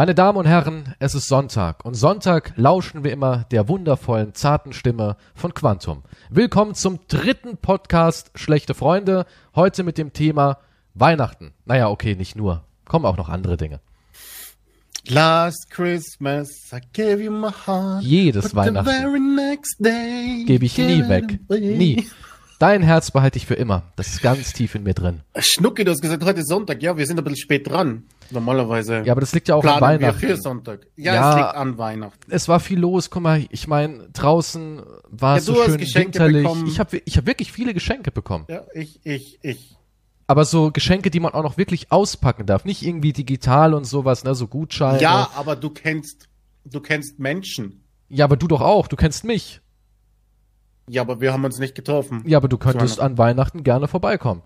Meine Damen und Herren, es ist Sonntag und Sonntag lauschen wir immer der wundervollen, zarten Stimme von Quantum. Willkommen zum dritten Podcast Schlechte Freunde, heute mit dem Thema Weihnachten. Naja, okay, nicht nur, kommen auch noch andere Dinge. Last Christmas I gave you my heart. Jedes Weihnachten gebe ich nie weg. Nie. Dein Herz behalte ich für immer. Das ist ganz tief in mir drin. Schnucki, du hast gesagt, heute ist Sonntag. Ja, wir sind ein bisschen spät dran. Normalerweise. Ja, aber das liegt ja auch an planen wir Weihnachten. für Sonntag. Ja, Ja. es liegt an Weihnachten. Es war viel los. Guck mal, ich meine, draußen war Ja, es so schön Geschenke winterlich. bekommen. Ich habe ich hab wirklich viele Geschenke bekommen. Ja, ich, ich, ich. Aber so Geschenke, die man auch noch wirklich auspacken darf. Nicht irgendwie digital und sowas, ne, so Gutscheine. Ja, aber du kennst, du kennst Menschen. Ja, aber du doch auch. Du kennst mich. Ja, aber wir haben uns nicht getroffen. Ja, aber du könntest Weihnachten. an Weihnachten gerne vorbeikommen.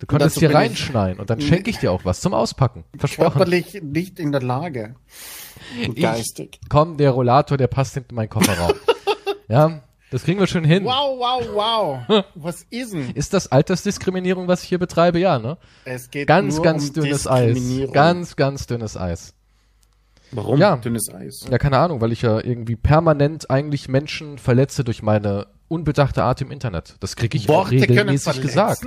Du könntest hier bin ich- reinschneien und dann schenke ich dir auch was zum Auspacken. Versprochen. Körperlich nicht in der Lage. Geistig. Komm, der Rollator, der passt hinten in meinen Kofferraum. ja, das kriegen wir schon hin. Wow, wow, wow. Was ist denn? Ist das Altersdiskriminierung, was ich hier betreibe? Ja, ne? Es geht Ganz, nur ganz um dünnes Eis. Ganz, ganz dünnes Eis. Warum? Ja. Dünnes Eis. Ja, keine Ahnung, weil ich ja irgendwie permanent eigentlich Menschen verletze durch meine unbedachte Art im Internet. Das kriege ich auch Worte regelmäßig gesagt.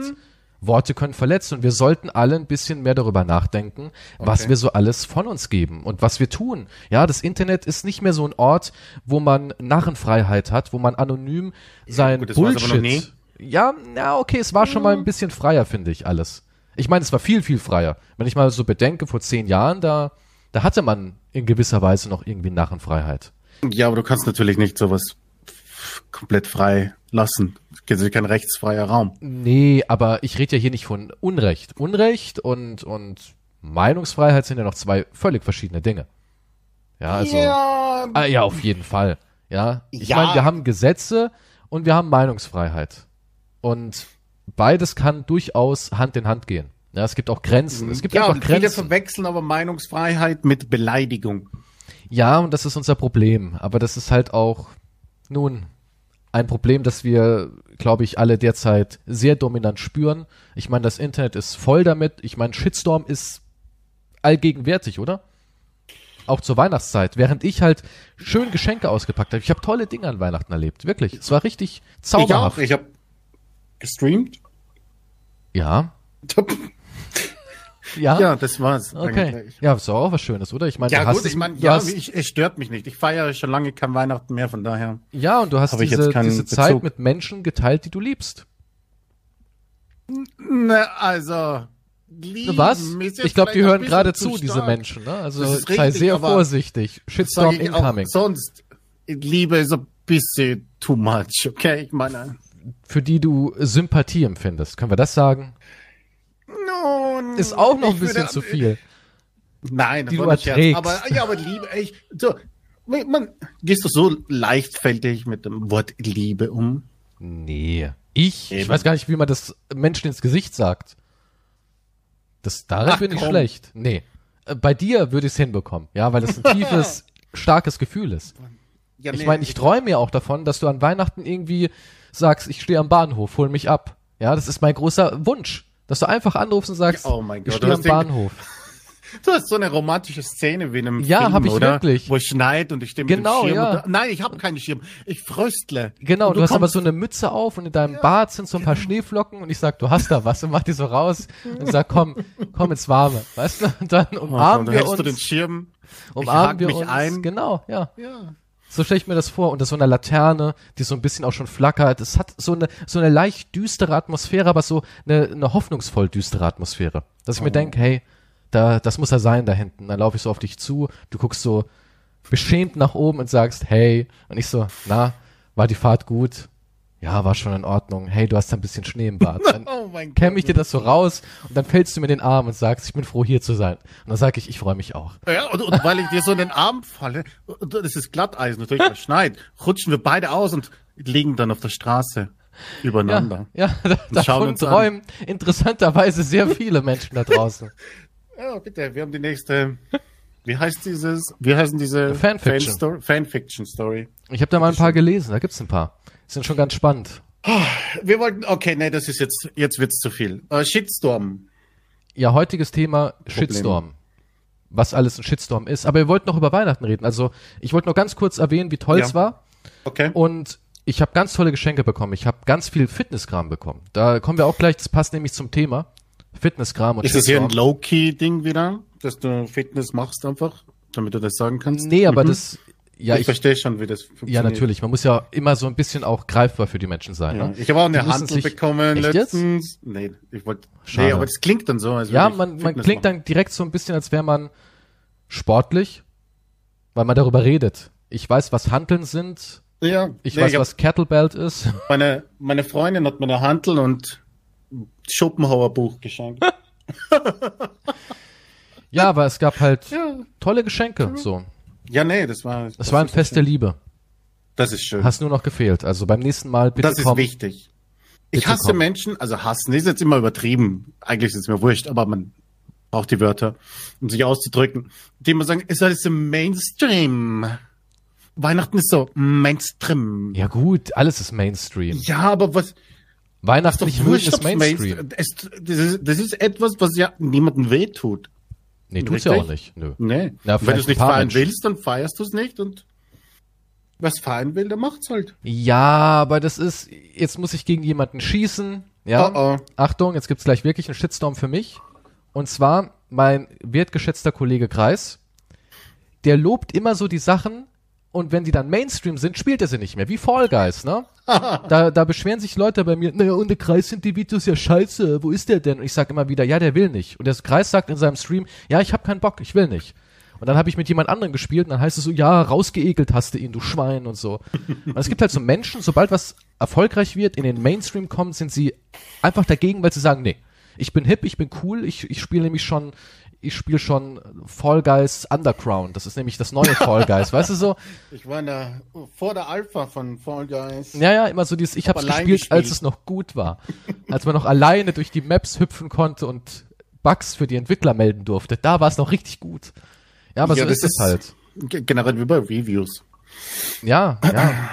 Worte können verletzen und wir sollten alle ein bisschen mehr darüber nachdenken, was Okay. wir so alles von uns geben und was wir tun. Ja, das Internet ist nicht mehr so ein Ort, wo man Narrenfreiheit hat, wo man anonym sein gut, aber noch Bullshit. Ja, na okay, es war schon mal ein bisschen freier, finde ich alles. Ich meine, es war viel, viel freier. Wenn ich mal so bedenke, vor zehn Jahren, da, da hatte man in gewisser Weise noch irgendwie Narrenfreiheit. Ja, aber du kannst natürlich nicht sowas komplett frei lassen. Es ist kein rechtsfreier Raum. Nee, aber ich rede ja hier nicht von Unrecht. Unrecht und, und Meinungsfreiheit sind ja noch zwei völlig verschiedene Dinge. Ja, also. ja, Ah, ja, auf jeden Fall. Ja. Ich Ja. meine, wir haben Gesetze und wir haben Meinungsfreiheit. Und beides kann durchaus Hand in Hand gehen. Ja, es gibt auch Grenzen. Es gibt ja einfach und viele Grenzen. verwechseln aber Meinungsfreiheit mit Beleidigung. Ja, und das ist unser Problem. Aber das ist halt auch, nun, ein Problem, das wir, glaube ich, alle derzeit sehr dominant spüren. Ich meine, das Internet ist voll damit. Ich meine, Shitstorm ist allgegenwärtig, oder? Auch zur Weihnachtszeit. Während ich halt schön Geschenke ausgepackt habe. Ich habe tolle Dinge an Weihnachten erlebt. Wirklich. Es war richtig Ich zauberhaft. auch. Ich habe gestreamt. Ja. Ja. Ja, das war's. Okay. eigentlich. Ja, ist auch was Schönes, oder? Ich meine, Ja du hast gut, es- ich meine, ja, hast- ich, es stört mich nicht. Ich feiere schon lange kein Weihnachten mehr, von daher. Ja, und du hast diese, diese Zeit Bezug. mit Menschen geteilt, die du liebst. Ne, also. Lieben Was? Ich glaube, die hören gerade zu zu, diese. Menschen. Ne? Also ist sei richtig, sehr vorsichtig. Shitstorm incoming. Sonst. Liebe ist ein bisschen too much, okay? Ich meine. Für die du Sympathie empfindest. Können wir das sagen? Nun, Ist auch noch ein ich bisschen würde- zu viel. Nein, das die du erträgst. Aber, ja, aber Liebe, ich, so, man, gehst du so leichtfertig mit dem Wort Liebe um? Nee. Ich? Ich weiß gar nicht, wie man das Menschen ins Gesicht sagt. Das, darin Ach, bin ich komm. schlecht. Nee. Äh, Bei dir würde ich es hinbekommen. Ja, weil es ein tiefes, starkes Gefühl ist. Ja, Ich nee, meine, ich träume ja auch davon, dass du an Weihnachten irgendwie sagst, ich stehe am Bahnhof, hol mich ab. Ja, das ist mein großer Wunsch. Dass du einfach anrufst und sagst, Ja, oh mein ich Gott, stehe du am Bahnhof. Du hast so eine romantische Szene wie in einem Ja, Film, hab ich oder? wirklich. Wo es schneit und ich stehe mit Genau, dem Schirm. ja. Und nein, ich habe keinen Schirm. Ich fröstle. Genau, Und du, hast aber so eine Mütze auf und in deinem Bart sind so ein paar Schneeflocken und ich sag, du hast da was und mach die so raus und sag, komm, komm ins Warme, weißt du? Und dann Oh, umarmen dann wir hältst du den uns, Schirm. umarmen wir mich uns, ein. genau, ja. Ja. So stelle ich mir das vor unter so einer Laterne, die so ein bisschen auch schon flackert. Es hat so eine so eine leicht düstere Atmosphäre, aber so eine, eine hoffnungsvoll düstere Atmosphäre, dass ich mir denke, hey, da das muss er sein da hinten. Dann laufe ich so auf dich zu, du guckst so beschämt nach oben und sagst, hey, und ich so, na, war die Fahrt gut? Ja, war schon in Ordnung. Hey, du hast da ein bisschen Schnee im Bart. Dann Oh mein kämme ich dir das so raus und dann fällst du mir den Arm und sagst, ich bin froh hier zu sein. Und dann sage ich, ich freue mich auch. Ja, und, und weil ich dir so in den Arm falle, und das ist Glatteis natürlich, es schneit, rutschen wir beide aus und liegen dann auf der Straße übereinander. Ja, ja da, schauen davon uns an. träumen interessanterweise sehr viele Menschen da draußen. Ja. bitte, wir haben die nächste, wie heißt dieses, wie heißen diese Fanfiction. Fan-Story? Fanfiction-Story. Ich habe da mal ein paar gelesen, da gibt's ein paar. Sind schon ganz spannend. Wir wollten, okay, nee, das ist jetzt, jetzt wird's zu viel. Äh, Shitstorm. Ja, heutiges Thema Shitstorm. was alles ein Shitstorm ist. Aber wir wollten noch über Weihnachten reden. Also ich wollte noch ganz kurz erwähnen, wie toll Ja. es war. Okay. Und ich habe ganz tolle Geschenke bekommen. Ich habe ganz viel Fitnesskram bekommen. Da kommen wir auch gleich, das passt nämlich zum Thema. Fitnesskram und Ist das hier ein. Low-Key-Ding wieder, dass du Fitness machst einfach, damit du das sagen kannst? Nee, aber Mhm. das, ja, ich, ich, verstehe schon, wie das funktioniert. ja, natürlich. Man muss ja immer so ein bisschen auch greifbar für die Menschen sein. Ja. Ne? Ich habe auch eine Handel bekommen Echt jetzt? letztens. Nee, ich wollte. Nee, aber das klingt dann so. Ja, ich man, man klingt machen. dann direkt so ein bisschen, als wäre man sportlich, weil man darüber redet. Ich weiß, was Hanteln sind. Ja, Ich nee, weiß, hab- was Kettlebelt ist. Meine, meine Freundin hat mir eine Handel und Schopenhauer Buch geschenkt. Ja, aber es gab halt ja. tolle Geschenke. So, ja, nee, das war. es war ein Fest der Liebe. Das ist schön. Hast nur noch gefehlt. Also beim nächsten Mal bitte das ist komm. wichtig. Ich hasse komm. Menschen, also hassen ist jetzt immer übertrieben. Eigentlich ist es mir wurscht, aber man braucht die Wörter, um sich auszudrücken. Die immer sagen, ist alles im Mainstream. Weihnachten ist so Mainstream. Ja gut, alles ist Mainstream. Ja, aber was, Weihnachten ist ob's Mainstream. Mainst- Es, das, ist, das ist etwas, was ja niemandem wehtut. Nee, tut's ja Richtig? auch nicht. Nö. Nee. Na, Wenn du es nicht feiern Menschen. willst, dann feierst du es nicht und was feiern will, der macht's halt. Ja, aber das ist, jetzt muss ich gegen jemanden schießen. Ja. Oh, oh. Achtung, jetzt gibt's gleich wirklich einen Shitstorm für mich. Und zwar mein wertgeschätzter Kollege Kreis. Der lobt immer so die Sachen und wenn die dann Mainstream sind, spielt er sie nicht mehr. Wie Fall Guys, ne? da, da beschweren sich Leute bei mir, naja, und der Kreis sind die Videos ja scheiße, wo ist der denn? Und ich sag immer wieder, ja, der will nicht. Und der Kreis sagt in seinem Stream, ja, ich hab keinen Bock, ich will nicht. Und dann habe ich mit jemand anderem gespielt und dann heißt es so, ja, rausgeekelt hast du ihn, du Schwein und so. Und es gibt halt so Menschen, sobald was erfolgreich wird, in den Mainstream kommt, sind sie einfach dagegen, weil sie sagen, nee, ich bin hip, ich bin cool, ich, ich spiele nämlich schon, ich spiele schon Fall Guys Underground. Das ist nämlich das neue Fall Guys, weißt du so? Ich war in der, vor der Alpha von Fall Guys. Ja, ja, immer so dieses, ich hab's allein gespielt, als gespielt. es noch gut war. als man noch alleine durch die Maps hüpfen konnte und Bugs für die Entwickler melden durfte. Da war es noch richtig gut. Ja, aber Ja, so das ist es halt. Generell wie bei Reviews. Ja, ja.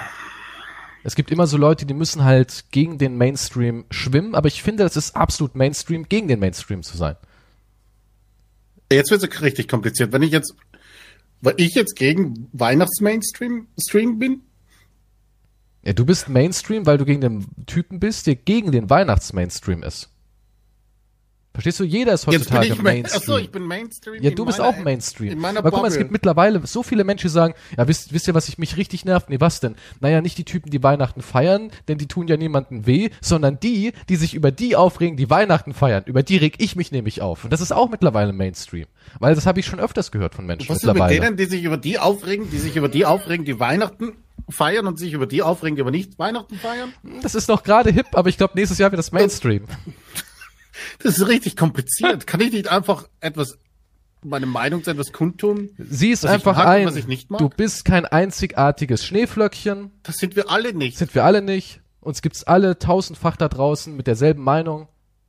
Es gibt immer so Leute, die müssen halt gegen den Mainstream schwimmen, aber ich finde, es ist absolut Mainstream, gegen den Mainstream zu sein. Jetzt wird es richtig kompliziert. Wenn ich jetzt, weil ich jetzt gegen Weihnachts-Mainstream Stream bin, Ja, du bist Mainstream, weil du gegen den Typen bist, der gegen den Weihnachts-Mainstream ist. Verstehst du? Jeder ist jetzt bin heutzutage ich Ma- Mainstream. Achso, ich bin Mainstream. Ja, du bist auch Mainstream. In meiner Aber guck mal, es gibt mittlerweile so viele Menschen, die sagen, ja, wisst, wisst ihr, was ich mich richtig nervt? Nee, was denn? Naja, nicht die Typen, die Weihnachten feiern, denn die tun ja niemandem weh, sondern die, die sich über die aufregen, die Weihnachten feiern. Über die reg ich mich nämlich auf. Und das ist auch mittlerweile Mainstream. Weil das habe ich schon öfters gehört von Menschen Was ist mit mittlerweile. denen, die sich über die aufregen, die sich über die aufregen, die Weihnachten feiern und sich über die aufregen, die aber nicht Weihnachten feiern? Das ist noch gerade hip, aber ich glaube, nächstes Jahr wird das Mainstream. Das ist richtig kompliziert. Kann ich nicht einfach etwas, meine Meinung zu etwas kundtun? Sieh es einfach mag ein. Du bist kein einzigartiges Schneeflöckchen. Das sind wir alle nicht. Sind wir alle nicht. Uns gibt's alle tausendfach da draußen mit derselben Meinung.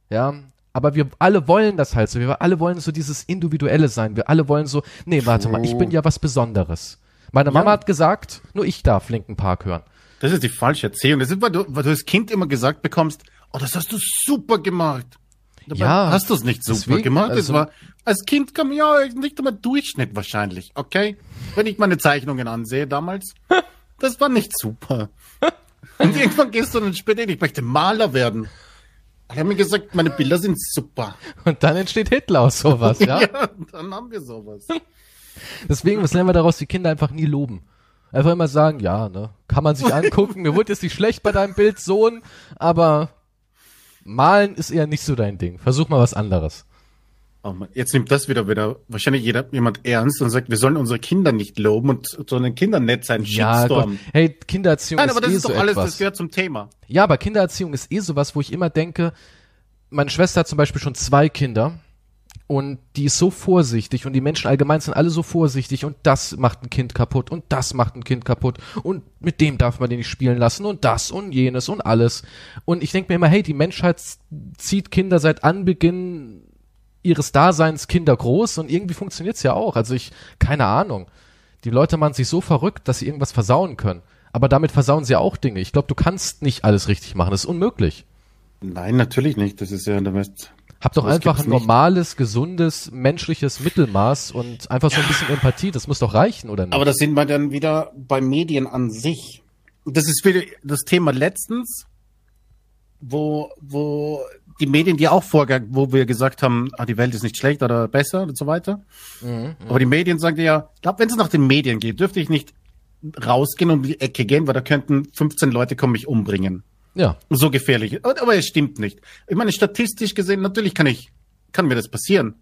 Ja. Aber wir alle wollen das halt so. Wir alle wollen so dieses Individuelle sein. Wir alle wollen so, nee, warte mal, ich bin ja was Besonderes. Meine Mama hat gesagt, nur ich darf Linken Park hören. Das ist die falsche Erziehung. Das ist, weil du, weil du als Kind immer gesagt bekommst, oh, das hast du super gemacht. Dabei Ja, hast du es nicht super deswegen, gemacht. Also- war, als Kind kam ja nicht einmal Durchschnitt wahrscheinlich, okay? Wenn ich meine Zeichnungen ansehe damals, das war nicht super. Und irgendwann gehst du dann später, ich möchte Maler werden. Ich habe mir gesagt, meine Bilder sind super. Und dann entsteht Hitler aus sowas, ja? Ja, dann haben wir sowas. Deswegen, was lernen wir daraus? Die Kinder einfach nie loben. Einfach immer sagen, ja, ne, kann man sich angucken. Mir wurde jetzt nicht schlecht bei deinem Bild, Sohn, aber malen ist eher nicht so dein Ding. Versuch mal was anderes. Oh Mann, jetzt nimmt das wieder wieder wahrscheinlich jeder jemand ernst und sagt, wir sollen unsere Kinder nicht loben und sollen Kindern nett sein. Ja, Gott. Hey, Kindererziehung Nein, ist aber das eh ist so doch alles, etwas. das gehört zum Thema. Ja, aber Kindererziehung ist eh sowas, wo ich immer denke, meine Schwester hat zum Beispiel schon zwei Kinder und die ist so vorsichtig und die Menschen allgemein sind alle so vorsichtig und das macht ein Kind kaputt und das macht ein Kind kaputt und mit dem darf man den nicht spielen lassen und das und jenes und alles. Und ich denke mir immer, hey, die Menschheit zieht Kinder seit Anbeginn ihres Daseins Kinder groß und irgendwie funktioniert's ja auch. Also ich, keine Ahnung. Die Leute machen sich so verrückt, dass sie irgendwas versauen können. Aber damit versauen sie auch Dinge. Ich glaube, du kannst nicht alles richtig machen. Das ist unmöglich. Nein, natürlich nicht. Das ist ja der West. Hab doch einfach ein nicht. normales, gesundes, menschliches Mittelmaß und einfach so ein bisschen Empathie. Das muss doch reichen, oder nicht? Aber das sind wir dann wieder bei Medien an sich. Das ist wieder das Thema letztens, wo, wo die Medien, die auch vorgegangen, wo wir gesagt haben, ah, die Welt ist nicht schlecht oder besser und so weiter. Mhm, Aber die Medien sagen dir ja, ich glaube, wenn es nach den Medien geht, dürfte ich nicht rausgehen und um die Ecke gehen, weil da könnten 15 Leute kommen mich umbringen. Ja. So gefährlich. Aber es stimmt nicht. Ich meine, statistisch gesehen, natürlich kann ich, kann mir das passieren.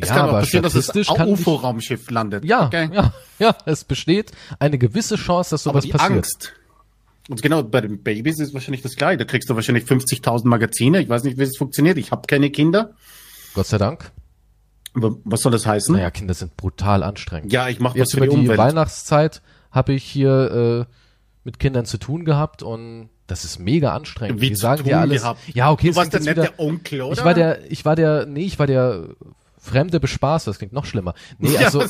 Es ja, kann auch aber passieren, dass es ein UFO-Raumschiff landet. Ja, Okay? ja, ja, es besteht eine gewisse Chance, dass Aber sowas die passiert. Angst. Und genau bei den Babys ist wahrscheinlich das gleiche. Da kriegst du wahrscheinlich 50.000 Magazine. Ich weiß nicht, wie es funktioniert. Ich habe keine Kinder. Gott sei Dank. Aber was soll das heißen? Naja, Kinder sind brutal anstrengend. Ja, ich mache was Jetzt für über die die Umwelt. Weihnachtszeit habe ich hier äh, mit Kindern zu tun gehabt und das ist mega anstrengend. Wie die sagen dir alles. gehabt. Ja, okay, Du es warst klingt der jetzt nette Onkel, oder? Ich war der, ich war der, nee, ich war der fremde Bespaßer, das klingt noch schlimmer. Nee, also, ja,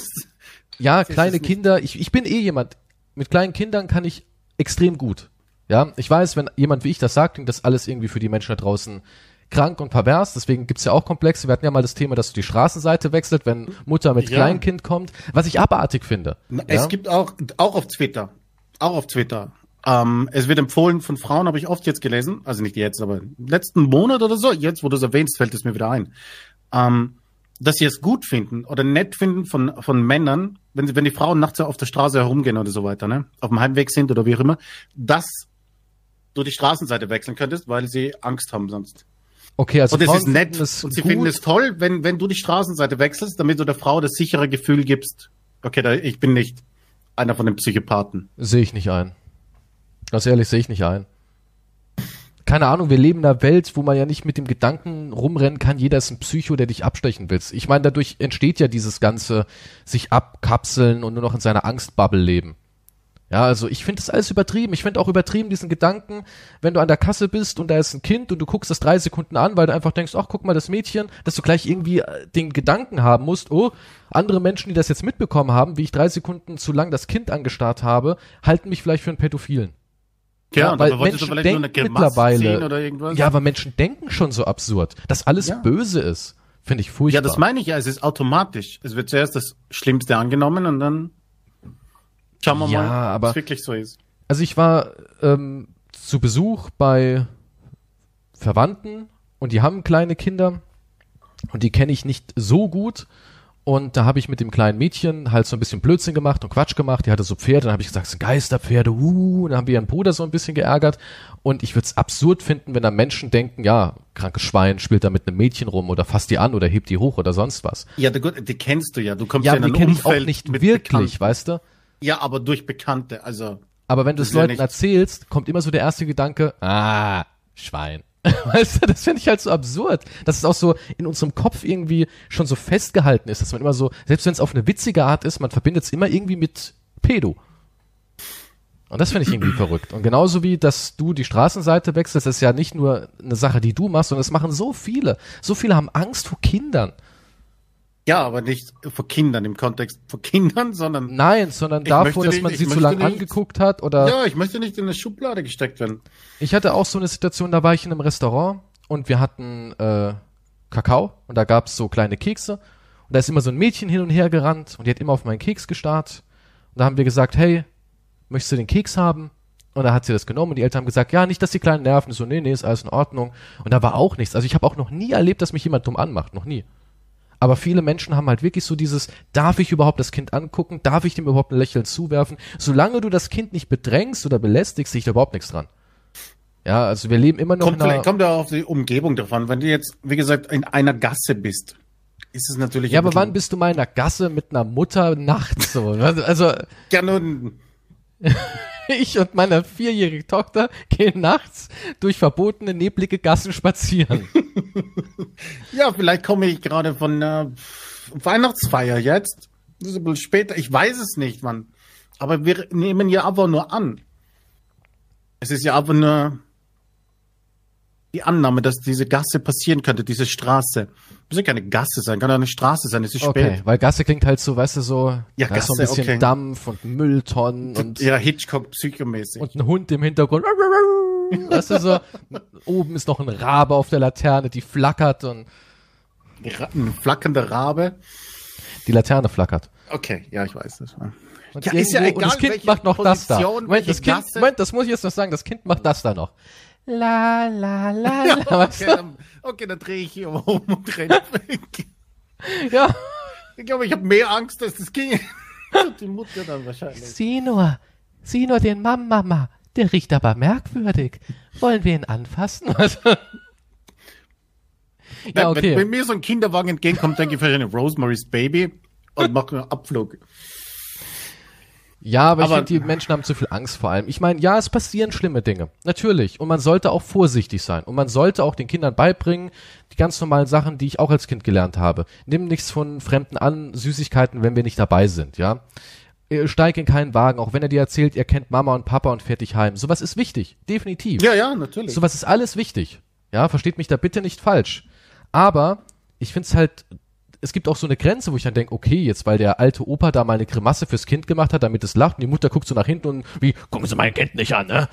ja, kleine es nicht. Kinder, ich, ich bin eh jemand, mit kleinen Kindern kann ich extrem gut. Ja, ich weiß, wenn jemand wie ich das sagt, klingt das alles irgendwie für die Menschen da draußen krank und pervers, deswegen gibt's ja auch Komplexe. Wir hatten ja mal das Thema, dass du die Straßenseite wechselt, wenn Mutter mit Ja. Kleinkind kommt, was ich abartig finde. Na, ja? Es gibt auch, auch auf Twitter, auch auf Twitter. Ähm, es wird empfohlen von Frauen, habe ich oft jetzt gelesen, also nicht jetzt, aber im letzten Monat oder so, jetzt, wo du es erwähnst, fällt es mir wieder ein, ähm, dass sie es gut finden oder nett finden von, von Männern, wenn, sie- wenn die Frauen nachts auf der Straße herumgehen oder so weiter, ne, auf dem Heimweg sind oder wie auch immer, dass du die Straßenseite wechseln könntest, weil sie Angst haben sonst. Okay, also Und es ist nett und sie gut. finden es toll, wenn, wenn du die Straßenseite wechselst, damit du der Frau das sichere Gefühl gibst, okay, da, ich bin nicht einer von den Psychopathen. Sehe ich nicht ein. Ganz ehrlich, sehe ich nicht ein. Keine Ahnung, wir leben in einer Welt, wo man ja nicht mit dem Gedanken rumrennen kann, jeder ist ein Psycho, der dich abstechen will. Ich meine, dadurch entsteht ja dieses ganze sich abkapseln und nur noch in seiner Angstbubble leben. Ja, also ich finde das alles übertrieben. Ich finde auch übertrieben diesen Gedanken, wenn du an der Kasse bist und da ist ein Kind und du guckst das drei Sekunden an, weil du einfach denkst, ach, guck mal, das Mädchen, dass du gleich irgendwie äh, den Gedanken haben musst, oh, andere Menschen, die das jetzt mitbekommen haben, wie ich drei Sekunden zu lang das Kind angestarrt habe, halten mich vielleicht für einen Pädophilen. Ja, weil aber wolltest du Menschen vielleicht nur eine denken mittlerweile, ziehen oder irgendwas? ja, aber Menschen denken schon so absurd, dass alles Ja. böse ist. Finde ich furchtbar. Ja, das meine ich ja, es ist automatisch. Es wird zuerst das Schlimmste angenommen und dann schauen wir Ja, mal, ob aber- es wirklich so ist. Also ich war ähm, zu Besuch bei Verwandten und die haben kleine Kinder und die kenne ich nicht so gut. Und da habe ich mit dem kleinen Mädchen halt so ein bisschen Blödsinn gemacht und Quatsch gemacht. Die hatte so Pferde. Dann habe ich gesagt, das sind Geisterpferde. Uh, und dann haben wir ihren Bruder so ein bisschen geärgert. Und ich würde es absurd finden, wenn da Menschen denken, ja, krankes Schwein spielt da mit einem Mädchen rum oder fasst die an oder hebt die hoch oder sonst was. Ja, die, die kennst du ja. Du kommst Ja, ja, in ein kenne ich auch Umfeld nicht mit wirklich, Bekannten. weißt du? Ja, aber durch Bekannte. Also Aber wenn du es ja Leuten nicht- erzählst, kommt immer so der erste Gedanke, ah, Schwein. Weißt du, das finde ich halt so absurd, dass es auch so in unserem Kopf irgendwie schon so festgehalten ist, dass man immer so, selbst wenn es auf eine witzige Art ist, man verbindet es immer irgendwie mit Pedo. Und das finde ich irgendwie verrückt. Und genauso wie, dass du die Straßenseite wechselst, das ist ja nicht nur eine Sache, die du machst, sondern das machen so viele. So viele haben Angst vor Kindern. Ja, aber nicht vor Kindern im Kontext vor Kindern, sondern Nein, sondern davor, dass nicht- man ich sie zu möchte lang nicht- angeguckt hat oder ja, ich möchte nicht in eine Schublade gesteckt werden. Ich hatte auch so eine Situation, da war ich in einem Restaurant und wir hatten äh, Kakao und da gab's so kleine Kekse und da ist immer so ein Mädchen hin und her gerannt und die hat immer auf meinen Keks gestarrt und da haben wir gesagt, hey, möchtest du den Keks haben? Und da hat sie das genommen und die Eltern haben gesagt, ja, nicht, dass die Kleinen nerven. Ich so, nee, nee, ist alles in Ordnung. Und da war auch nichts. Also ich habe auch noch nie erlebt, dass mich jemand dumm anmacht, noch nie. Aber viele Menschen haben halt wirklich so dieses, darf ich überhaupt das Kind angucken? Darf ich dem überhaupt ein Lächeln zuwerfen? Solange du das Kind nicht bedrängst oder belästigst, sehe ich da überhaupt nichts dran. Ja, also wir leben immer noch Kommt, in einer, kommt ja auf die Umgebung davon. Wenn du jetzt, wie gesagt, in einer Gasse bist, ist es natürlich. Ja, aber wann bist du mal in der Gasse mit einer Mutter nachts so? Also Ja, nun, ich und meine vierjährige Tochter gehen nachts durch verbotene, neblige Gassen spazieren. ja, vielleicht komme ich gerade von einer Weihnachtsfeier jetzt. Das ist ein bisschen später. Ich weiß es nicht, Mann. Aber wir nehmen ja einfach nur an. Es ist ja einfach nur die Annahme, dass diese Gasse passieren könnte, diese Straße. Muss ja keine Gasse sein, kann ja eine Straße sein, es ist Okay, spät. weil Gasse klingt halt so, weißt du, so, Ja, ist so ein Gasse, bisschen okay. Dampf und Mülltonnen und, ja, Hitchcock psychomäßig. und ein Hund im Hintergrund. weißt du so, oben ist noch ein Rabe auf der Laterne, die flackert und Ein flackender Rabe. die Laterne flackert. Okay, ja, ich weiß das. Und, Ja, ist ja irgendwo- und das egal, Kind macht noch das da. Position, Moment, das Kind, Gasse. Moment, das muss ich jetzt noch sagen, das Kind macht das da noch. La, la, la, la. weißt Okay, dann, okay, dann drehe ich hier um und renne weg. Ja. Ich glaube, ich habe mehr Angst, dass das Kind. Die Mutter dann wahrscheinlich. Sieh nur, sieh nur den Mama, der riecht aber merkwürdig. Wollen wir ihn anfassen? Also- ja, Wenn, wenn okay. mir so ein Kinderwagen entgegenkommt, denke ich wahrscheinlich Rosemary's Baby und mache einen Abflug. Ja, aber, ich Aber- finde, die Menschen haben zu viel Angst vor allem. Ich meine, ja, es passieren schlimme Dinge. Natürlich. Und man sollte auch vorsichtig sein. Und man sollte auch den Kindern beibringen, die ganz normalen Sachen, die ich auch als Kind gelernt habe. Nimm nichts von Fremden an, Süßigkeiten, wenn wir nicht dabei sind, ja. Äh, Steig in keinen Wagen, auch wenn er dir erzählt, ihr kennt Mama und Papa und fährt dich heim. Sowas ist wichtig. Definitiv. Ja, ja, natürlich. Sowas ist alles wichtig. Ja, versteht mich da bitte nicht falsch. Aber ich finde es halt, es gibt auch so eine Grenze, wo ich dann denke, okay, jetzt weil der alte Opa da mal eine Grimasse fürs Kind gemacht hat, damit es lacht und die Mutter guckt so nach hinten und wie, gucken Sie mein Kind nicht an, ne?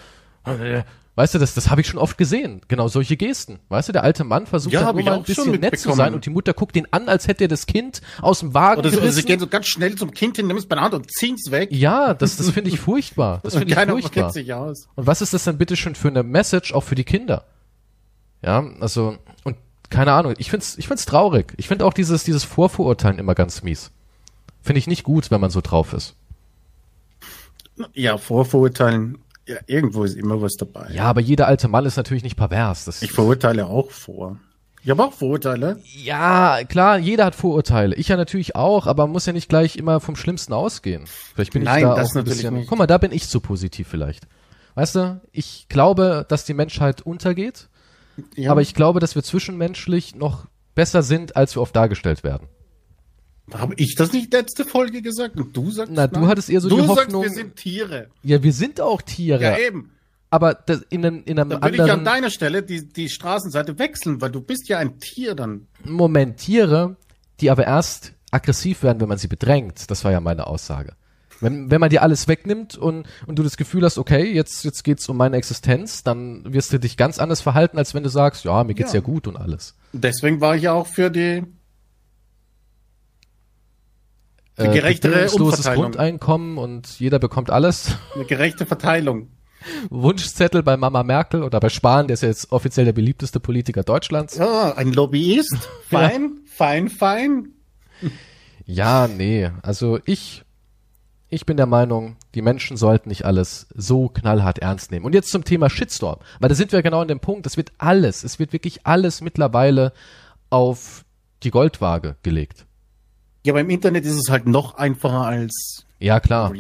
Weißt du, das, das habe ich schon oft gesehen. Genau solche Gesten. Weißt du, der alte Mann versucht Ja, dann nur mal ein bisschen nett zu sein und die Mutter guckt ihn an, als hätte er das Kind aus dem Wagen Oder so, also sie gehen so ganz schnell zum Kind hin, nehmen es bei der Hand und ziehen es weg. ja, das, das finde ich furchtbar. Das finde ich furchtbar. sich aus. Und was ist das denn bitte schon für eine Message auch für die Kinder? Ja, also, und keine Ahnung, ich find's, ich find's traurig. Ich find auch dieses, dieses Vorverurteilen immer ganz mies. Finde ich nicht gut, wenn man so drauf ist. Ja, Vorverurteilen. Ja, irgendwo ist immer was dabei. Ja, aber jeder alte Mann ist natürlich nicht pervers. Das, Ich verurteile auch vor. Ich habe auch Vorurteile. ja, klar, jeder hat Vorurteile. Ich ja natürlich auch, aber man muss ja nicht gleich immer vom Schlimmsten ausgehen. Vielleicht bin Nein, ich da das auch natürlich bisschen, nicht. guck mal, da bin ich zu positiv vielleicht. Weißt du, ich glaube, dass die Menschheit untergeht. Ja, Aber ich glaube, dass wir zwischenmenschlich noch besser sind, als wir oft dargestellt werden. habe ich das nicht letzte Folge gesagt? Und du sagst Na, du nein? hattest eher so du die sagst, Hoffnung- wir sind Tiere. Ja, wir sind auch Tiere, Ja, eben. aber das in einem, in einem Dann würde ich an anderen deiner Stelle die, die Straßenseite wechseln, weil du bist ja ein Tier dann. Moment Tiere, die aber erst aggressiv werden, wenn man sie bedrängt. Das war ja meine Aussage. Wenn, wenn man dir alles wegnimmt und, und du das Gefühl hast, okay, jetzt, jetzt geht's um meine Existenz, dann wirst du dich ganz anders verhalten, als wenn du sagst, ja, mir geht's ja, Ja. gut und alles. Deswegen war ich ja auch für die Äh, gerechtere Umverteilung. Grundeinkommen und jeder bekommt alles. eine gerechte Verteilung. Wunschzettel bei Mama Merkel oder bei Spahn, der ist ja jetzt offiziell der beliebteste Politiker Deutschlands. Ja, ein Lobbyist. Fein, fein, fein. Ja, nee. Also ich, ich bin der Meinung, die Menschen sollten nicht alles so knallhart ernst nehmen. Und jetzt zum Thema Shitstorm. Weil da sind wir genau an dem Punkt, es wird alles, es wird wirklich alles mittlerweile auf die Goldwaage gelegt. Ja, aber im Internet ist es halt noch einfacher als Ja, klar.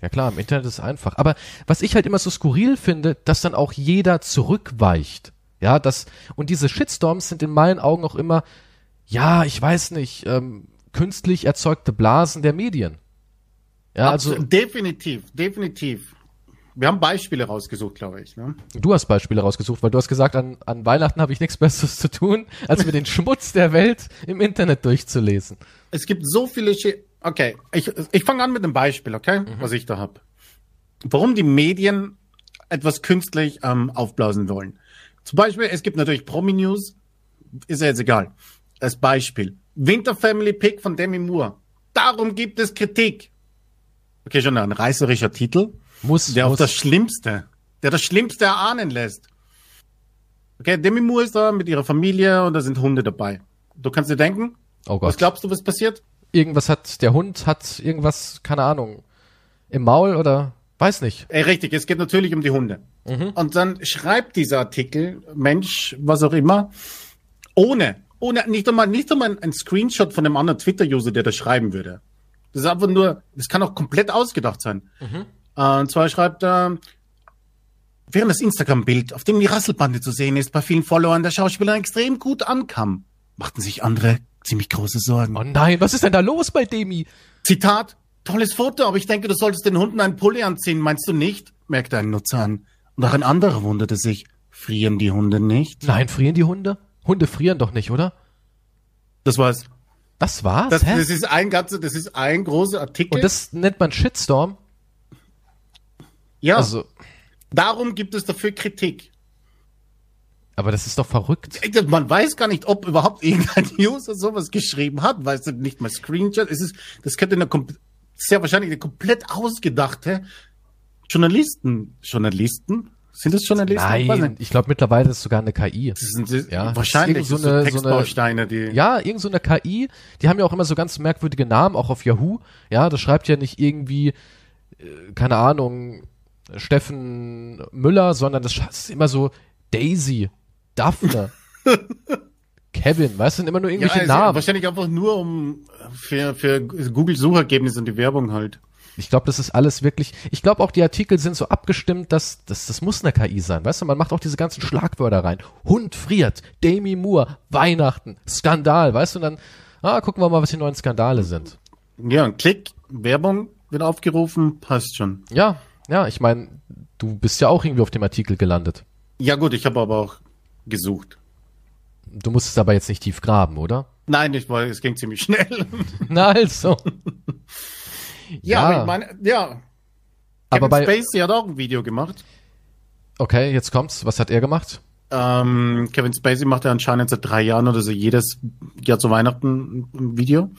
Ja klar, im Internet ist es einfach. Aber was ich halt immer so skurril finde, dass dann auch jeder zurückweicht. Ja, das, und diese Shitstorms sind in meinen Augen auch immer, ja, ich weiß nicht, ähm, künstlich erzeugte Blasen der Medien. Ja, also, definitiv, definitiv. Wir haben Beispiele rausgesucht, glaube ich. Ne? du hast Beispiele rausgesucht, weil du hast gesagt, an, an Weihnachten habe ich nichts Besseres zu tun, als mir den Schmutz der Welt im Internet durchzulesen. Es gibt so viele. Schi okay, ich, ich fange an mit einem Beispiel, okay, was ich da habe. Warum die Medien etwas künstlich ähm, aufblasen wollen. Zum Beispiel, es gibt natürlich Promi-News, ist ja jetzt egal. Als Beispiel. Winter Family Pick von Demi Moore. Darum gibt es Kritik. Okay, schon ein reißerischer Titel. Muss, Der auf muss. das Schlimmste, der das Schlimmste erahnen lässt. Okay, Demi Moore ist da mit ihrer Familie und da sind Hunde dabei. Du kannst dir denken, oh was Gott. glaubst du, was passiert? Irgendwas hat, der Hund hat irgendwas, keine Ahnung, im Maul oder, weiß nicht. Ey, richtig, es geht natürlich um die Hunde. Und dann schreibt dieser Artikel, Mensch, was auch immer, ohne, ohne, nicht einmal, nicht einmal ein Screenshot von einem anderen Twitter-User, der das schreiben würde. Das ist einfach nur, das kann auch komplett ausgedacht sein. Äh, Und zwar schreibt er, während das Instagram-Bild, auf dem die Rasselbande zu sehen ist, bei vielen Followern der Schauspieler extrem gut ankam, machten sich andere ziemlich große Sorgen. Oh nein, was ist denn da los bei Demi? Zitat, tolles Foto, aber ich denke, du solltest den Hunden einen Pulli anziehen, meinst du nicht? merkte ein Nutzer an. Und auch ein anderer wunderte sich, frieren die Hunde nicht? Nein, frieren die Hunde? Hunde frieren doch nicht, oder? Das war's. Das war's? Das, das ist ein ganzer, das ist ein großer Artikel. Und das nennt man Shitstorm? ja, Also, darum gibt es dafür Kritik. Aber das ist doch verrückt. Man weiß gar nicht, ob überhaupt irgendein User sowas geschrieben hat. Weißt du, nicht mal Screenshot. Es ist, das könnte eine, sehr wahrscheinlich eine komplett ausgedachte Journalisten, Journalisten? Sind das Journalisten? Nein, ich glaube mittlerweile ist es sogar eine KI. Das sind das Ja, wahrscheinlich so, eine- so eine- Textbausteine, die. Ja, irgend so eine KI, die haben ja auch immer so ganz merkwürdige Namen, auch auf Yahoo. Ja, das schreibt ja nicht irgendwie, äh, keine Ahnung, Steffen Müller, sondern das ist immer so Daisy, Daphne, Kevin, weißt du, sind immer nur Ja, irgendwelche also Namen. wahrscheinlich einfach nur um für, für Google-Suchergebnisse und die Werbung halt. Ich glaube, das ist alles wirklich. Ich glaube auch, die Artikel sind so abgestimmt, dass das, das muss eine KI sein. Weißt du, man macht auch diese ganzen Schlagwörter rein. Hund friert, Demi Moore, Weihnachten, Skandal, weißt du, und dann, ah, gucken wir mal, was die neuen Skandale sind. Ja, ein Klick, Werbung wird aufgerufen, passt schon. Ja, ja, ich meine, du bist ja auch irgendwie auf dem Artikel gelandet. Ja gut, ich habe aber auch gesucht. Du musstest aber jetzt nicht tief graben, oder? Nein, ich es ging ziemlich schnell. Na also. Ja, aber ich meine, ja. aber Kevin bei, Spacey hat auch ein Video gemacht. okay, jetzt kommt's. Was hat er gemacht? Ähm, Kevin Spacey macht ja anscheinend seit drei Jahren oder so jedes Jahr zu Weihnachten ein Video.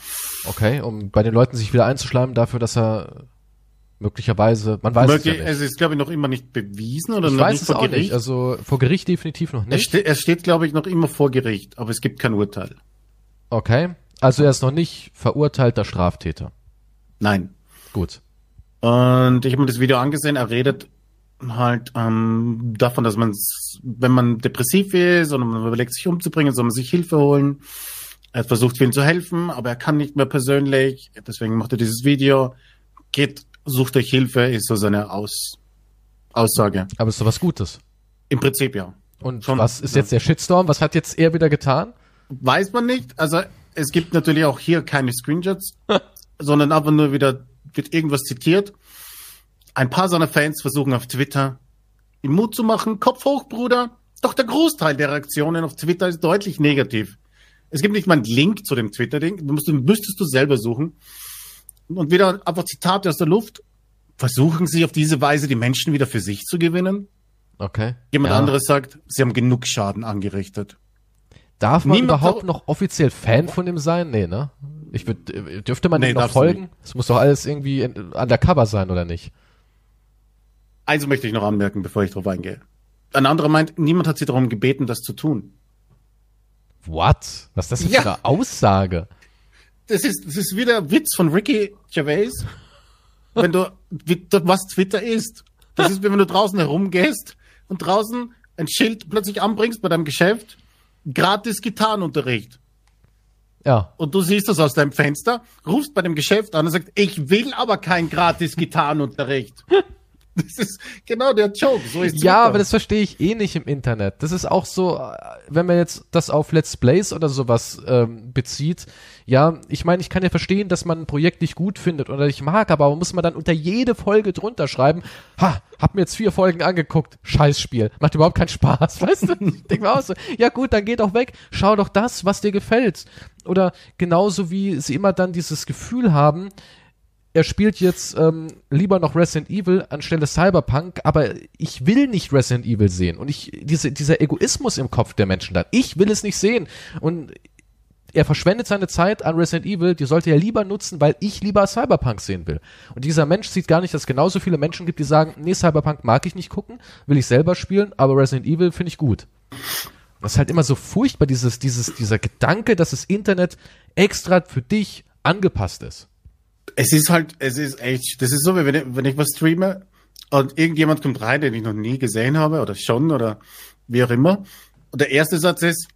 Okay, um bei den Leuten sich wieder einzuschleimen dafür, dass er möglicherweise, man weiß Möglich, es ja nicht. es ist, glaube ich, noch immer nicht bewiesen oder Ich noch weiß nicht es vor auch Gericht. nicht. Also vor Gericht definitiv noch es, nicht. ste es steht, glaube ich, noch immer vor Gericht, aber es gibt kein Urteil. Okay. Also er ist noch nicht verurteilter Straftäter. Nein. Gut. Und ich habe mir das Video angesehen, er redet halt ähm, davon, dass man, wenn man depressiv ist oder man überlegt, sich umzubringen, soll man sich Hilfe holen. Er versucht, vielen zu helfen, aber er kann nicht mehr persönlich. Deswegen macht er dieses Video. Geht, sucht euch Hilfe, ist so seine Aus Aussage. Aber ist doch was Gutes. Im Prinzip ja. Und Schon, was ist ja. jetzt der Shitstorm? Was hat jetzt er wieder getan? Weiß man nicht. Also es gibt natürlich auch hier keine Screenshots, sondern einfach nur wieder wird irgendwas zitiert. Ein paar seiner Fans versuchen auf Twitter ihm Mut zu machen. Kopf hoch, Bruder. Doch der Großteil der Reaktionen auf Twitter ist deutlich negativ. Es gibt nicht mal einen Link zu dem Twitter-Ding. Du musst, müsstest du selber suchen. Und wieder einfach Zitate aus der Luft. Versuchen sie auf diese Weise die Menschen wieder für sich zu gewinnen. Okay. Jemand Ja. anderes sagt, sie haben genug Schaden angerichtet. Darf man Niemand überhaupt noch offiziell Fan von ihm sein? Nee, ne? Ich würd, äh, dürfte man Nee, ihm noch folgen? Es muss doch alles irgendwie undercover sein, oder nicht? Eins möchte ich noch anmerken, bevor ich drauf eingehe. Ein anderer meint, niemand hat sie darum gebeten, das zu tun. What? Was ist das Ja. für eine Aussage? Das ist, das ist wieder Witz von Ricky Gervais. Wenn du, was Twitter ist. Das ist, wie wenn du draußen herumgehst und draußen ein Schild plötzlich anbringst bei deinem Geschäft. Gratis Gitarrenunterricht. Ja. Und du siehst das aus deinem Fenster, rufst bei dem Geschäft an und sagst, ich will aber kein gratis Gitarrenunterricht. Das ist genau der Joke. So ist Ja, aber das verstehe ich eh nicht im Internet. Das ist auch so, wenn man jetzt das auf Let's Plays oder sowas ähm, bezieht. Ja, ich meine, ich kann ja verstehen, dass man ein Projekt nicht gut findet oder nicht mag, aber muss man dann unter jede Folge drunter schreiben, ha, hab mir jetzt vier Folgen angeguckt, Scheißspiel, macht überhaupt keinen Spaß, weißt du? Ich denk mir auch so, ja gut, dann geh doch weg, schau doch das, was dir gefällt. Oder genauso wie sie immer dann dieses Gefühl haben, er spielt jetzt ähm, lieber noch Resident Evil anstelle Cyberpunk, aber ich will nicht Resident Evil sehen. Und ich, diese, dieser Egoismus im Kopf der Menschen dann, ich will es nicht sehen. Und er verschwendet seine Zeit an Resident Evil, die sollte er lieber nutzen, weil ich lieber Cyberpunk sehen will. Und dieser Mensch sieht gar nicht, dass es genauso viele Menschen gibt, die sagen, nee, Cyberpunk mag ich nicht gucken, will ich selber spielen, aber Resident Evil finde ich gut. Das ist halt immer so furchtbar, dieses, dieses, dieser Gedanke, dass das Internet extra für dich angepasst ist. Es ist halt, es ist echt, das ist so, wie wenn ich, wenn ich was streame und irgendjemand kommt rein, den ich noch nie gesehen habe oder schon oder wie auch immer. Und der erste Satz ist,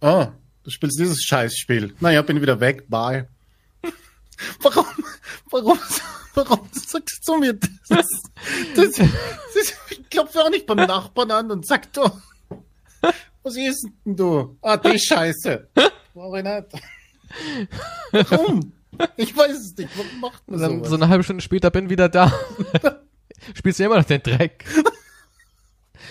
oh, du spielst dieses Scheißspiel. Naja, bin wieder weg, bye. Warum, warum, warum sagst du mir das? das, das ich klopfe auch nicht beim Nachbarn an und sag doch, was ist denn du? Ah, die Scheiße. Brauch ich nicht. Warum? Ich weiß es nicht. Warum macht man Und dann sowas? so eine halbe Stunde später bin wieder da. Spielst du immer noch den Dreck.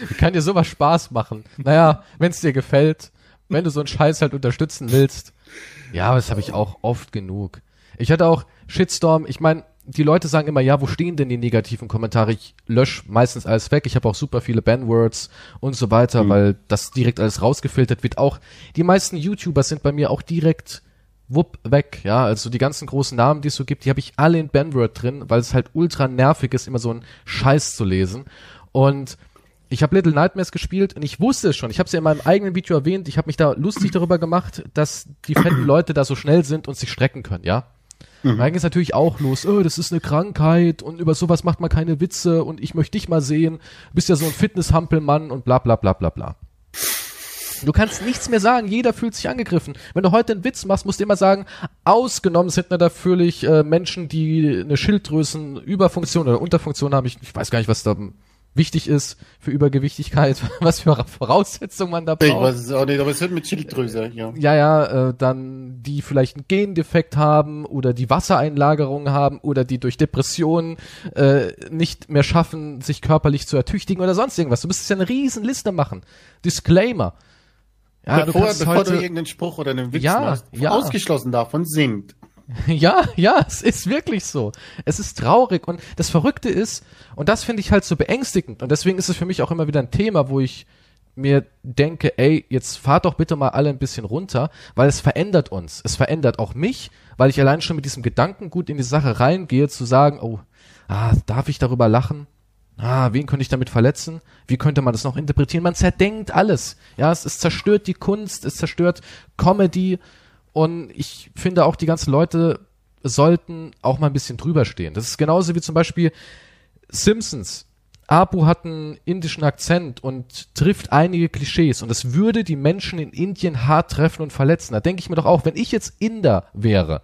Wie kann dir sowas Spaß machen? Naja, wenn es dir gefällt, wenn du so einen Scheiß halt unterstützen willst. Ja, aber das habe ich auch oft genug. Ich hatte auch Shitstorm, ich meine, die Leute sagen immer, ja, wo stehen denn die negativen Kommentare? Ich lösche meistens alles weg. Ich habe auch super viele Banwords und so weiter, mhm. weil das direkt alles rausgefiltert wird. Auch die meisten YouTuber sind bei mir auch direkt wupp weg, ja, also die ganzen großen Namen, die es so gibt, die habe ich alle in Banword drin, weil es halt ultra nervig ist, immer so einen Scheiß zu lesen. Und ich habe Little Nightmares gespielt und ich wusste es schon. Ich habe es ja in meinem eigenen Video erwähnt. Ich habe mich da lustig darüber gemacht, dass die fetten Leute da so schnell sind und sich strecken können, ja. Mhm. Da ging es natürlich auch los, oh, das ist eine Krankheit und über sowas macht man keine Witze und ich möchte dich mal sehen, du bist ja so ein Fitnesshampelmann und bla bla bla bla bla. Du kannst nichts mehr sagen, jeder fühlt sich angegriffen. Wenn du heute einen Witz machst, musst du immer sagen, ausgenommen sind natürlich äh, Menschen, die eine Schilddrüsenüberfunktion oder Unterfunktion haben. Ich, ich weiß gar nicht, was da wichtig ist für Übergewichtigkeit, was für Voraussetzungen man da braucht. Ich weiß es auch nicht, aber es wird mit Schilddrüse, ja. Ja, ja, äh, dann die vielleicht einen Gendefekt haben oder die Wassereinlagerung haben oder die durch Depressionen äh, nicht mehr schaffen, sich körperlich zu ertüchtigen oder sonst irgendwas. Du müsstest ja eine riesen Liste machen. Disclaimer. Ja, bevor, du, bevor heute, du irgendeinen Spruch oder einen Witz ja, machst, ja. ausgeschlossen davon singt. Ja, ja, es ist wirklich so. Es ist traurig und das Verrückte ist, und das finde ich halt so beängstigend, und deswegen ist es für mich auch immer wieder ein Thema, wo ich mir denke, ey, jetzt fahrt doch bitte mal alle ein bisschen runter, weil es verändert uns. Es verändert auch mich, weil ich allein schon mit diesem Gedanken gut in die Sache reingehe, zu sagen, oh, ah, darf ich darüber lachen? Ah, wen könnte ich damit verletzen? Wie könnte man das noch interpretieren? Man zerdenkt alles. Ja, es, es zerstört die Kunst, es zerstört Comedy, und ich finde auch, die ganzen Leute sollten auch mal ein bisschen drüber stehen. Das ist genauso wie zum Beispiel Simpsons. Apu hat einen indischen Akzent und trifft einige Klischees und das würde die Menschen in Indien hart treffen und verletzen. Da denke ich mir doch auch, wenn ich jetzt Inder wäre,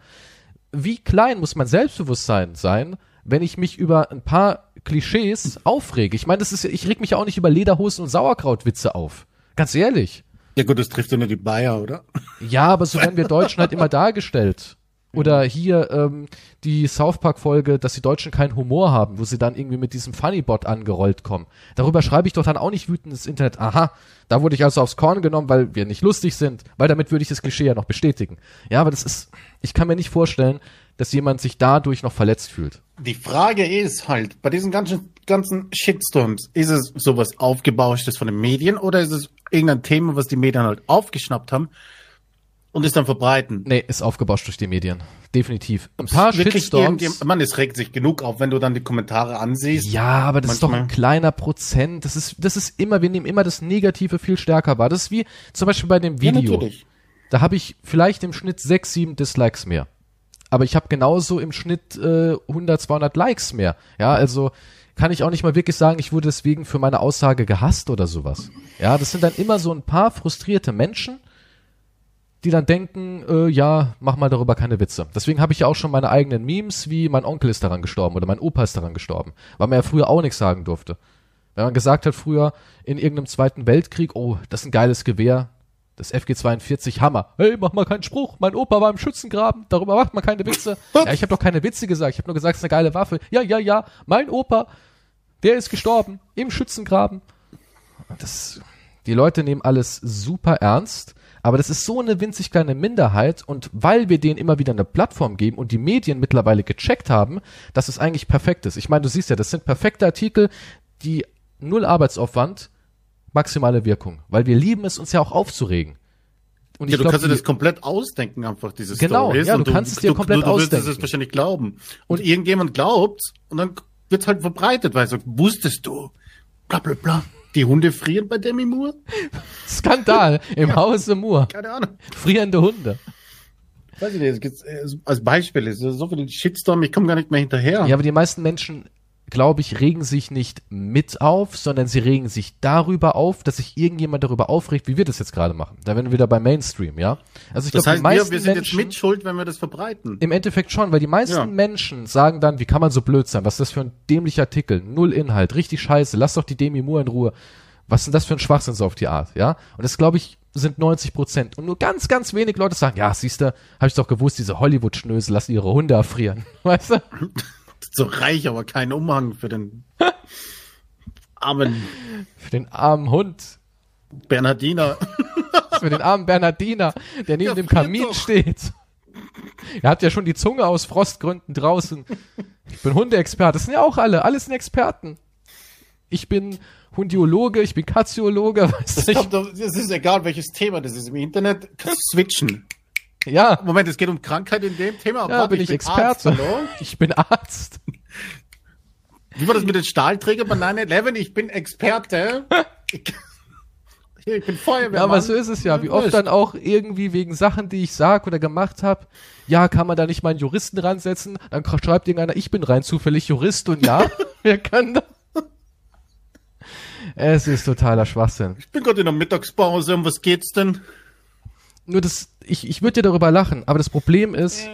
wie klein muss mein Selbstbewusstsein sein, wenn ich mich über ein paar Klischees aufrege? Ich meine, das ist, ich reg mich ja auch nicht über Lederhosen und Sauerkrautwitze auf. Ganz ehrlich. Ja gut, das trifft ja nur die Bayer, oder? Ja, aber so werden wir Deutschen halt immer dargestellt. Oder hier ähm, die South Park-Folge, dass die Deutschen keinen Humor haben, wo sie dann irgendwie mit diesem Funnybot angerollt kommen. Darüber schreibe ich doch dann auch nicht wütend ins Internet. Aha, da wurde ich also aufs Korn genommen, weil wir nicht lustig sind, weil damit würde ich das Klischee ja noch bestätigen. Ja, aber das ist, ich kann mir nicht vorstellen, dass jemand sich dadurch noch verletzt fühlt. Die Frage ist halt, bei diesen ganzen, ganzen Shitstorms, ist es sowas Aufgebauschtes von den Medien oder ist es irgendein Thema, was die Medien halt aufgeschnappt haben und es dann verbreiten? Nee, ist aufgebauscht durch die Medien. Definitiv. Ein paar Shitstorms. Man, es regt sich genug auf, wenn du dann die Kommentare ansiehst. Ja, aber das manchmal. ist doch ein kleiner Prozent. Das ist, das ist immer, wir nehmen immer das Negative viel stärker wahr. Das ist wie zum Beispiel bei dem Video. Ja, natürlich. Da habe ich vielleicht im Schnitt sechs, sieben Dislikes mehr aber ich habe genauso im Schnitt äh, 100, 200 Likes mehr. Ja, also kann ich auch nicht mal wirklich sagen, ich wurde deswegen für meine Aussage gehasst oder sowas. Ja, das sind dann immer so ein paar frustrierte Menschen, die dann denken, äh, ja, mach mal darüber keine Witze. Deswegen habe ich ja auch schon meine eigenen Memes, wie mein Onkel ist daran gestorben oder mein Opa ist daran gestorben, weil man ja früher auch nichts sagen durfte. Wenn man gesagt hat früher in irgendeinem Zweiten Weltkrieg, oh, das ist ein geiles Gewehr, das FG42 Hammer. Hey, mach mal keinen Spruch. Mein Opa war im Schützengraben. Darüber macht man keine Witze. ja, ich habe doch keine Witze gesagt. Ich habe nur gesagt, es ist eine geile Waffe. Ja, ja, ja. Mein Opa, der ist gestorben im Schützengraben. Das, die Leute nehmen alles super ernst. Aber das ist so eine winzig kleine Minderheit und weil wir denen immer wieder eine Plattform geben und die Medien mittlerweile gecheckt haben, dass es eigentlich perfekt ist. Ich meine, du siehst ja, das sind perfekte Artikel, die null Arbeitsaufwand, maximale Wirkung, weil wir lieben es, uns ja auch aufzuregen. Und ja, du glaub, kannst dir das komplett ausdenken, einfach dieses Genau, Stories. ja, du, du kannst es dir komplett du, du ausdenken. Du wirst es wahrscheinlich glauben. Und, und irgendjemand glaubt und dann wird's halt verbreitet, weil so, wusstest du, bla bla bla, die Hunde frieren bei Demi Moore? Skandal im ja, Hause Moore. Keine Ahnung. Frierende Hunde. Weiß ich nicht, äh, als Beispiel ist so viel Shitstorm, ich komme gar nicht mehr hinterher. Ja, aber die meisten Menschen glaube ich, regen sich nicht mit auf, sondern sie regen sich darüber auf, dass sich irgendjemand darüber aufregt, wie wir das jetzt gerade machen. Da werden wir wieder bei Mainstream, ja? Also ich glaube, heißt, wir, wir sind Menschen, jetzt mitschuld, wenn wir das verbreiten. Im Endeffekt schon, weil die meisten ja. Menschen sagen dann, wie kann man so blöd sein? Was ist das für ein dämlicher Artikel? Null Inhalt, richtig scheiße, lass doch die Demi Moore in Ruhe. Was ist denn das für ein Schwachsinn so auf die Art, ja? Und das glaube ich sind 90 Prozent. Und nur ganz, ganz wenig Leute sagen, ja, siehste, habe ich doch gewusst, diese Hollywood-Schnösel lassen ihre Hunde erfrieren. Weißt du? so reich, aber kein Umhang für den armen. Für den armen Hund. Bernardiner. für den armen Bernardiner, der neben ja, dem Kamin doch. steht. Er hat ja schon die Zunge aus Frostgründen draußen. Ich bin Hundeexperte. Das sind ja auch alle. Alle sind Experten. Ich bin Hundiologe, ich bin Katziologe, weißt Das, du. kommt doch- das ist egal, welches Thema das ist. Im Internet kannst du switchen. Ja, Moment, es geht um Krankheit in dem Thema. ja, Warte, bin ich, Experte. Arzt, hallo? Ich bin Arzt. Wie war das mit den Stahlträgern bei 9-11? Ich bin Experte. Ich, ich bin Feuerwehrmann. Ja, aber so ist es ja. Wie oft dann auch irgendwie wegen Sachen, die ich sag oder gemacht habe, ja, kann man da nicht mal einen Juristen ransetzen? Dann schreibt irgendeiner, ich bin rein zufällig Jurist und ja, wir können da. Es ist totaler Schwachsinn. Ich bin gerade in der Mittagspause. Um was geht's denn? Nur das, ich, ich würde dir darüber lachen, aber das Problem ist,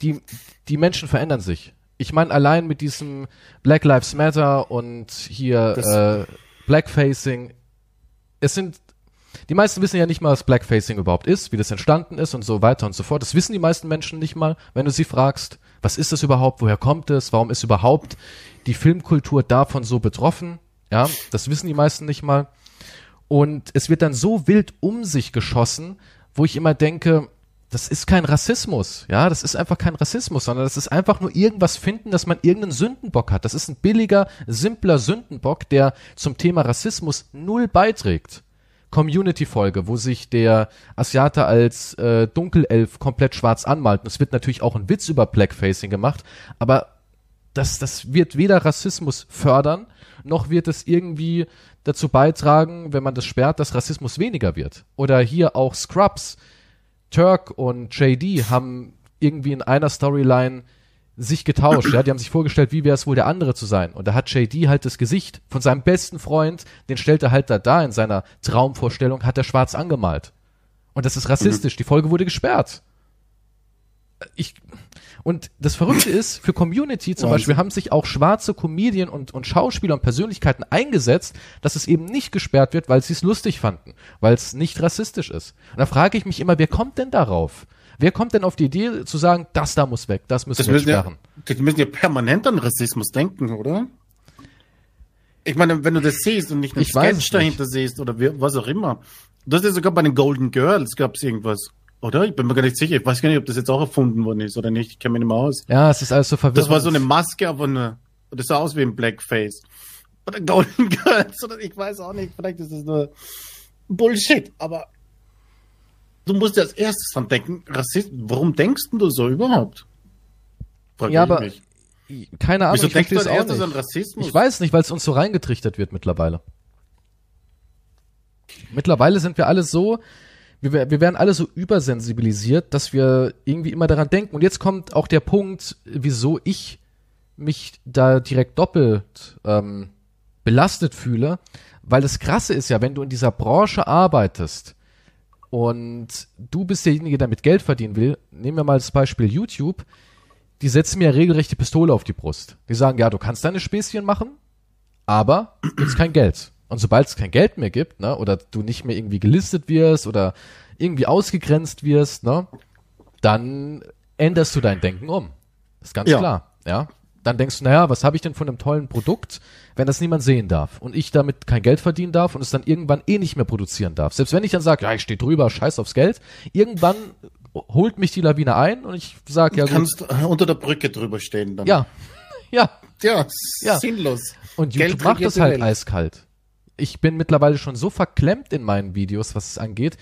die, die Menschen verändern sich. Ich meine, allein mit diesem Black Lives Matter und hier Das- äh, Blackfacing, es sind, die meisten wissen ja nicht mal, was Blackfacing überhaupt ist, wie das entstanden ist und so weiter und so fort. Das wissen die meisten Menschen nicht mal, wenn du sie fragst, was ist das überhaupt, woher kommt es, warum ist überhaupt die Filmkultur davon so betroffen? Ja, das wissen die meisten nicht mal. Und es wird dann so wild um sich geschossen, wo ich immer denke, das ist kein Rassismus, ja, das ist einfach kein Rassismus, sondern das ist einfach nur irgendwas finden, dass man irgendeinen Sündenbock hat. Das ist ein billiger, simpler Sündenbock, der zum Thema Rassismus null beiträgt. Community-Folge, wo sich der Asiate als äh, Dunkelelf komplett schwarz anmalt. Und es wird natürlich auch ein Witz über Blackfacing gemacht, aber das, das wird weder Rassismus fördern, noch wird es irgendwie dazu beitragen, wenn man das sperrt, dass Rassismus weniger wird. Oder hier auch Scrubs. Turk und JD haben irgendwie in einer Storyline sich getauscht, ja, die haben sich vorgestellt, wie wäre es wohl der andere zu sein. Und da hat JD halt das Gesicht von seinem besten Freund, den stellt er halt da da in seiner Traumvorstellung, hat er schwarz angemalt. Und das ist rassistisch. Die Folge wurde gesperrt. Ich, und das Verrückte ist, für Community zum Wahnsinn. Beispiel haben sich auch schwarze Comedien und, und Schauspieler und Persönlichkeiten eingesetzt, dass es eben nicht gesperrt wird, weil sie es lustig fanden, weil es nicht rassistisch ist. Und da frage ich mich immer, wer kommt denn darauf? Wer kommt denn auf die Idee zu sagen, das da muss weg, das müssen Das wir müssen, ja, sperren? die müssen ja permanent an Rassismus denken, oder? Ich meine, wenn du das siehst und nicht einen Ich weiß Sketch dahinter siehst oder was auch immer. Das ist sogar bei den Golden Girls gab es irgendwas. Oder? Ich bin mir gar nicht sicher. Ich weiß gar nicht, ob das jetzt auch erfunden worden ist oder nicht. Ich kenne mich nicht mehr aus. Ja, es ist alles so verwirrend. Das war so eine Maske, aber eine, das sah aus wie ein Blackface. Oder Golden Girls, oder ich weiß auch nicht. Vielleicht ist das nur Bullshit, aber du musst ja als erstes dran denken, Rassist, warum denkst du so überhaupt? Frag Ja, ich aber mich. Keine Ahnung, Wieso ich denkst du als erstes an. Rassismus? Ich weiß nicht, weil es uns so reingetrichtert wird mittlerweile. Mittlerweile sind wir alle so, wir, wir werden alle so übersensibilisiert, dass wir irgendwie immer daran denken. Und jetzt kommt auch der Punkt, wieso ich mich da direkt doppelt ähm, belastet fühle, weil das Krasse ist ja, wenn du in dieser Branche arbeitest und du bist derjenige, der damit Geld verdienen will, nehmen wir mal das Beispiel YouTube, die setzen mir regelrecht die Pistole auf die Brust. Die sagen, ja, du kannst deine Späßchen machen, aber gibt's kein Geld. Und sobald es kein Geld mehr gibt, ne, oder du nicht mehr irgendwie gelistet wirst oder irgendwie ausgegrenzt wirst, ne, dann änderst du dein Denken um. Das ist ganz Ja. klar, ja. Dann denkst du, naja, was habe ich denn von einem tollen Produkt, wenn das niemand sehen darf und ich damit kein Geld verdienen darf und es dann irgendwann eh nicht mehr produzieren darf. Selbst wenn ich dann sage, ja, ich stehe drüber, scheiß aufs Geld, irgendwann holt mich die Lawine ein und ich sage, ja du gut, kannst äh, unter der Brücke drüber stehen dann. ja, ja, Ja, Ja. sinnlos. und Geld YouTube macht regiert das halt eiskalt. Ich bin mittlerweile schon so verklemmt in meinen Videos, was es angeht.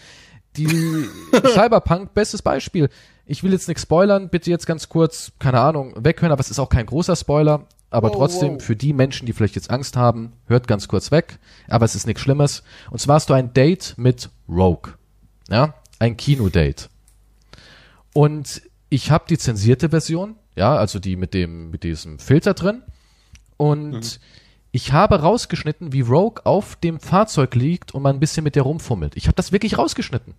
Die Cyberpunk, bestes Beispiel. Ich will jetzt nichts spoilern, bitte jetzt ganz kurz, keine Ahnung, weghören, aber es ist auch kein großer Spoiler. Aber Wow, trotzdem, wow. für die Menschen, die vielleicht jetzt Angst haben, hört ganz kurz weg. Aber es ist nichts Schlimmes. Und zwar hast du ein Date mit Rogue. Ja, ein Kinodate. Und ich habe die zensierte Version, ja, also die mit dem, mit diesem Filter drin. Und Mhm. Ich habe rausgeschnitten, wie Rogue auf dem Fahrzeug liegt und man ein bisschen mit der rumfummelt. Ich habe das wirklich rausgeschnitten.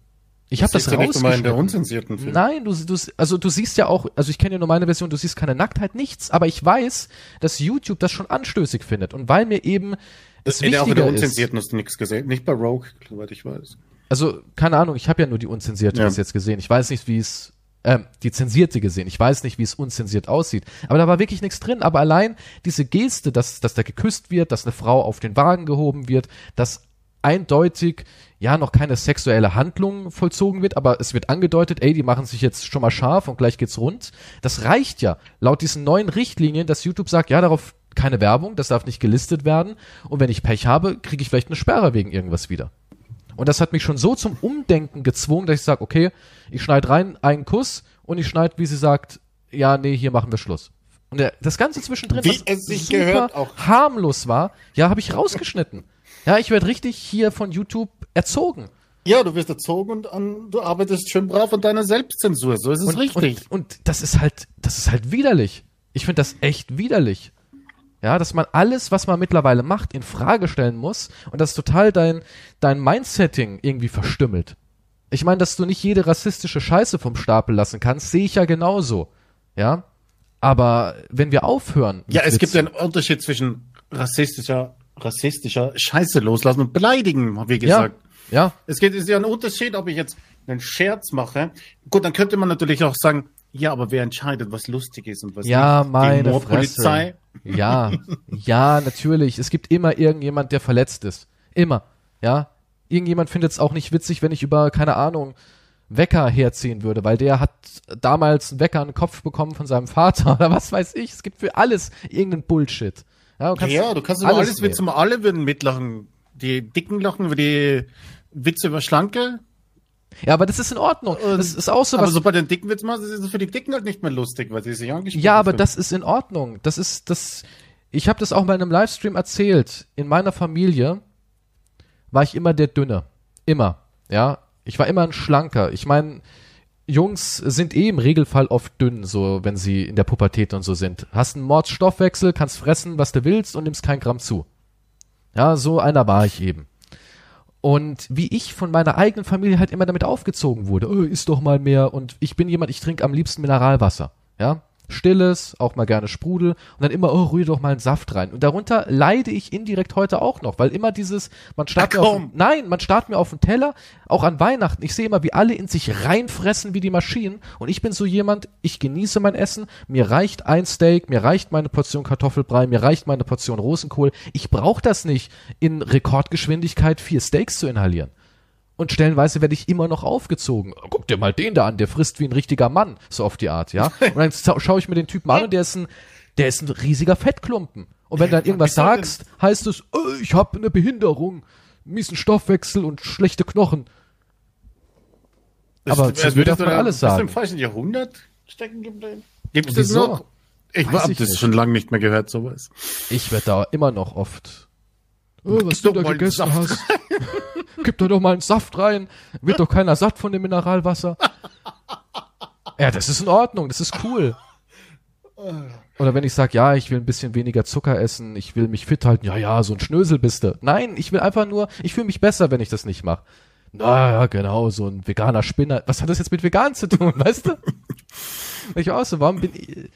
Ich habe das Siehst du nicht immer in der rausgeschnitten. unzensierten Film. Nein, du, du, also du siehst ja auch, also ich kenne ja nur meine Version, du siehst keine Nacktheit, nichts, aber ich weiß, dass YouTube das schon anstößig findet und weil mir eben das in der, auch in der Wichtiger ist, unzensierten hast du nichts gesehen. Nicht bei Rogue, soweit ich weiß. also keine Ahnung, ich habe ja nur die unzensierte Ja. bis jetzt gesehen. Ich weiß nicht, wie es ähm, die zensierte gesehen. Ich weiß nicht, wie es unzensiert aussieht. Aber da war wirklich nichts drin. Aber allein diese Geste, dass, dass da geküsst wird, dass eine Frau auf den Wagen gehoben wird, dass eindeutig ja noch keine sexuelle Handlung vollzogen wird, aber es wird angedeutet, ey, die machen sich jetzt schon mal scharf und gleich geht's rund. Das reicht ja. Laut diesen neuen Richtlinien, dass YouTube sagt, ja, darauf keine Werbung, das darf nicht gelistet werden und wenn ich Pech habe, kriege ich vielleicht eine Sperre wegen irgendwas wieder. Und das hat mich schon so zum Umdenken gezwungen, dass ich sage, okay, ich schneide rein einen Kuss und ich schneide, wie sie sagt, ja, nee, hier machen wir Schluss. Und das Ganze zwischendrin, Wie was es sich super gehört, auch. harmlos war, ja, habe ich rausgeschnitten. Ja, ich werde richtig hier von YouTube erzogen. Ja, du wirst erzogen und an, du arbeitest schön brav an deiner Selbstzensur. So ist es Und, richtig. Und, und das ist halt, das ist halt widerlich. Ich finde das echt widerlich. Ja, dass man alles, was man mittlerweile macht, in Frage stellen muss und das total dein, dein Mindsetting irgendwie verstümmelt. Ich meine, dass du nicht jede rassistische Scheiße vom Stapel lassen kannst, sehe ich ja genauso. Ja. Aber wenn wir aufhören. ja, es gibt Witzen- einen Unterschied zwischen rassistischer, rassistischer Scheiße loslassen und beleidigen, wie Ja, gesagt. ja. Es geht, ist ja ein Unterschied, ob ich jetzt einen Scherz mache. Gut, dann könnte man natürlich auch sagen, ja, aber wer entscheidet, was lustig ist und was Ja, nicht? meine Die. Fresse. Ja, ja, natürlich. Es gibt immer irgendjemand, der verletzt ist. Immer. Ja. Irgendjemand findet es auch nicht witzig, wenn ich über, keine Ahnung, Wecker herziehen würde, weil der hat damals einen Wecker an den Kopf bekommen von seinem Vater oder was weiß ich. Es gibt für alles irgendeinen Bullshit. Ja, du kannst Ja, du kannst über alles, alles Witze. Alle würden mitlachen. Die Dicken lachen über die Witze über Schlanke. Ja, aber das ist in Ordnung. Das ist auch so aber was. sobald du den Dicken Witz machst, ist es für die Dicken halt nicht mehr lustig, weil sie sich angesprochen Ja, aber das ist in Ordnung. Das ist das. Ich habe das auch mal in einem Livestream erzählt. In meiner Familie war ich immer der Dünne. Immer. Ja. Ich war immer ein Schlanker. Ich meine, Jungs sind eh im Regelfall oft dünn, so wenn sie in der Pubertät und so sind. Hast einen Mordsstoffwechsel, kannst fressen, was du willst und nimmst kein Gramm zu. Ja, so einer war ich eben. Und wie ich von meiner eigenen Familie halt immer damit aufgezogen wurde, oh, isst doch mal mehr und ich bin jemand, ich trinke am liebsten Mineralwasser, ja? Stilles, auch mal gerne Sprudel und dann immer, oh, rühr doch mal einen Saft rein. Und darunter leide ich indirekt heute auch noch, weil immer dieses, man starrt Ach, mir auf, nein, man starrt mir auf den Teller, auch an Weihnachten. Ich sehe immer, wie alle in sich reinfressen wie die Maschinen und ich bin so jemand, ich genieße mein Essen, mir reicht ein Steak, mir reicht meine Portion Kartoffelbrei, mir reicht meine Portion Rosenkohl. Ich brauche das nicht, in Rekordgeschwindigkeit vier Steaks zu inhalieren. Und stellenweise werde ich immer noch aufgezogen. Guck dir mal den da an, der frisst wie ein richtiger Mann, so auf die Art, ja. Und dann schau- schaue ich mir den Typen an und der ist ein, der ist ein riesiger Fettklumpen. Und wenn du dann irgendwas sagst, heißt es, oh, ich habe eine Behinderung, miesen Stoffwechsel und schlechte Knochen. aber Das- du man alles sagen. im falschen Jahrhundert stecken geblieben? Gibt es das noch? Ich Weiß habe das nicht. schon lange nicht mehr gehört, sowas. Ich werde da immer noch oft. Oh, was du da gegessen hast. Gib da doch mal einen Saft rein. Wird doch keiner satt von dem Mineralwasser. Ja, das ist in Ordnung, das ist cool. Oder wenn ich sag, ja, ich will ein bisschen weniger Zucker essen, ich will mich fit halten, ja, ja, so ein Schnösel bist du. Nein, ich will einfach nur, ich fühle mich besser, wenn ich das nicht mache. Na ja, genau, so ein veganer Spinner. Was hat das jetzt mit vegan zu tun, weißt du? Ich auch so, warum bin ich,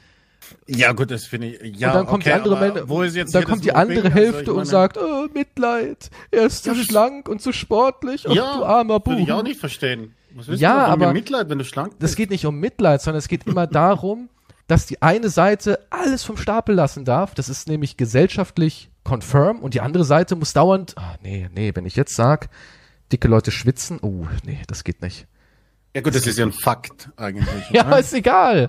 Ja, gut, das finde ich. Ja, und dann kommt okay, die andere aber Männer, wo ist jetzt dann kommt das die andere? Also, Hälfte und meine, sagt, oh, Mitleid, er ist zu Ja, das- schlank und zu sportlich, oh, ja, du armer Würde ich auch Buch. nicht verstehen. Was willst Ja, du aber- Mitleid, wenn du schlank Das bist? geht nicht um Mitleid, sondern es geht immer darum, dass die eine Seite alles vom Stapel lassen darf, das ist nämlich gesellschaftlich confirm und die andere Seite muss dauernd, ah, nee, nee, wenn ich jetzt sag, dicke Leute schwitzen, oh, nee, das geht nicht. Ja gut, das ist ja ein Fakt eigentlich. Ja, ne? ist egal.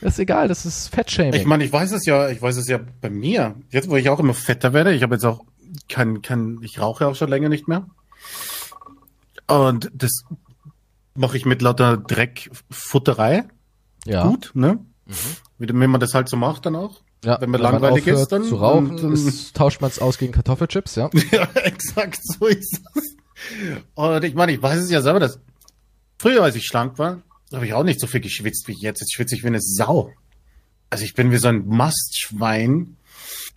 Das ist egal, das ist Fettshaming. Ich meine, ich weiß es ja, ich weiß es ja bei mir. Jetzt, wo ich auch immer fetter werde, ich habe jetzt auch kein, kein, ich rauche auch schon länger nicht mehr. Und das mache ich mit lauter Dreckfutterei. ja. Gut, ne? Wie, wenn man das halt so macht dann auch. Ja, Wenn man langweilig aufhört ist, dann- zu rauchen, und, ähm, ist, tauscht man es aus gegen Kartoffelchips, ja. Ja, exakt so ist es. Und ich meine, ich weiß es ja selber, dass früher, als ich schlank war, habe ich auch nicht so viel geschwitzt wie jetzt. Jetzt schwitze ich wie eine Sau. Also ich bin wie so ein Mastschwein,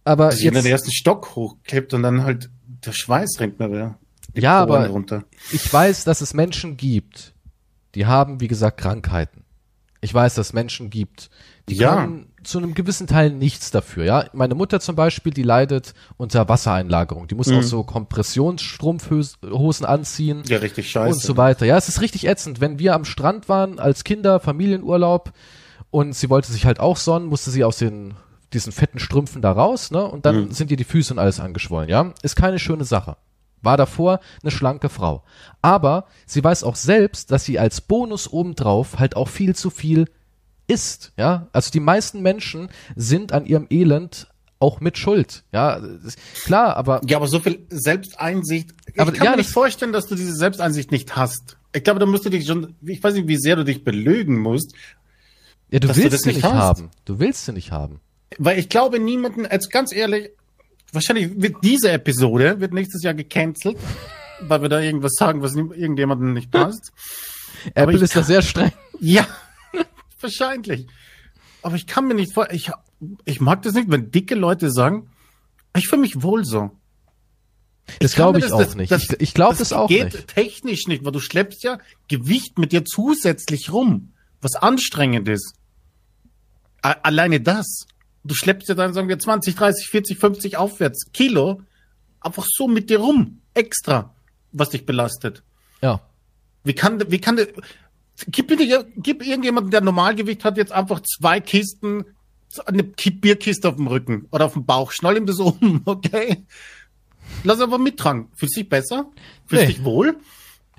Aber das sich in den jetzt, ersten Stock hochklebt und dann halt der Schweiß rennt mir wieder. Ja, Poren aber- runter. ich weiß, dass es Menschen gibt, die haben, wie gesagt, Krankheiten. Ich weiß, dass es Menschen gibt, die Ja. können zu einem gewissen Teil nichts dafür, ja. Meine Mutter zum Beispiel, die leidet unter Wassereinlagerung. Die muss Mhm. auch so Kompressionsstrumpfhosen anziehen. Ja, richtig scheiße. und so weiter. Ja, es ist richtig ätzend. Wenn wir am Strand waren als Kinder, Familienurlaub und sie wollte sich halt auch sonnen, musste sie aus den diesen fetten Strümpfen da raus, ne? Und dann Mhm. sind ihr die Füße und alles angeschwollen, ja? Ist keine schöne Sache. War davor eine schlanke Frau. Aber sie weiß auch selbst, dass sie als Bonus obendrauf halt auch viel zu viel isst, ja. Also die meisten Menschen sind an ihrem Elend auch mit Schuld, ja. Klar, aber. Ja, aber so viel Selbsteinsicht. Ich Aber kann ja, mir nicht vorstellen, dass du diese Selbsteinsicht nicht hast. Ich glaube, da musst du dich schon, ich weiß nicht, wie sehr du dich belügen musst, Ja, du du willst das sie nicht hast. haben. Du willst sie nicht haben. weil ich glaube niemanden, jetzt ganz ehrlich, wahrscheinlich wird diese Episode, wird nächstes Jahr gecancelt, weil wir da irgendwas sagen, was irgendjemandem nicht passt. Apple ist da sehr streng. Ja, wahrscheinlich. Aber ich kann mir nicht vor, ich, ich mag das nicht, wenn dicke Leute sagen, ich fühle mich wohl so. Das glaube mir ich das- auch das- nicht. das- ich ich glaube das auch geht nicht. technisch nicht, weil du schleppst ja Gewicht mit dir zusätzlich rum, was anstrengend ist. A alleine das. Du schleppst ja dann, sagen wir, 20, 30, 40, 50 aufwärts Kilo einfach so mit dir rum, extra, was dich belastet. Ja. Wie kann, wie kann, gib bitte, gib irgendjemanden, der Normalgewicht hat, jetzt einfach zwei Kisten, eine Ki- Bierkiste auf dem Rücken oder auf dem Bauch, schnall ihm das um, okay? Lass einfach mittragen. Fühlst dich besser? Fühlst Nee. dich wohl?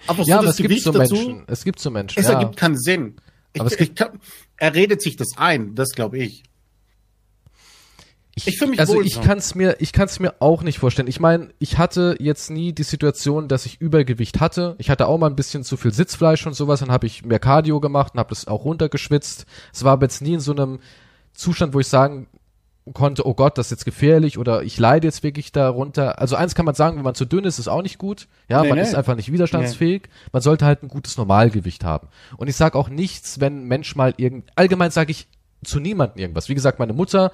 Aber Ja, so aber das es gibt Gewicht so dazu, Menschen. Es gibt so Menschen. es ja. ergibt keinen Sinn. Ich, Aber es ich kann, er redet sich das ein, das glaube ich. Ich fühl mich also wohl ich so. kann es mir, ich kann es mir auch nicht vorstellen. Ich meine, ich hatte jetzt nie die Situation, dass ich Übergewicht hatte. Ich hatte auch mal ein bisschen zu viel Sitzfleisch und sowas, dann habe ich mehr Cardio gemacht und habe das auch runtergeschwitzt. Es war aber jetzt nie in so einem Zustand, wo ich sagen konnte, oh Gott, das ist jetzt gefährlich oder ich leide jetzt wirklich darunter. Also eins kann man sagen, wenn man zu dünn ist, ist auch nicht gut. Ja, Nee, man nee. ist einfach nicht widerstandsfähig. Man sollte halt ein gutes Normalgewicht haben. Und ich sage auch nichts, wenn ein Mensch mal irgend, allgemein sage ich zu niemandem irgendwas. Wie gesagt, meine Mutter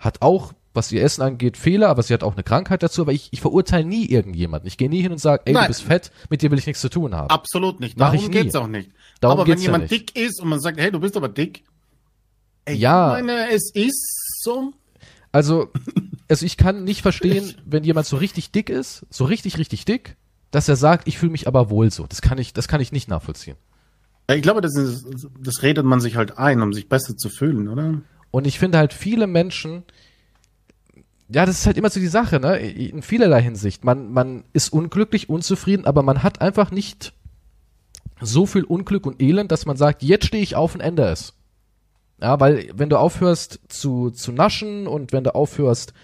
hat auch, was ihr Essen angeht, Fehler, aber sie hat auch eine Krankheit dazu, aber ich, ich verurteile nie irgendjemanden. Ich gehe nie hin und sage, ey, Nein. du bist fett, mit dir will ich nichts zu tun haben. Absolut nicht. Mach ich Darum nie. geht's auch nicht. Darum aber wenn ja jemand nicht. dick ist und man sagt, hey, du bist aber dick. Ey, Ja. Ich meine, es ist so. Also, also ich kann nicht verstehen, wenn jemand so richtig dick ist, so richtig, richtig dick, dass er sagt, ich fühle mich aber wohl so. Das kann ich, das kann ich nicht nachvollziehen. Ja, Ich glaube, das, ist, das redet man sich halt ein, um sich besser zu fühlen, oder? Und ich finde halt viele Menschen, ja, das ist halt immer so die Sache, ne? In vielerlei Hinsicht. Man, man ist unglücklich, unzufrieden, aber man hat einfach nicht so viel Unglück und Elend, dass man sagt, jetzt stehe ich auf und ändere es. Ja, weil wenn du aufhörst zu, zu naschen und wenn du aufhörst,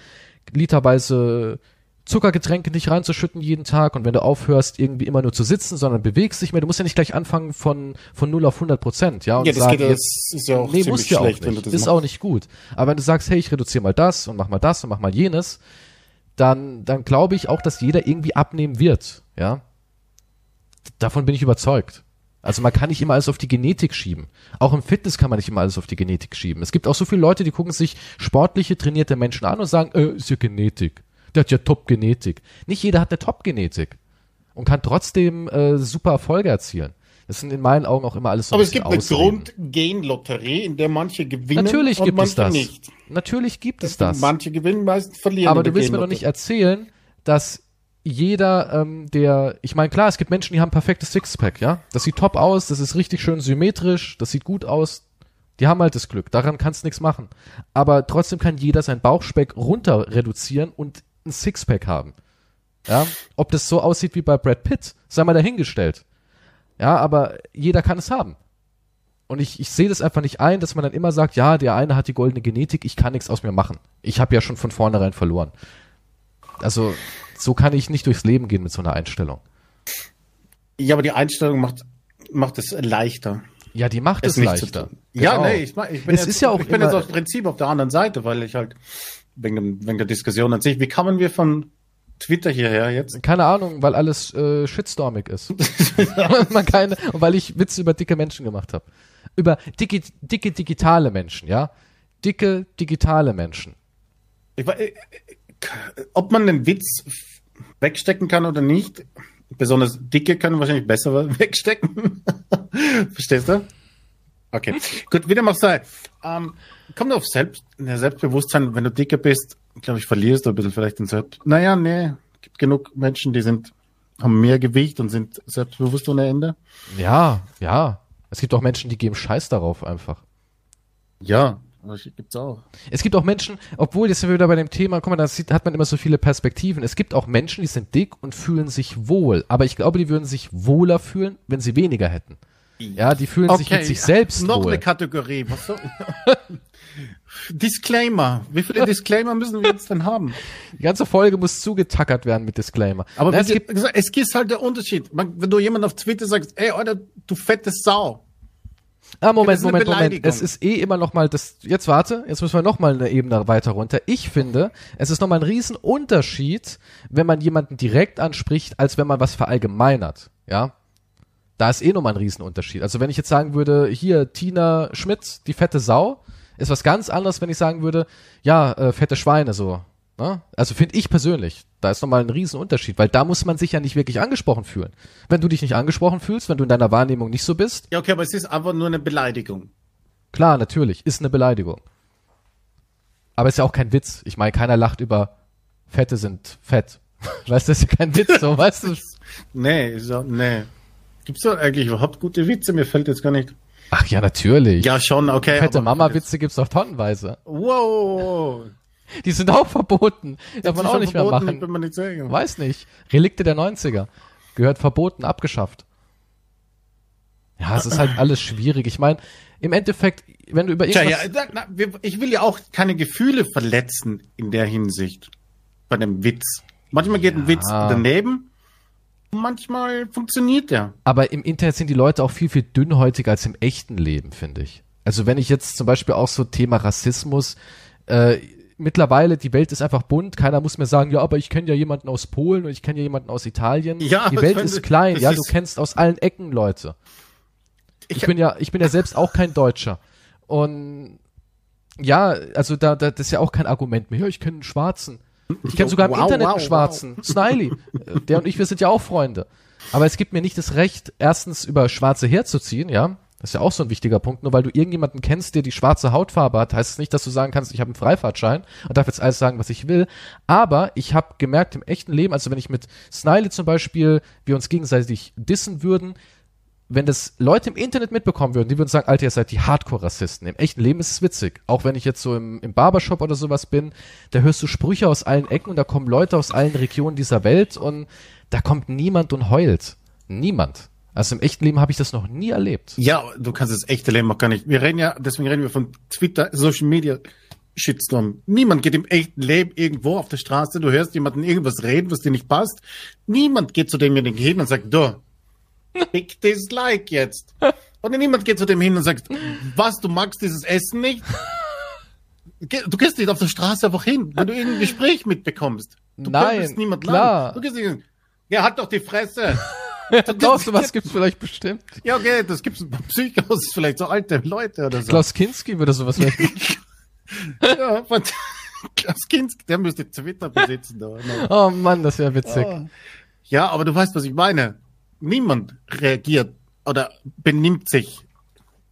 literweise Zuckergetränke nicht reinzuschütten jeden Tag und wenn du aufhörst, irgendwie immer nur zu sitzen, sondern bewegst dich mehr, du musst ja nicht gleich anfangen von, von 0 auf 100 Prozent, ja, und Ja, das sagen, geht ja- jetzt, ist ja auch nee, musst du auch schlecht, nicht. ist machst. auch nicht gut. Aber wenn du sagst, hey, ich reduziere mal das und mach mal das und mach mal jenes, dann, dann glaube ich auch, dass jeder irgendwie abnehmen wird, ja. Davon bin ich überzeugt. Also man kann nicht immer alles auf die Genetik schieben. Auch im Fitness kann man nicht immer alles auf die Genetik schieben. Es gibt auch so viele Leute, die gucken sich sportliche, trainierte Menschen an und sagen, äh, ist ja Genetik. Der hat ja Top-Genetik. Nicht jeder hat eine Top-Genetik und kann trotzdem äh, super Erfolge erzielen. Das sind in meinen Augen auch immer alles so Aber es gibt eine. Grundgenlotterie, in der manche gewinnen Natürlich und gibt es das. nicht. Natürlich gibt es das. Manche gewinnen, meistens verlieren. Aber du willst mir doch nicht erzählen, dass jeder, ähm, der, ich meine, klar, es gibt Menschen, die haben perfektes Sixpack, ja. Das sieht top aus, das ist richtig schön symmetrisch, das sieht gut aus. Die haben halt das Glück, daran kannst du nichts machen. Aber trotzdem kann jeder seinen Bauchspeck runter reduzieren und ein Sixpack haben. Ja, ob das so aussieht wie bei Brad Pitt, sei mal dahingestellt. Ja, aber jeder kann es haben. Und ich, ich sehe das einfach nicht ein, dass man dann immer sagt, ja, der eine hat die goldene Genetik, ich kann nichts aus mir machen. Ich habe ja schon von vornherein verloren. Also, so kann ich nicht durchs Leben gehen mit so einer Einstellung. Ja, aber die Einstellung macht, macht es leichter. Ja, die macht es, nicht leichter. tun. Ja, Genau. nee, ich, ich bin, Es jetzt, ist ja auch ich bin immer- jetzt aus Prinzip auf der anderen Seite, weil ich halt wegen, wegen der Diskussion an sich, wie kamen wir von Twitter hierher jetzt? Keine Ahnung, weil alles äh, shitstormig ist. Man keine, und weil ich Witze über dicke Menschen gemacht habe. Über dicke, dicke digitale Menschen, ja? Dicke digitale Menschen. Ich, wei- äh, ob man den Witz wegstecken kann oder nicht, besonders dicke können wahrscheinlich besser wegstecken. Verstehst du? Okay, gut, wie dem auch sei. Ähm, kommt auf Selbst, ja, Selbstbewusstsein, wenn du dicker bist, glaube ich, verlierst du ein bisschen vielleicht den Selbst. Naja, nee, gibt genug Menschen, die sind, haben mehr Gewicht und sind selbstbewusst ohne Ende. Ja, ja. Es gibt auch Menschen, die geben Scheiß darauf einfach. Ja, Das gibt's auch. Es gibt auch Menschen, obwohl jetzt sind wir wieder bei dem Thema, guck mal, da sieht, hat man immer so viele Perspektiven. Es gibt auch Menschen, die sind dick und fühlen sich wohl. Aber ich glaube, die würden sich wohler fühlen, wenn sie weniger hätten. Ja, die fühlen sich mit sich selbst Noch wohl. eine Kategorie. Was soll? Disclaimer. Wie viele Disclaimer müssen wir jetzt denn haben? Die ganze Folge muss zugetackert werden mit Disclaimer. Aber Na, es gibt, gesagt, es gibt halt der Unterschied. Man, wenn du jemand auf Twitter sagst, ey, Alter, du fette Sau. ah, Moment, Moment, Moment. Es ist eh immer noch mal das, jetzt warte, jetzt müssen wir noch mal eine Ebene weiter runter. Ich finde, es ist noch mal ein Riesenunterschied, wenn man jemanden direkt anspricht, als wenn man was verallgemeinert. Ja. Da ist eh noch mal ein Riesenunterschied. Also wenn ich jetzt sagen würde, hier, Tina Schmidt, die fette Sau, ist was ganz anderes, wenn ich sagen würde, ja, äh, fette Schweine, so. Ne? Also finde ich persönlich, da ist nochmal ein Riesenunterschied, weil da muss man sich ja nicht wirklich angesprochen fühlen. Wenn du dich nicht angesprochen fühlst, wenn du in deiner Wahrnehmung nicht so bist, Ja, okay, aber es ist einfach nur eine Beleidigung. klar, natürlich, ist eine Beleidigung. Aber ist ja auch kein Witz. Ich meine, keiner lacht über Fette sind fett. Weißt du, das ist ja kein Witz, so, weißt du? Nee, ja, nee. Gibt's da eigentlich überhaupt gute Witze? Mir fällt jetzt gar nicht. Ach ja, natürlich. Ja, schon, okay. Fette Mama-Witze gibt's doch tonnenweise. Wow. Die sind auch verboten. Darf man auch nicht mehr verboten, machen. Bin mir nicht. Weiß nicht. Relikte der 90er. Gehört verboten, abgeschafft. Ja, es ist halt alles schwierig. Ich meine, im Endeffekt, wenn du über irgendwas... ja, na, na, ich will ja auch keine Gefühle verletzen in der Hinsicht. Bei dem Witz. Manchmal geht ein Witz daneben. Manchmal funktioniert der. Aber im Internet sind die Leute auch viel, viel dünnhäutiger als im echten Leben, finde ich. Also wenn ich jetzt zum Beispiel auch so Thema Rassismus, äh, mittlerweile, die Welt ist einfach bunt, keiner muss mir sagen, ja, aber ich kenne ja jemanden aus Polen und ich kenne ja jemanden aus Italien. Ja, die Welt ist klein, ja, du ist- kennst aus allen Ecken Leute. Ich, Ich- bin ja, ich bin ja selbst auch kein Deutscher. Und ja, also da, da das ist ja auch kein Argument mehr. Ja, ich kenne einen Schwarzen. Ich kenne sogar im Wow, Internet wow, einen Schwarzen. Smiley. Äh, Der und ich, wir sind ja auch Freunde. Aber es gibt mir nicht das Recht, erstens über Schwarze herzuziehen, ja. Das ist ja auch so ein wichtiger Punkt. Nur weil du irgendjemanden kennst, der die schwarze Hautfarbe hat, heißt es nicht, dass du sagen kannst, ich habe einen Freifahrtschein und darf jetzt alles sagen, was ich will. Aber ich habe gemerkt im echten Leben, also wenn ich mit Smiley zum Beispiel, wir uns gegenseitig dissen würden, wenn das Leute im Internet mitbekommen würden, die würden sagen, Alter, ihr seid die Hardcore-Rassisten. Im echten Leben ist es witzig. Auch wenn ich jetzt so im, im Barbershop oder sowas bin, da hörst du Sprüche aus allen Ecken und da kommen Leute aus allen Regionen dieser Welt und da kommt niemand und heult. Niemand. Also im echten Leben habe ich das noch nie erlebt. Ja, du kannst das echte Leben auch gar nicht. Wir reden ja, deswegen reden wir von Twitter, Social Media Shitstorm. Niemand geht im echten Leben irgendwo auf der Straße, du hörst jemanden irgendwas reden, was dir nicht passt. Niemand geht zu demjenigen hin und sagt, du, pick this like jetzt. Und niemand geht zu dem hin und sagt, was, du magst dieses Essen nicht? Du gehst nicht auf der Straße einfach hin, wenn du irgendein Gespräch mitbekommst. Du Nein, niemand klar. lang. Du gehst nicht, ja, halt doch die Fresse. Doch, sowas gibt's vielleicht bestimmt. Ja, okay, das gibt's bei Psychos, vielleicht so alte Leute oder so. Klaus Kinski würde sowas vielleicht. Ja, von Klaus Kinski, der müsste Twitter besitzen. Da. ne? Oh Mann, das wäre witzig. Ja, aber du weißt, was ich meine. Niemand reagiert oder benimmt sich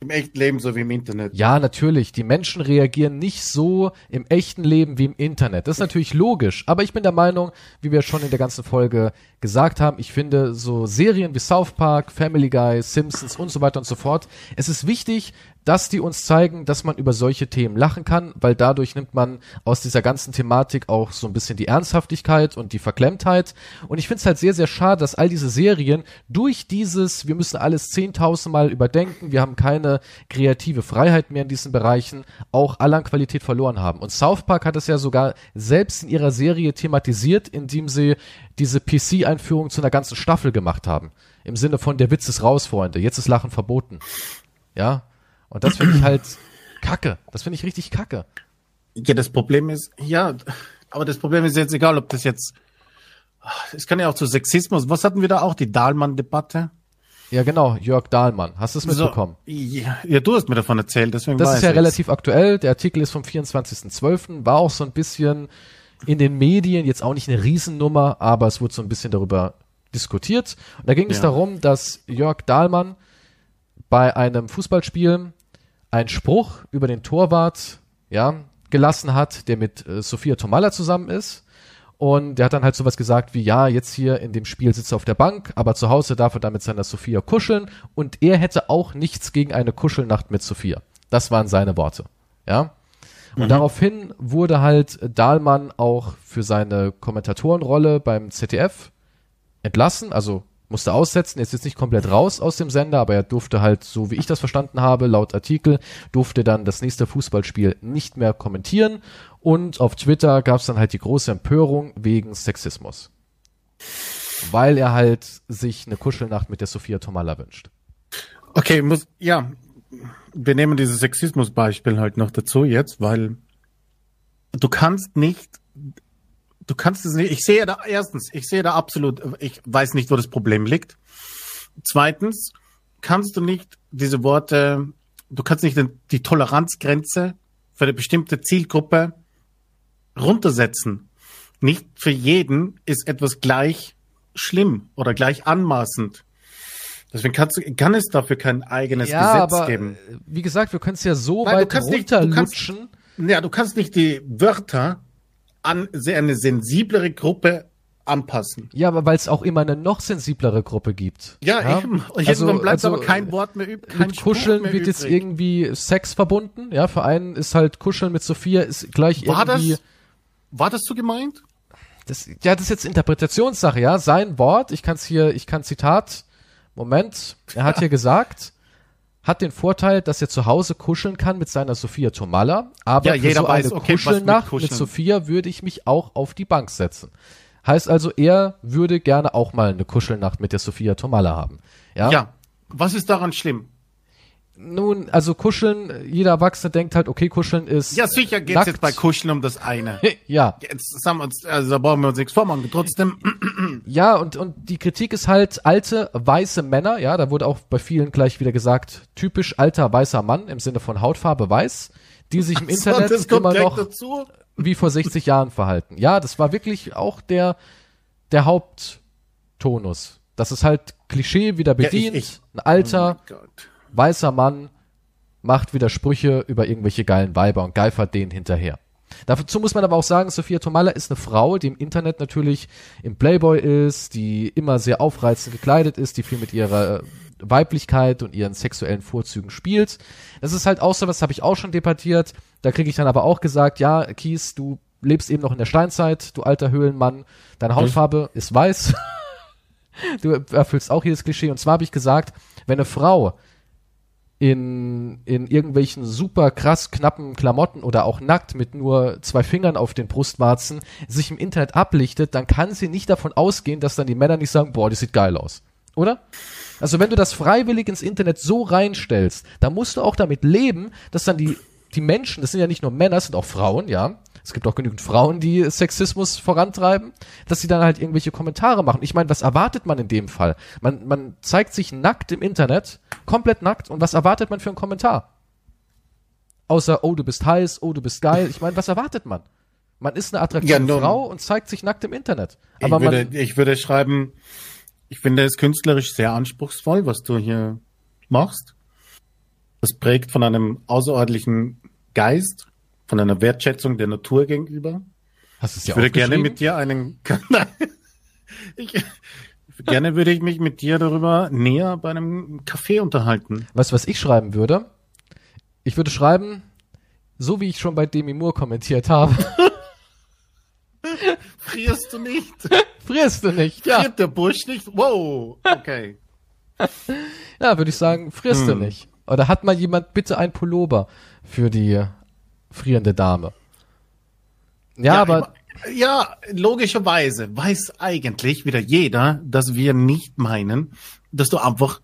im echten Leben so wie im Internet. Ja, natürlich. Die Menschen reagieren nicht so im echten Leben wie im Internet. Das ist natürlich logisch. Aber ich bin der Meinung, wie wir schon in der ganzen Folge gesagt haben, ich finde so Serien wie South Park, Family Guy, Simpsons und so weiter und so fort. Es ist wichtig, dass die uns zeigen, dass man über solche Themen lachen kann, weil dadurch nimmt man aus dieser ganzen Thematik auch so ein bisschen die Ernsthaftigkeit und die Verklemmtheit. Und ich finde es halt sehr, sehr schade, dass all diese Serien durch dieses, wir müssen alles 10.000 Mal überdenken, wir haben keine kreative Freiheit mehr in diesen Bereichen, auch alle an Qualität verloren haben. Und South Park hat es ja sogar selbst in ihrer Serie thematisiert, indem sie diese PC-Einführung zu einer ganzen Staffel gemacht haben. Im Sinne von, der Witz ist raus, Freunde, jetzt ist Lachen verboten. Ja, und das finde ich halt kacke. Das finde ich richtig kacke. Ja, das Problem ist, ja, aber das Problem ist jetzt egal, ob das jetzt, es kann ja auch zu Sexismus, was hatten wir da auch, die Dahlmann-Debatte? Ja, genau, Jörg Dahlmann. Hast du es mitbekommen? So, ja, ja, du hast mir davon erzählt, deswegen Das ist ja ich's. relativ aktuell. Der Artikel ist vom 24.12. War auch so ein bisschen in den Medien, jetzt auch nicht eine Riesennummer, aber es wurde so ein bisschen darüber diskutiert. Und da ging es Ja. darum, dass Jörg Dahlmann bei einem Fußballspiel einen Spruch über den Torwart, ja, gelassen hat, der mit äh, Sophia Tomalla zusammen ist. Und der hat dann halt sowas gesagt wie, ja, jetzt hier in dem Spiel sitzt er auf der Bank, aber zu Hause darf er da mit seiner Sophia kuscheln und er hätte auch nichts gegen eine Kuschelnacht mit Sophia. Das waren seine Worte. Ja. Und daraufhin wurde halt Dahlmann auch für seine Kommentatorenrolle beim ZDF entlassen, also musste aussetzen, ist jetzt nicht komplett raus aus dem Sender, aber er durfte halt, so wie ich das verstanden habe, laut Artikel, durfte dann das nächste Fußballspiel nicht mehr kommentieren und auf Twitter gab es dann halt die große Empörung wegen Sexismus. Weil er halt sich eine Kuschelnacht mit der Sophia Tomalla wünscht. Okay, muss, ja, wir nehmen dieses Sexismus-Beispiel halt noch dazu jetzt, weil du kannst nicht, du kannst es nicht, ich sehe da, erstens, ich sehe da absolut, ich weiß nicht, wo das Problem liegt. Zweitens, kannst du nicht diese Worte, du kannst nicht die Toleranzgrenze für eine bestimmte Zielgruppe runtersetzen. Nicht für jeden ist etwas gleich schlimm oder gleich anmaßend. Deswegen kannst du, kann es dafür kein eigenes Ja, Gesetz aber geben. äh, wie gesagt, wir können es ja so Nein, du weit kannst nicht- du kannst- runterlutschen. Ja, du kannst nicht die Wörter an eine sensiblere Gruppe anpassen. Ja, aber weil es auch immer eine noch sensiblere Gruppe gibt. Ja, eben. Und Also- bleibt also, aber kein Wort mehr übrig. Mit Kuscheln wird jetzt übrig. irgendwie Sex verbunden. Ja, für einen ist halt Kuscheln mit Sophia ist gleich War irgendwie. das, war das so gemeint? Das, ja, das ist jetzt Interpretationssache, ja. Sein Wort, ich kann es hier, ich kann Zitat, Moment, er hat hier gesagt, hat den Vorteil, dass er zu Hause kuscheln kann mit seiner Sophia Tomalla, aber Ja, für jeder so weiß, eine okay, mit Kuschelnacht mit, Kuscheln. Sophia würde ich mich auch auf die Bank setzen. Heißt also, er würde gerne auch mal eine Kuschelnacht mit der Sophia Tomalla haben. Ja. Ja. Was ist daran schlimm? Nun, also kuscheln, jeder Erwachsene denkt halt, okay, kuscheln ist. Ja, sicher geht's nackt. jetzt bei Kuscheln um das eine. ja. Jetzt haben wir uns, also da brauchen wir uns nichts vormachen. Trotzdem, Ja, und, und die Kritik ist halt alte, weiße Männer, ja, da wurde auch bei vielen gleich wieder gesagt, typisch alter, weißer Mann im Sinne von Hautfarbe weiß, die sich im Internet das kommt immer noch dazu. wie vor 60 Jahren verhalten. Ja, das war wirklich auch der, der Haupttonus. Das ist halt Klischee wieder ich- bedient, ich- ein alter, Oh Gott. Weißer Mann macht wieder Sprüche über irgendwelche geilen Weiber und geifert denen hinterher. Dazu muss man aber auch sagen, Sophia Tomalla ist eine Frau, die im Internet natürlich im Playboy ist, die immer sehr aufreizend gekleidet ist, die viel mit ihrer äh, Weiblichkeit und ihren sexuellen Vorzügen spielt. Das ist halt auch so, was habe ich auch schon debattiert. Da kriege ich dann aber auch gesagt, ja, Kies, du lebst eben noch in der Steinzeit, du alter Höhlenmann, deine Hautfarbe ist weiß. du erfüllst auch jedes Klischee. Und zwar habe ich gesagt, wenn eine Frau in, in irgendwelchen super krass knappen Klamotten oder auch nackt mit nur zwei Fingern auf den Brustwarzen sich im Internet ablichtet, dann kann sie nicht davon ausgehen, dass dann die Männer nicht sagen, boah, die sieht geil aus. Oder? Also wenn du das freiwillig ins Internet so reinstellst, dann musst du auch damit leben, dass dann die, die Menschen, das sind ja nicht nur Männer, es sind auch Frauen, ja. Es gibt auch genügend Frauen, die Sexismus vorantreiben, dass sie dann halt irgendwelche Kommentare machen. Ich meine, was erwartet man in dem Fall? Man, man zeigt sich nackt im Internet, komplett nackt, und was erwartet man für einen Kommentar? Außer, oh, du bist heiß, oh, du bist geil. Ich meine, was erwartet man? Man ist eine attraktive Ja, nun- Frau und zeigt sich nackt im Internet. Ich Aber würde, man, ich würde schreiben, ich finde es künstlerisch sehr anspruchsvoll, was du hier machst. Das prägt von einem außerordentlichen Geist, von einer Wertschätzung der Natur gegenüber. hast du es Ich ja würde gerne mit dir einen, Nein. ich, gerne würde ich mich mit dir darüber näher bei einem Kaffee unterhalten. Weißt du, was ich schreiben würde? Ich würde schreiben, so wie ich schon bei Demi Moore kommentiert habe, Frierst du nicht? frierst du nicht. Ja, Friert der Busch nicht? Wow, okay. ja würde ich sagen, frierst du Hm. nicht. Oder hat mal jemand bitte ein Pullover für die frierende Dame? Ja, aber ich- ja, logischerweise weiß eigentlich wieder jeder, dass wir nicht meinen, dass du einfach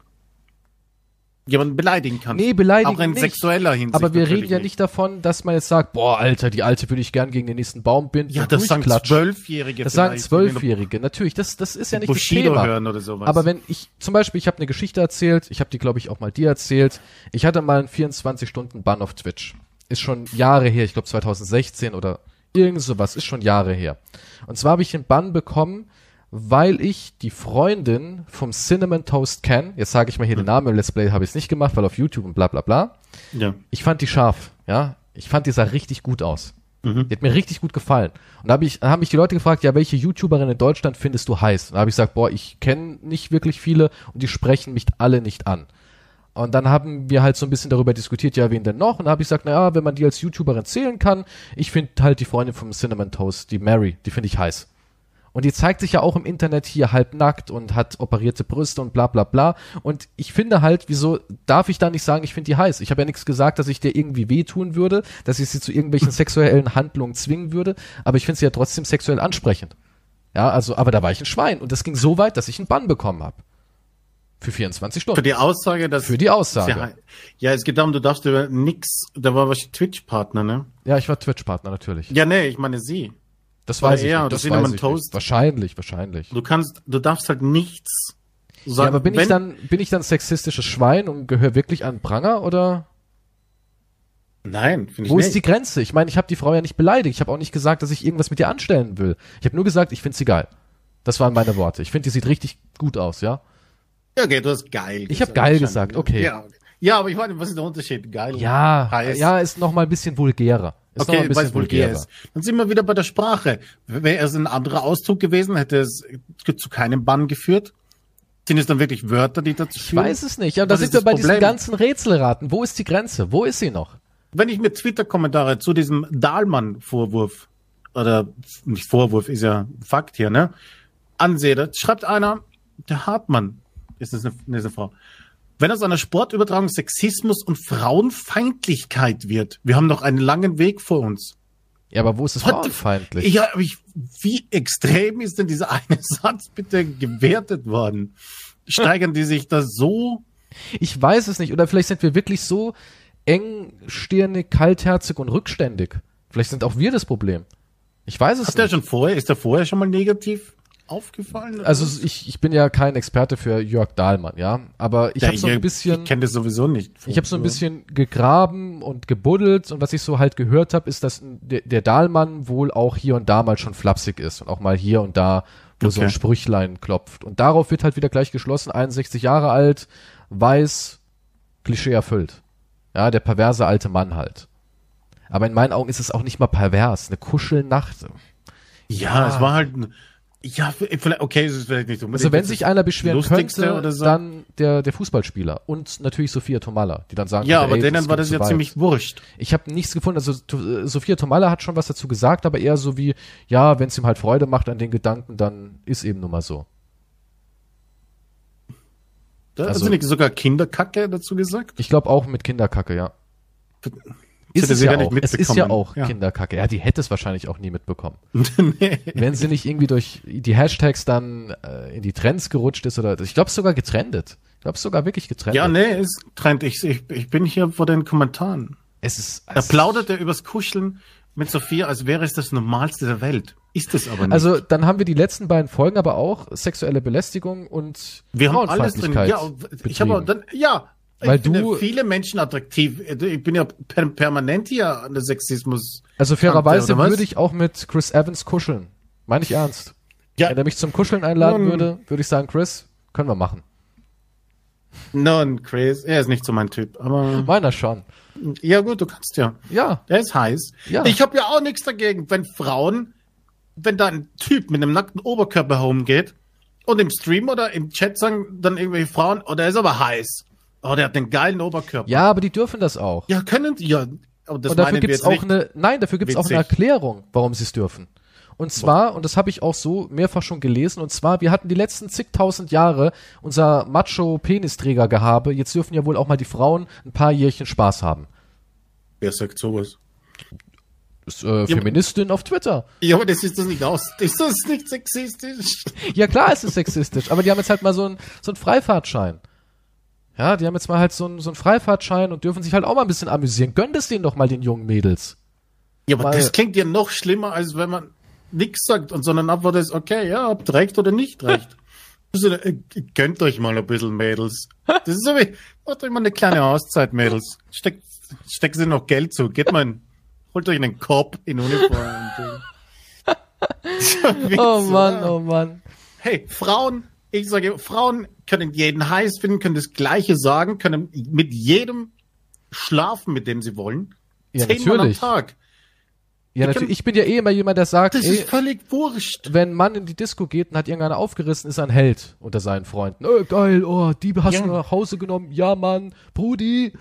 jemanden beleidigen kannst. Nee, beleidigen Auch in nicht. sexueller Hinsicht. aber wir reden ja nicht davon, dass man jetzt sagt, boah, Alter, die Alte würde ich gern gegen den nächsten Baum binden Ja, das sagen. Zwölfjährige. Das sagen Zwölfjährige, natürlich. Das, das ist ja nicht die das Bushido Thema. hören oder sowas. Aber wenn ich, zum Beispiel, ich habe eine Geschichte erzählt, ich habe die, glaube ich, auch mal dir erzählt. Ich hatte mal einen 24-Stunden-Bann auf Twitch. Ist schon Jahre her, ich glaube 2016 oder irgend sowas, ist schon Jahre her. Und zwar habe ich den Bann bekommen, weil ich die Freundin vom Cinnamon Toast Can, jetzt sage ich mal hier den Namen, im Let's Play habe ich es nicht gemacht, weil auf YouTube und bla bla bla. ja. Ich fand die scharf, ja. Ich fand die sah richtig gut aus. Mhm. Die hat mir richtig gut gefallen. Und da habe ich, da haben mich die Leute gefragt, ja, welche YouTuberin in Deutschland findest du heiß? Und da habe ich gesagt, boah, ich kenne nicht wirklich viele und die sprechen mich alle nicht an. Und dann haben wir halt so ein bisschen darüber diskutiert, ja, wen denn noch? Und da habe ich gesagt, naja, wenn man die als YouTuberin zählen kann, ich finde halt die Freundin vom Cinnamon Toast, die Mary, die finde ich heiß. Und die zeigt sich ja auch im Internet hier halb nackt und hat operierte Brüste und bla bla bla. Und ich finde halt, wieso darf ich da nicht sagen, ich finde die heiß? Ich habe ja nichts gesagt, dass ich dir irgendwie wehtun würde, dass ich sie zu irgendwelchen sexuellen Handlungen zwingen würde, aber ich finde sie ja trotzdem sexuell ansprechend. Ja, also, aber da war ich ein Schwein und das ging so weit, dass ich einen Bann bekommen habe. Für 24 Stunden. Für die Aussage, dass. Für die Aussage. Ja, ja, es geht darum, du darfst über nix, da war was Twitch-Partner, ne? Ja, ich war Twitch-Partner natürlich. Ja, nee, ich meine sie. Das Oder weiß ich. er nicht, oder das Cinnamon weiß ich Toast. Nicht. Wahrscheinlich, wahrscheinlich. Du kannst, du darfst halt nichts sagen. Ja, aber bin ich dann, bin ich dann sexistisches Schwein und gehöre wirklich an Pranger oder Nein, finde ich wo nicht. ist die Grenze? Ich meine, ich habe die Frau ja nicht beleidigt. Ich habe auch nicht gesagt, dass ich irgendwas mit ihr anstellen will. Ich habe nur gesagt, ich finde sie geil. Das waren meine Worte. Ich finde, die sieht richtig gut aus, ja. Ja, okay, du hast geil Ich hab geil gesagt, okay. Ja, okay. ja, aber ich meine, was ist der Unterschied? Geil. Ja, heiß. ja, ist noch mal ein bisschen vulgärer. Ist Okay, weil es vulgär ist. Dann sind wir wieder bei der Sprache. Wäre es ein anderer Ausdruck gewesen, hätte es zu keinem Bann geführt? Sind es dann wirklich Wörter, die dazu Ich weiß es nicht. Ja, da sind wir bei diesen Problem? ganzen Rätselraten. Wo ist die Grenze? Wo ist sie noch? Wenn ich mir Twitter-Kommentare zu diesem Dahlmann-Vorwurf, oder nicht Vorwurf, ist ja Fakt hier, ne, ansehe, da schreibt einer, der Hartmann, ist das eine, nee, ist eine Frau, wenn aus einer Sportübertragung Sexismus und Frauenfeindlichkeit wird, wir haben noch einen langen Weg vor uns. Ja, aber wo ist es frauenfeindlich? Ja, aber ich, wie extrem ist denn dieser eine Satz bitte gewertet worden? Steigern die sich da so? Ich weiß es nicht. Oder vielleicht sind wir wirklich so engstirnig, kaltherzig und rückständig. Vielleicht sind auch wir das Problem. Ich weiß es Hat der nicht. schon vorher, ist der vorher schon mal negativ aufgefallen? oder Also ich, ich bin ja kein Experte für Jörg Dahlmann, ja. Aber ich Ja, habe so ein bisschen. Ich kenne das sowieso nicht. Ich habe so ein bisschen gegraben und gebuddelt und was ich so halt gehört habe, ist, dass der, der Dahlmann wohl auch hier und da mal schon flapsig ist und auch mal hier und da wo so ein Okay. Sprüchlein klopft. Und darauf wird halt wieder gleich geschlossen, 61 Jahre alt, weiß, Klischee erfüllt. Ja, der perverse alte Mann halt. Aber in meinen Augen ist es auch nicht mal pervers. Eine Kuschelnacht. Ja, es war halt. ein- Ja, vielleicht, okay, es ist vielleicht nicht unbedingt Also wenn sich einer beschweren könnte, so. dann der, der Fußballspieler und natürlich Sophia Tomalla, die dann sagen, Ja, aber denen war das ja weit. ziemlich wurscht. Ich habe nichts gefunden. Also äh, Sophia Tomalla hat schon was dazu gesagt, aber eher so wie, ja, wenn es ihm halt Freude macht an den Gedanken, dann ist eben nun mal so. Da Also- also, nicht sogar Kinderkacke dazu gesagt? Ich glaube auch mit Kinderkacke, ja. Ist hätte es sie ja auch. Es ist ja auch Ja. Kinderkacke. Ja, die hätte es wahrscheinlich auch nie mitbekommen. nee. Wenn sie nicht irgendwie durch die Hashtags dann äh, in die Trends gerutscht ist oder ich glaube sogar getrendet. Ich glaube sogar wirklich getrendet. Ja, nee, ist Trend. Ich, ich, ich bin hier vor den Kommentaren. Es ist Da plaudert er übers Kuscheln mit Sophia, als wäre es das Normalste der Welt. Ist es aber nicht. Also dann haben wir die letzten beiden Folgen aber auch sexuelle Belästigung und wir haben alles drin. Ja, ich habe dann, ja. Weil ich du- viele Menschen attraktiv. Ich bin ja per permanent hier an der Sexismus. Also fairerweise oder würde ich auch mit Chris Evans kuscheln. Meine ich ernst. Ja. Wenn er mich zum Kuscheln einladen Nun. würde, würde ich sagen, Chris, können wir machen. Nein, Chris, er ist nicht so mein Typ. Aber Meiner schon. ja gut, du kannst ja. Ja. Der ist heiß. Ja. Ich habe ja auch nichts dagegen, wenn Frauen, wenn da ein Typ mit einem nackten Oberkörper homegeht und im Stream oder im Chat sagen dann irgendwelche Frauen, oh, der ist aber heiß. Oh, der hat einen geilen Oberkörper. Ja, aber die dürfen das auch. Ja, können die ja. Das und dafür gibt's auch eine, nein, dafür gibt's auch eine witzig. Erklärung, warum sie es dürfen. Und zwar, und das habe ich auch so mehrfach schon gelesen, und zwar, wir hatten die letzten zigtausend Jahre unser Macho-Penisträger-Gehabe. Jetzt dürfen ja wohl auch mal die Frauen ein paar Jährchen Spaß haben. Wer sagt sowas? Ist, äh, Feministin auf Twitter. Ja, aber das ist das nicht aus. Ist das nicht sexistisch? Ja, klar, es ist sexistisch, aber die haben jetzt halt mal so einen so einen Freifahrtschein. Ja, die haben jetzt mal halt so einen, so einen Freifahrtschein und dürfen sich halt auch mal ein bisschen amüsieren. Gönnt es denen doch mal den jungen Mädels. Ja, aber Weil- das klingt ja noch schlimmer, als wenn man nichts sagt und sondern Antwort ist, okay, ja, habt recht oder nicht recht. Also, äh, gönnt euch mal ein bisschen, Mädels. Das ist so wie, macht euch mal eine kleine Auszeit, Mädels. Steckt, steckt sie noch Geld zu. Geht mal, in, holt euch einen Korb in Uniform. und, äh. So Oh Mann, oh Mann. Hey, Frauen, ich sage, Frauen können jeden heiß finden, können das Gleiche sagen, können mit jedem schlafen, mit dem sie wollen. Ja, Zehnmal am natürlich. Tag. Ja, natürlich. Ich bin ja eh immer jemand, der sagt, Das ey, ist völlig wurscht. wenn ein Mann in die Disco geht und hat irgendeiner aufgerissen, ist er ein Held unter seinen Freunden. Oh, geil, oh, die hast Ja. du nach Hause genommen. Ja, Mann, Brudi,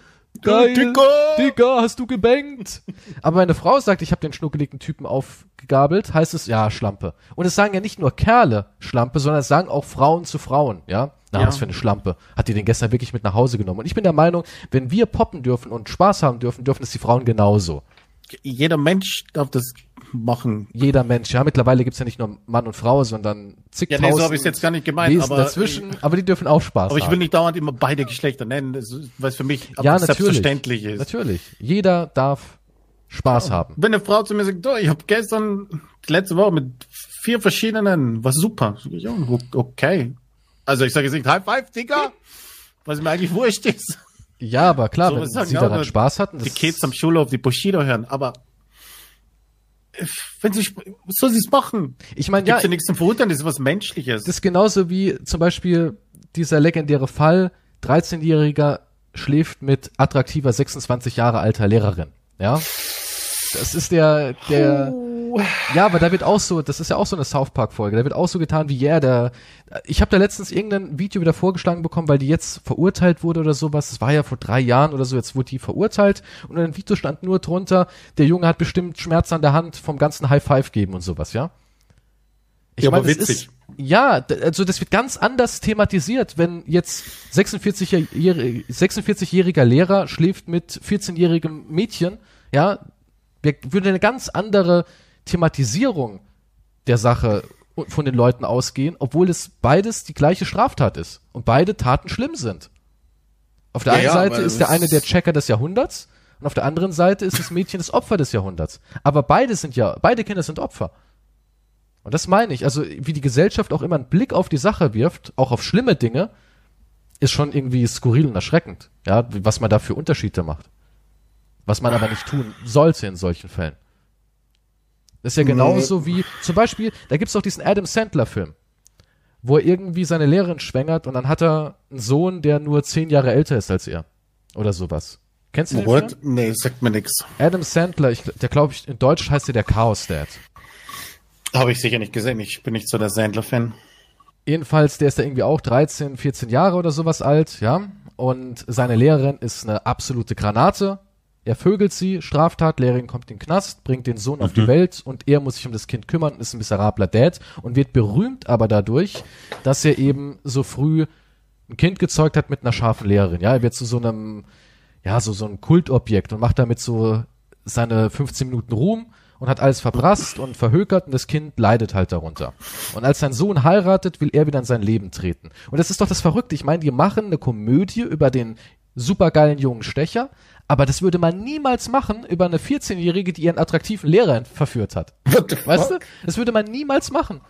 geil. Dicker. Dicker, hast du gebankt. Aber wenn eine Frau sagt, ich habe den schnuckeligen Typen aufgegabelt, heißt es, ja, Schlampe. Und es sagen ja nicht nur Kerle Schlampe, sondern es sagen auch Frauen zu Frauen, ja. Na, Ja. was für eine Schlampe. Hat die den gestern wirklich mit nach Hause genommen? Und ich bin der Meinung, wenn wir poppen dürfen und Spaß haben dürfen, dürfen es die Frauen genauso. Jeder Mensch darf das machen. jeder Mensch. Ja, mittlerweile gibt's ja nicht nur Mann und Frau, sondern Ja, zigtausend nee, so habe ich es jetzt gar nicht gemeint. Wesen Aber, dazwischen, aber die dürfen auch Spaß aber ich haben. will nicht dauernd immer beide Geschlechter nennen, weil es für mich ja, natürlich. selbstverständlich ist. Natürlich. Jeder darf Spaß haben. Wenn eine Frau zu mir sagt, oh, ich habe gestern, letzte Woche mit vier verschiedenen, war super. Ja, okay. Also ich sage jetzt nicht High Five, Digga, was mir eigentlich wurscht ist. Ja, aber klar, So, wenn sie ja auch daran nur Spaß hatten, Die Kids am Schulhof, die Bushido hören, aber wenn sie, soll sie es machen? ich meine, Gibt's ja, ja nichts zum Verurteilen, das ist was Menschliches. das ist genauso wie zum Beispiel dieser legendäre Fall, 13-Jähriger schläft mit attraktiver 26 Jahre alter Lehrerin. Ja. Das ist der, der, ja, aber da wird auch so, das ist ja auch so eine South Park Folge, da wird auch so getan wie, yeah, der, ich habe da letztens irgendein Video wieder vorgeschlagen bekommen, weil die jetzt verurteilt wurde oder sowas, das war ja vor drei Jahren oder so, jetzt wurde die verurteilt und in dem Video stand nur drunter, der Junge hat bestimmt Schmerz an der Hand vom ganzen High Five geben und sowas, ja? Ich Ja, aber das witzig. Ist, ja, also das wird ganz anders thematisiert, wenn jetzt 46-jähriger 46-jähriger Lehrer schläft mit 14-jährigem Mädchen, ja, wir würde eine ganz andere Thematisierung der Sache von den Leuten ausgehen, obwohl es beides die gleiche Straftat ist und beide Taten schlimm sind. Auf der Ja, einen Seite ist der eine der Checker des Jahrhunderts und auf der anderen Seite ist das Mädchen das Opfer des Jahrhunderts. Aber beide sind ja, beide Kinder sind Opfer. Und das meine ich. Also, wie die Gesellschaft auch immer einen Blick auf die Sache wirft, auch auf schlimme Dinge, ist schon irgendwie skurril und erschreckend. Ja, was man da für Unterschiede macht. Was man aber nicht tun sollte in solchen Fällen. Das ist ja genauso wie, zum Beispiel, da gibt's doch diesen Adam Sandler-Film, wo er irgendwie seine Lehrerin schwängert und dann hat er einen Sohn, der nur zehn Jahre älter ist als er. Oder sowas. Kennst du den Film? What? Nee, sagt mir nix. Adam Sandler, ich, der glaube ich, in Deutsch heißt er der Chaos Dad. Habe ich sicher nicht gesehen. Ich bin nicht so der Sandler-Fan. Jedenfalls, der ist da irgendwie auch 13, 14 Jahre oder sowas alt, ja. Und seine Lehrerin ist eine absolute Granate. Er vögelt sie, Straftat, Lehrerin kommt in den Knast, bringt den Sohn auf die Welt und er muss sich um das Kind kümmern, ist ein miserabler Dad und wird berühmt aber dadurch, dass er eben so früh ein Kind gezeugt hat mit einer scharfen Lehrerin. Ja, er wird zu so einem, ja, so, so ein Kultobjekt und macht damit so seine 15 Minuten Ruhm und hat alles verprasst und verhökert und das Kind leidet halt darunter. Und als sein Sohn heiratet, will er wieder in sein Leben treten. Und das ist doch das Verrückte. Ich meine, die machen eine Komödie über den supergeilen jungen Stecher, aber das würde man niemals machen über eine 14-Jährige, die ihren attraktiven Lehrer verführt hat. Weißt du? Das würde man niemals machen.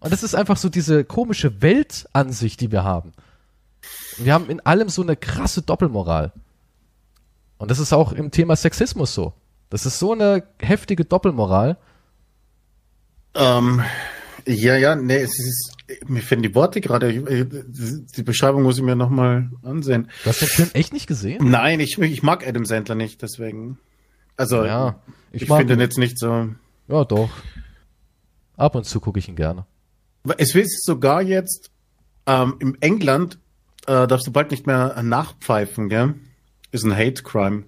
Und das ist einfach so diese komische Weltansicht, die wir haben. Wir haben in allem so eine krasse Doppelmoral. Und das ist auch im Thema Sexismus so. Das ist so eine heftige Doppelmoral. Ähm, ja, ja, nee, es ist, mir fehlen die Worte gerade. Die Beschreibung muss ich mir nochmal ansehen. Du hast den Film echt nicht gesehen? Nein, ich, ich mag Adam Sandler nicht, deswegen. Also, Ja, ich, ich finde ihn jetzt nicht so. Ja, doch. Ab und zu gucke ich ihn gerne. Es ist sogar jetzt, ähm, im England, äh, darfst du bald nicht mehr nachpfeifen, gell? Ist ein Hate Crime.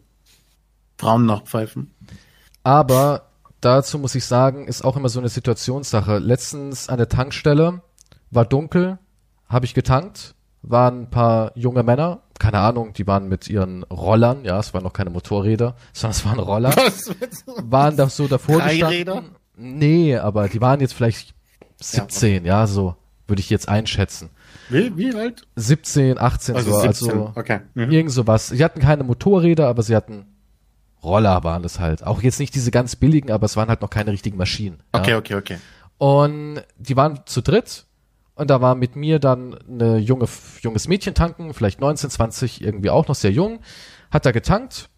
Frauen nachpfeifen. Aber dazu muss ich sagen, ist auch immer so eine Situationssache. Letztens an der Tankstelle war dunkel, habe ich getankt, waren ein paar junge Männer, keine Ahnung, die waren mit ihren Rollern, ja, es waren noch keine Motorräder, sondern es waren Roller, Was? waren da so davor gestanden. Nee, aber die waren jetzt vielleicht 17, ja, so würde ich jetzt einschätzen. Wie, wie alt? 17, 18 Also so, 17. also okay. Mhm. Irgend sowas. Sie hatten keine Motorräder, aber sie hatten Roller waren es halt. Auch jetzt nicht diese ganz billigen, aber es waren halt noch keine richtigen Maschinen. Okay, Ja. okay, okay. Und die waren zu dritt und da war mit mir dann eine junge, junges Mädchen tanken, vielleicht 19, 20, irgendwie auch noch sehr jung, hat da getankt.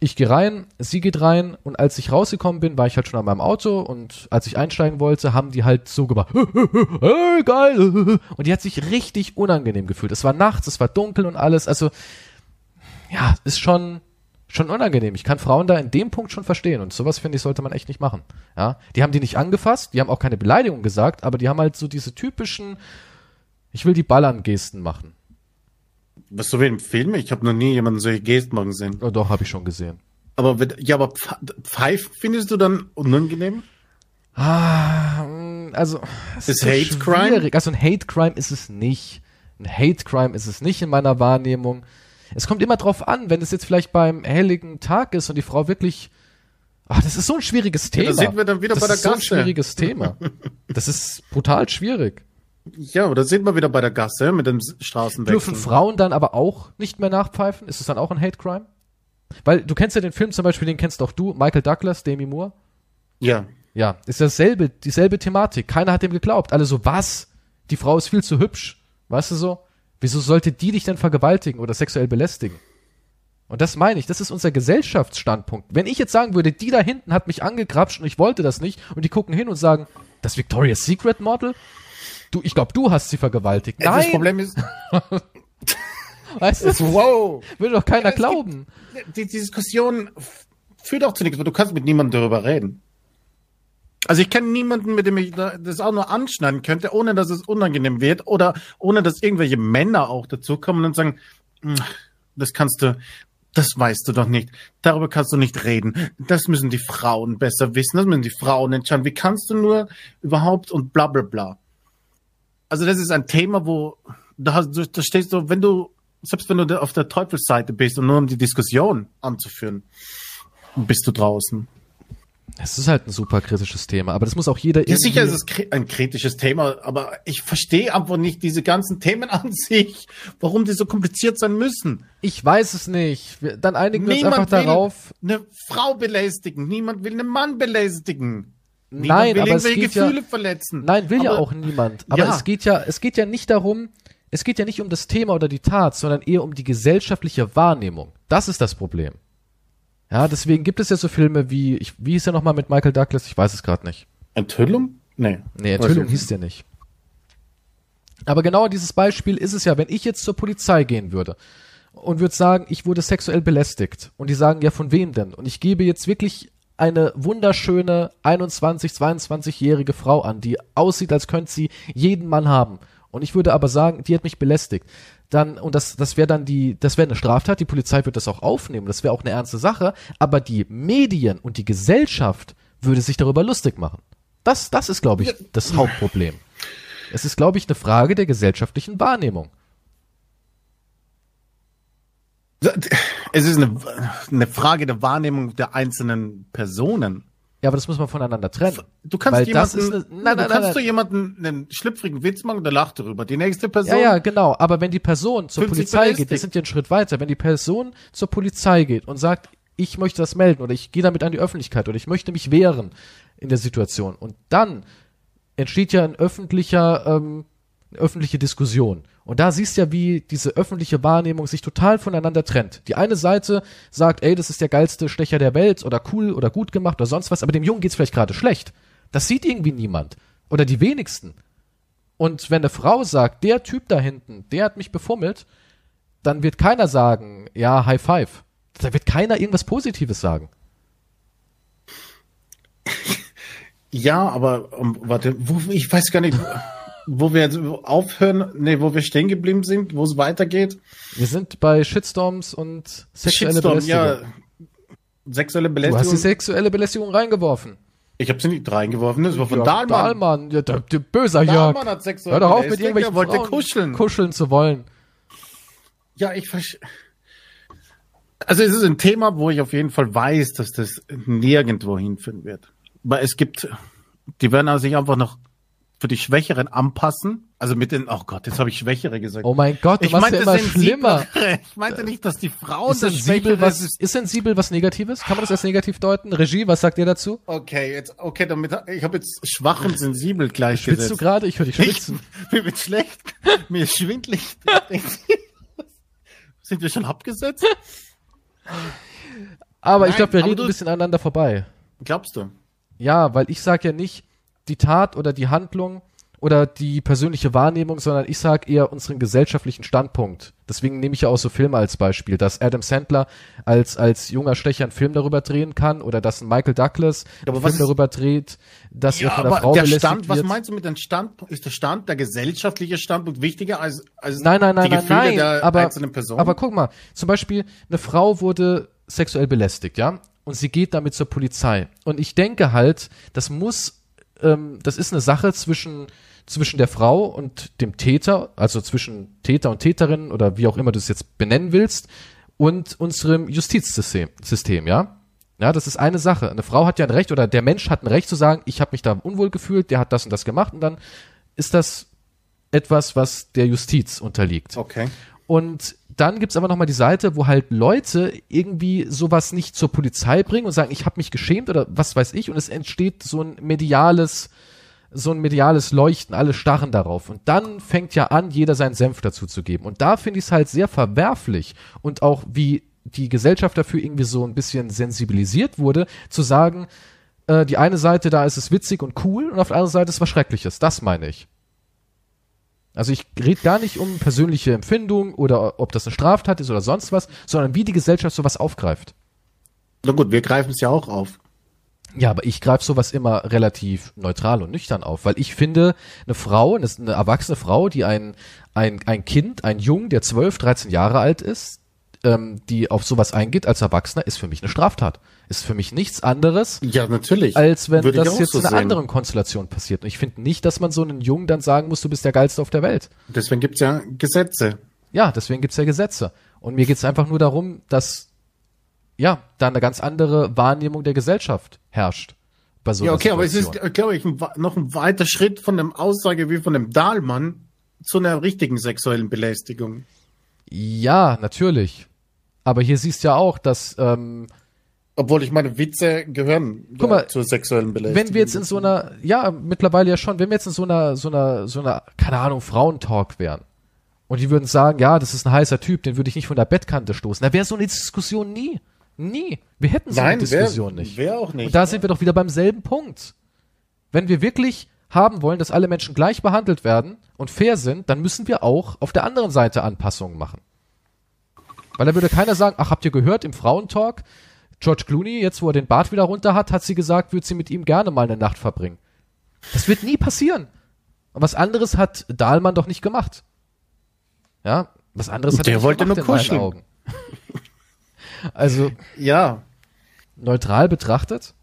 Ich gehe rein, sie geht rein und als ich rausgekommen bin, war ich halt schon an meinem Auto und als ich einsteigen wollte, haben die halt so gemacht, hey, geil. Und die hat sich richtig unangenehm gefühlt. Es war nachts, es war dunkel und alles. Also, ja, ist schon, Schon unangenehm. Ich kann Frauen da in dem Punkt schon verstehen. Und sowas, finde ich, sollte man echt nicht machen. Ja. Die haben die nicht angefasst, die haben auch keine Beleidigung gesagt, aber die haben halt so diese typischen, ich will die Ballern-Gesten machen. Was so wie im Film? Ich habe noch nie jemanden solche Gesten machen sehen. Oh, doch, habe ich schon gesehen. Aber ja, aber Pf- Pfeif findest du dann unangenehm? Ah, mm, also es Ist Hate Crime? schwierig. Also ein Hate Crime ist es nicht. Ein Hate Crime ist es nicht in meiner Wahrnehmung. Es kommt immer drauf an, wenn es jetzt vielleicht beim helligen Tag ist und die Frau wirklich Ach, das ist so ein schwieriges Thema. da sind wir dann wieder das bei der ist so ein Gasse. schwieriges Thema. Das ist brutal schwierig. Ja, aber da sind wir wieder bei der Gasse mit dem Dürfen Straßenwechsel. Frauen dann aber auch nicht mehr nachpfeifen? Ist es dann auch ein Hate Crime? Weil du kennst ja den Film zum Beispiel, den kennst auch du, Michael Douglas, Demi Moore. Ja. Ja, ist dasselbe, dieselbe Thematik. Keiner hat dem geglaubt. Alle so, was? Die Frau ist viel zu hübsch. Weißt du so? Wieso sollte die dich denn vergewaltigen oder sexuell belästigen? Und das meine ich, das ist unser Gesellschaftsstandpunkt. Wenn ich jetzt sagen würde, die da hinten hat mich angegrapscht und ich wollte das nicht, und die gucken hin und sagen, das Victoria's Secret Model? Du, ich glaube, du hast sie vergewaltigt. Das Nein, Problem ist, weißt du, wow. würde doch keiner gibt- glauben. Die, die Diskussion führt auch zu nichts, weil du kannst mit niemandem darüber reden. Also ich kenne niemanden, mit dem ich da- das auch nur anschneiden könnte, ohne dass es unangenehm wird oder ohne dass irgendwelche Männer auch dazukommen und sagen, "Mm, das kannst du, das weißt du doch nicht. Darüber kannst du nicht reden. Das müssen die Frauen besser wissen. Das müssen die Frauen entscheiden. Wie kannst du nur überhaupt und bla bla bla. Also das ist ein Thema, wo da, da stehst du, wenn du, selbst wenn du auf der Teufelsseite bist und nur um die Diskussion anzuführen, bist du draußen. Es ist halt ein super kritisches Thema, aber das muss auch jeder Ja, sicher ist es ein kritisches Thema, aber ich verstehe einfach nicht diese ganzen Themen an sich, warum die so kompliziert sein müssen. Ich weiß es nicht. Dann einigen wir uns einfach will darauf. eine Frau belästigen, niemand will einen Mann belästigen. Niemand Nein, will aber es geht ja- Gefühle verletzen. Nein, will ja Aber- auch niemand. Aber Ja. es geht ja, es geht ja nicht darum, es geht ja nicht um das Thema oder die Tat, sondern eher um die gesellschaftliche Wahrnehmung. Das ist das Problem. Ja, deswegen gibt es ja so Filme wie, ich, wie hieß er nochmal mit Michael Douglas? Ich weiß es gerade nicht. Enthüllung? Nee. Nee, Enthüllung hieß der nicht. Aber genau dieses Beispiel ist es ja, wenn ich jetzt zur Polizei gehen würde und würde sagen, ich wurde sexuell belästigt und die sagen, ja, von wem denn? Und ich gebe jetzt wirklich eine wunderschöne 21, 22-jährige Frau an, die aussieht, als könnte sie jeden Mann haben. Und ich würde aber sagen, die hat mich belästigt. Dann, und das, das wäre dann die, das wäre eine Straftat, die Polizei wird das auch aufnehmen, das wäre auch eine ernste Sache, aber die Medien und die Gesellschaft würde sich darüber lustig machen. Das, das ist, glaube ich, das Hauptproblem. Es ist, glaube ich, eine Frage der gesellschaftlichen Wahrnehmung. Es ist eine, eine Frage der Wahrnehmung der einzelnen Personen. Ja, aber das muss man voneinander trennen. Du kannst Weil das jemanden, ist eine, nein, du nein, kannst nein, du nein. jemanden einen schlüpfrigen Witz machen, der lacht darüber. Die nächste Person. Ja, ja, genau. Aber wenn die Person zur Polizei geht, wir sind ja einen Schritt weiter, wenn die Person zur Polizei geht und sagt, ich möchte das melden oder ich gehe damit an die Öffentlichkeit oder ich möchte mich wehren in der Situation und dann entsteht ja ein öffentlicher, ähm, öffentliche Diskussion. Und da siehst du ja, wie diese öffentliche Wahrnehmung sich total voneinander trennt. Die eine Seite sagt, ey, das ist der geilste Stecher der Welt oder cool oder gut gemacht oder sonst was, aber dem Jungen geht's vielleicht gerade schlecht. Das sieht irgendwie niemand. Oder die wenigsten. Und wenn eine Frau sagt, der Typ da hinten, der hat mich befummelt, dann wird keiner sagen, ja, High Five. Da wird keiner irgendwas Positives sagen. Ja, aber um, warte, wo, ich weiß gar nicht, wo wir jetzt aufhören, nee, wo wir stehen geblieben sind, wo es weitergeht. Wir sind bei Shitstorms und sexuelle Shitstorm, Belästigung. ja. Sexuelle du hast die Belästigung. sexuelle Belästigung reingeworfen. ich habe sie nicht reingeworfen, das war von Ja, Dahlmann. Dahlmann, ja, der, der böser Jörg. Dahlmann hat sexuell Hör doch auf mit irgendwelchen wollte Frauen kuscheln. kuscheln zu wollen. Ja, ich verstehe. Also es ist ein Thema, wo ich auf jeden Fall weiß, dass das nirgendwo hinführen wird. Weil es gibt, die werden sich einfach noch für die Schwächeren anpassen. Also mit den, oh Gott, jetzt habe ich Schwächere gesagt. Oh mein Gott, du ich machst ja immer schlimmer. Ich meinte nicht, dass die Frauen Ist das sensibel, Schwächere was, ist. ist sensibel was Negatives? Kann man das als negativ deuten? Regie, was sagt ihr dazu? Okay, jetzt, okay, damit, ich habe jetzt schwach und sensibel Schwitzt gleichgesetzt. du gerade? Ich höre dich Ich, schwitzen. mir wird schlecht, mir ist schwindlig. Sind wir schon abgesetzt? Aber ich Nein, glaube, wir reden ein bisschen aneinander vorbei. Glaubst du? Ja, weil ich sage ja nicht die Tat oder die Handlung oder die persönliche Wahrnehmung, sondern ich sage eher unseren gesellschaftlichen Standpunkt. Deswegen nehme ich ja auch so Filme als Beispiel, dass Adam Sandler als, als junger Stecher einen Film darüber drehen kann oder dass ein Michael Douglas aber einen Film darüber dreht, dass er Ja, von der Frau der belästigt Stand, was meinst du mit dem Stand? Ist der Stand, der gesellschaftliche Standpunkt wichtiger als, als Nein, nein, nein, die nein, Gefühle nein. der aber, einzelnen Person? aber guck mal, zum Beispiel, eine Frau wurde sexuell belästigt, ja? Und sie geht damit zur Polizei. Und ich denke halt, das muss, ähm, das ist eine Sache zwischen, zwischen der Frau und dem Täter, also zwischen Täter und Täterin oder wie auch immer du es jetzt benennen willst, und unserem Justizsystem, System, ja? Ja, das ist eine Sache. Eine Frau hat ja ein Recht oder der Mensch hat ein Recht zu sagen, ich habe mich da unwohl gefühlt, der hat das und das gemacht und dann ist das etwas, was der Justiz unterliegt. okay. Und dann gibt's aber nochmal die Seite, wo halt Leute irgendwie sowas nicht zur Polizei bringen und sagen, ich habe mich geschämt oder was weiß ich und es entsteht so ein mediales so ein mediales Leuchten, alle starren darauf. Und dann fängt ja an, jeder seinen Senf dazu zu geben. Und da finde ich es halt sehr verwerflich und auch wie die Gesellschaft dafür irgendwie so ein bisschen sensibilisiert wurde, zu sagen, äh, die eine Seite, da ist es witzig und cool und auf der anderen Seite ist was Schreckliches. Das meine ich. Also ich rede gar nicht um persönliche Empfindung oder ob das eine Straftat ist oder sonst was, sondern wie die Gesellschaft sowas aufgreift. Na gut, wir greifen es ja auch auf. Ja, aber ich greife sowas immer relativ neutral und nüchtern auf, weil ich finde, eine Frau, eine, erwachsene Frau, die ein, ein, ein Kind, ein Jung, der 12, 13 Jahre alt ist, ähm, die auf sowas eingeht als Erwachsener, ist für mich eine Straftat. Ist für mich nichts anderes, Ja, natürlich. als wenn Würde das jetzt so in einer anderen Konstellation passiert. Und ich finde nicht, dass man so einen Jungen dann sagen muss, du bist der Geilste auf der Welt. Deswegen gibt's ja Gesetze. Ja, deswegen gibt's ja Gesetze. Und mir geht's einfach nur darum, dass ja, da eine ganz andere Wahrnehmung der Gesellschaft herrscht. Bei so Ja, okay, aber es ist, glaube ich, ein, noch ein weiter Schritt von dem Aussage wie von dem Dahlmann zu einer richtigen sexuellen Belästigung. Ja, natürlich. Aber hier siehst du ja auch, dass ähm, Obwohl ich meine, Witze gehören Guck ja, mal, zur sexuellen Belästigung. wenn wir jetzt in so einer, ja, mittlerweile ja schon, wenn wir jetzt in so einer, so einer, so einer, keine Ahnung, Frauentalk wären. Und die würden sagen, ja, das ist ein heißer Typ, den würde ich nicht von der Bettkante stoßen. Da wäre so eine Diskussion nie. Nie. Wir hätten so Nein, eine Diskussion nicht. Wäre auch nicht. Und da sind wir doch wieder beim selben Punkt. Wenn wir wirklich haben wollen, dass alle Menschen gleich behandelt werden und fair sind, dann müssen wir auch auf der anderen Seite Anpassungen machen. Weil da würde keiner sagen, ach, habt ihr gehört, im Frauentalk, George Clooney, jetzt wo er den Bart wieder runter hat, hat sie gesagt, würde sie mit ihm gerne mal eine Nacht verbringen. Das wird nie passieren. Und was anderes hat Dahlmann doch nicht gemacht. Ja, was anderes hat Der er nicht wollte gemacht nur in meinen kuscheln. Augen. Also, ja, neutral betrachtet,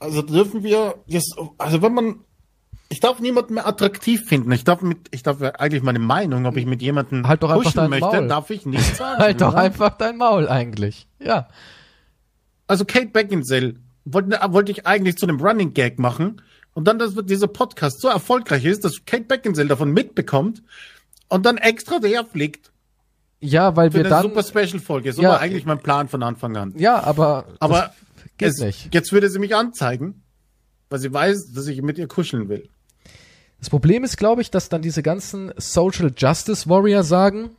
also dürfen wir jetzt, also wenn man, ich darf niemanden mehr attraktiv finden. Ich darf mit, ich darf eigentlich meine Meinung, ob ich mit jemandem Halt doch dein möchte, Maul. darf ich nicht sagen. halt doch einfach dein Maul eigentlich. Ja. Also Kate Beckinsale wollte, wollte ich eigentlich zu einem Running Gag machen und dann, dass dieser Podcast so erfolgreich ist, dass Kate Beckinsale davon mitbekommt und dann extra der fliegt Ja, weil für wir eine dann. super Special Folge. So Ja, war eigentlich mein Plan von Anfang an. Ja, aber. Aber geht es, nicht. jetzt würde sie mich anzeigen, weil sie weiß, dass ich mit ihr kuscheln will. Das Problem ist, glaube ich, dass dann diese ganzen Social Justice Warrior sagen,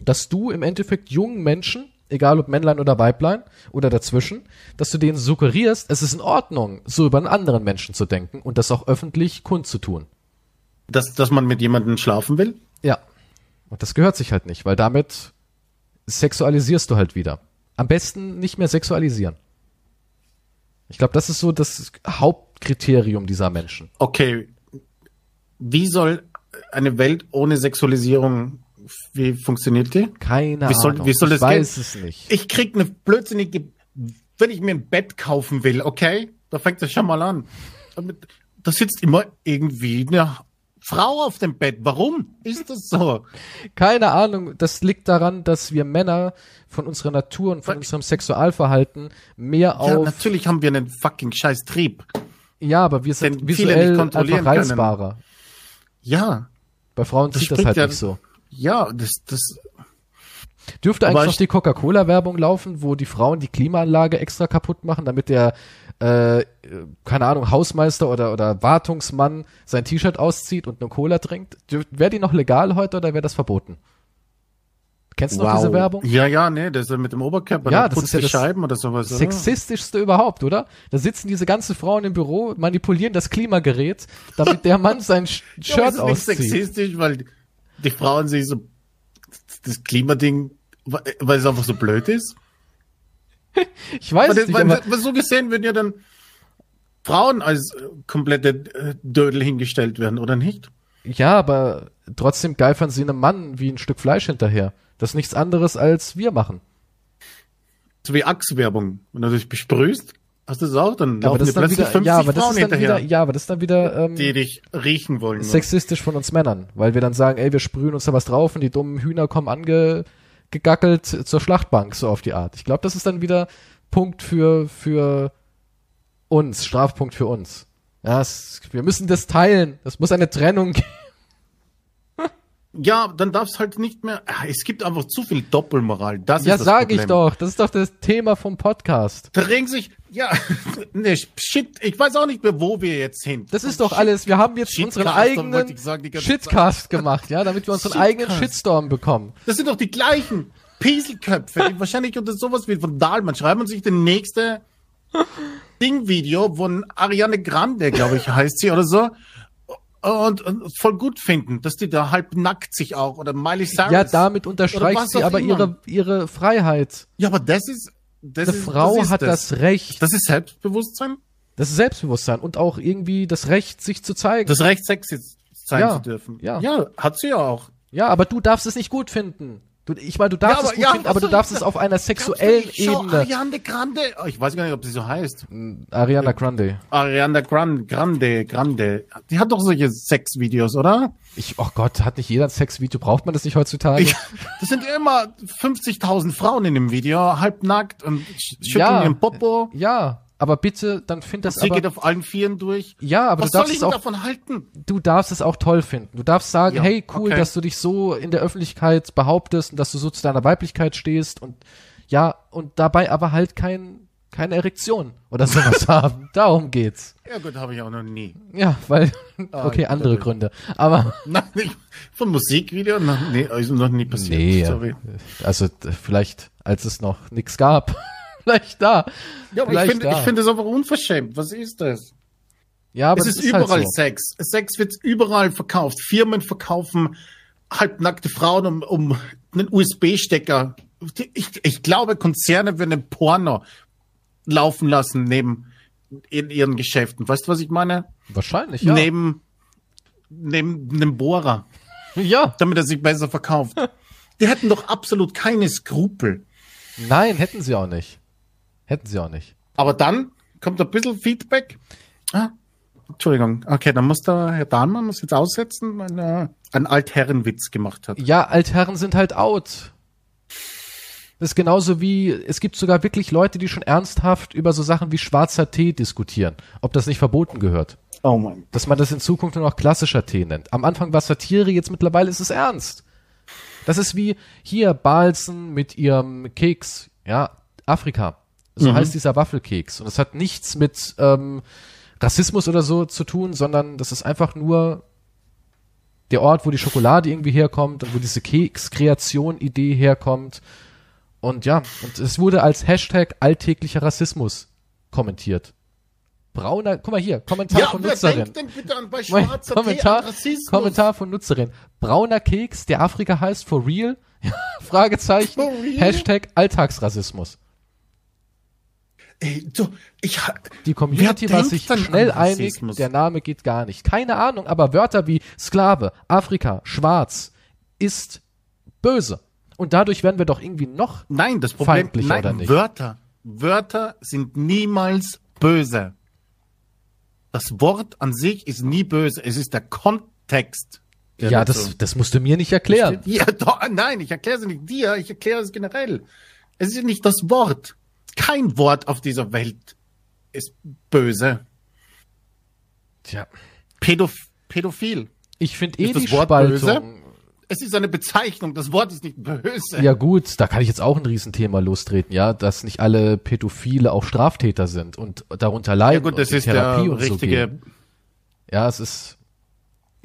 dass du im Endeffekt jungen Menschen, egal ob Männlein oder Weiblein oder dazwischen, dass du denen suggerierst, es ist in Ordnung, so über einen anderen Menschen zu denken und das auch öffentlich kundzutun. Dass, dass man mit jemandem schlafen will? Ja. Und das gehört sich halt nicht, weil damit sexualisierst du halt wieder. Am besten nicht mehr sexualisieren. Ich glaube, das ist so das Hauptkriterium dieser Menschen. Okay. Wie soll eine Welt ohne Sexualisierung, wie funktioniert die? Keine Wie soll- Ahnung. wie soll ich das gehen? weiß es nicht. Ich krieg eine blödsinnige, wenn ich mir ein Bett kaufen will, okay? Da fängt das schon mal an. Da sitzt immer irgendwie eine Frau auf dem Bett. Warum ist das so? Keine Ahnung, das liegt daran, dass wir Männer von unserer Natur und von Weil- unserem Sexualverhalten mehr Ja, auf, natürlich haben wir einen fucking scheiß Trieb. ja, aber wir sind visuell einfach reizbarer. Ja, Bei Frauen Das sieht das halt ja- nicht so. ja, das, das, Dürfte eigentlich noch die Coca-Cola-Werbung laufen, wo die Frauen die Klimaanlage extra kaputt machen, damit der, äh, keine Ahnung, Hausmeister oder, oder Wartungsmann sein T-Shirt auszieht und eine Cola trinkt? Wäre die noch legal heute oder wäre das verboten? Kennst du noch diese Werbung? Ja, ja, nee, das ist mit dem Oberkörper, Ja, da das putzt ist ja die das Scheiben oder sowas. oder? Sexistischste überhaupt, oder? Da sitzen diese ganzen Frauen im Büro, manipulieren das Klimagerät, damit der Mann sein Sch- Ja, aber Shirt ist nicht auszieht. sexistisch, weil die Frauen sich so das Klimading, weil es einfach so blöd ist. Ich weiß Weil, es nicht, weil, aber so gesehen würden ja dann Frauen als äh, komplette äh, Dödel hingestellt werden, oder nicht? Ja, aber trotzdem geifern sie einem Mann wie ein Stück Fleisch hinterher. Das ist nichts anderes als wir machen. So wie Achswerbung. Wenn du dich besprühst, hast du das auch, dann Ja, laufen dir plötzlich wieder, 50 ja, aber das Frauen ist dann hinterher, wieder, ja, aber das ist dann wieder ähm, die dich riechen wollen. sexistisch von uns Männern, weil wir dann sagen, ey, wir sprühen uns da was drauf und die dummen Hühner kommen angegackelt zur Schlachtbank, so auf die Art. Ich glaube, das ist dann wieder Punkt für, für uns, Strafpunkt für uns. Ja, es, wir müssen das teilen. Das muss eine Trennung geben. Ja, dann darfst halt nicht mehr. Ah, Es gibt einfach zu viel Doppelmoral. Das Ja, ist das sag Problem. ich doch. Das ist doch das Thema vom Podcast. Da regen sich, ja, ne, shit, ich weiß auch nicht mehr, wo wir jetzt sind. Das ist doch alles. Wir haben jetzt Shitcast, unseren eigenen sagen, Shitcast gemacht, ja, damit wir unseren eigenen Shitcast. Shitstorm bekommen. Das sind doch die gleichen Pieselköpfe, die wahrscheinlich unter sowas wie von Dahlmann schreiben und sich den nächste Ding-Video von Ariane Grande, glaube ich, heißt sie oder so, und, und voll gut finden, dass die da halb nackt sich auch oder Miley Cyrus. Ja, damit unterstreicht sie aber immer. ihre, ihre Freiheit. Ja, aber das ist, das Eine ist, Frau das ist hat das. Recht, Das ist Selbstbewusstsein? das ist Selbstbewusstsein und auch irgendwie das Recht, sich zu zeigen. Das Recht, sexy sein Ja, zu dürfen. ja. ja, hat sie ja auch. ja, aber du darfst es nicht gut finden. Du, ich meine, du darfst Ja, es aber- gut ja, finden, aber du darfst es auf einer sexuellen Ebene. Ariane Grande. Oh, ich weiß gar nicht, ob sie so heißt. Ariana Grande. Ariana Grande, Grande, Grande. Die hat doch solche Sexvideos, oder? Ich, oh Gott, hat nicht jeder ein Sexvideo? Braucht man das nicht heutzutage? Ich, das sind immer 50.000 Frauen in dem Video, halbnackt und sch- schütteln Ja. ihren Popo. ja, aber bitte, dann find das Sie geht auf allen Vieren durch. ja, aber Was du darfst es auch, davon halten? du darfst es auch toll finden. Du darfst sagen, Ja, hey, cool, okay. dass du dich so in der Öffentlichkeit behauptest und dass du so zu deiner Weiblichkeit stehst und, ja, und dabei aber halt kein, keine Erektion oder sowas haben. Darum geht's. Ja gut, habe ich auch noch nie. Ja, weil, Ah, okay, ich andere Gründe. Aber, Nein. Von Musikvideo? Noch, nee, ist noch nie passiert. nee, Sorry. also, d- vielleicht, als es noch nix gab. Vielleicht da. Ja, aber ich Vielleicht finde, da. ich finde es einfach unverschämt. Was ist das? Ja, aber es ist, ist überall halt so. Sex. Sex wird überall verkauft. Firmen verkaufen halbnackte Frauen um, um einen USB-Stecker. Ich, ich glaube, Konzerne würden ein Porno laufen lassen neben in ihren Geschäften. Weißt du, was ich meine? Wahrscheinlich, ja. Neben, neben einem Bohrer, Ja. damit er sich besser verkauft. Die hätten doch absolut keine Skrupel. Nein, hätten sie auch nicht. Hätten sie auch nicht. Aber dann kommt ein bisschen Feedback. Ah, Entschuldigung. Okay, dann muss der Herr Dahnmann muss jetzt aussetzen, weil er einen Altherrenwitz gemacht hat. Ja, Altherren sind halt out. Das ist genauso wie, es gibt sogar wirklich Leute, die schon ernsthaft über so Sachen wie schwarzer Tee diskutieren, ob das nicht verboten gehört. Oh mein. Dass man das in Zukunft nur noch klassischer Tee nennt. Am Anfang war es Satire, jetzt mittlerweile ist es ernst. Das ist wie hier Balzen mit ihrem Keks, ja, Afrika. So heißt dieser Waffelkeks. Und es hat nichts mit ähm, Rassismus oder so zu tun, sondern das ist einfach nur der Ort, wo die Schokolade irgendwie herkommt und wo diese Kekskreation-Idee herkommt. Und ja, und es wurde als Hashtag alltäglicher Rassismus kommentiert. Brauner, guck mal hier, Kommentar Ja, von Nutzerin. denkt denn bitte an bei Mein schwarzer Kommentar, Tee an Rassismus? Kommentar von Nutzerin. Brauner Keks, der Afrika heißt, for real? Fragezeichen. For real? Hashtag Alltagsrassismus. Ey, du, ich, Die Community war sich schnell einig, der Name geht gar nicht. Keine Ahnung, aber Wörter wie Sklave, Afrika, Schwarz ist böse. Und dadurch werden wir doch irgendwie noch nein, das Problem, Feindlich nein, oder nicht? Wörter, Wörter sind niemals böse. Das Wort an sich ist nie böse, es ist der Kontext. der Ja, dazu- das, das musst du mir nicht erklären. Ja, doch, nein, ich erkläre es nicht dir, ich erkläre es generell. Es ist nicht das Wort. Kein Wort auf dieser Welt ist böse. Tja. Pädoph pädophil. Ich finde eh Ist das Wort Spaltung. böse? Es ist eine Bezeichnung, das Wort ist nicht böse. Ja gut, da kann ich jetzt auch ein Riesenthema lostreten, ja, dass nicht alle Pädophile auch Straftäter sind und darunter Ja, leiden gut, das und ist der Therapie und so richtige. gehen. Ja, es ist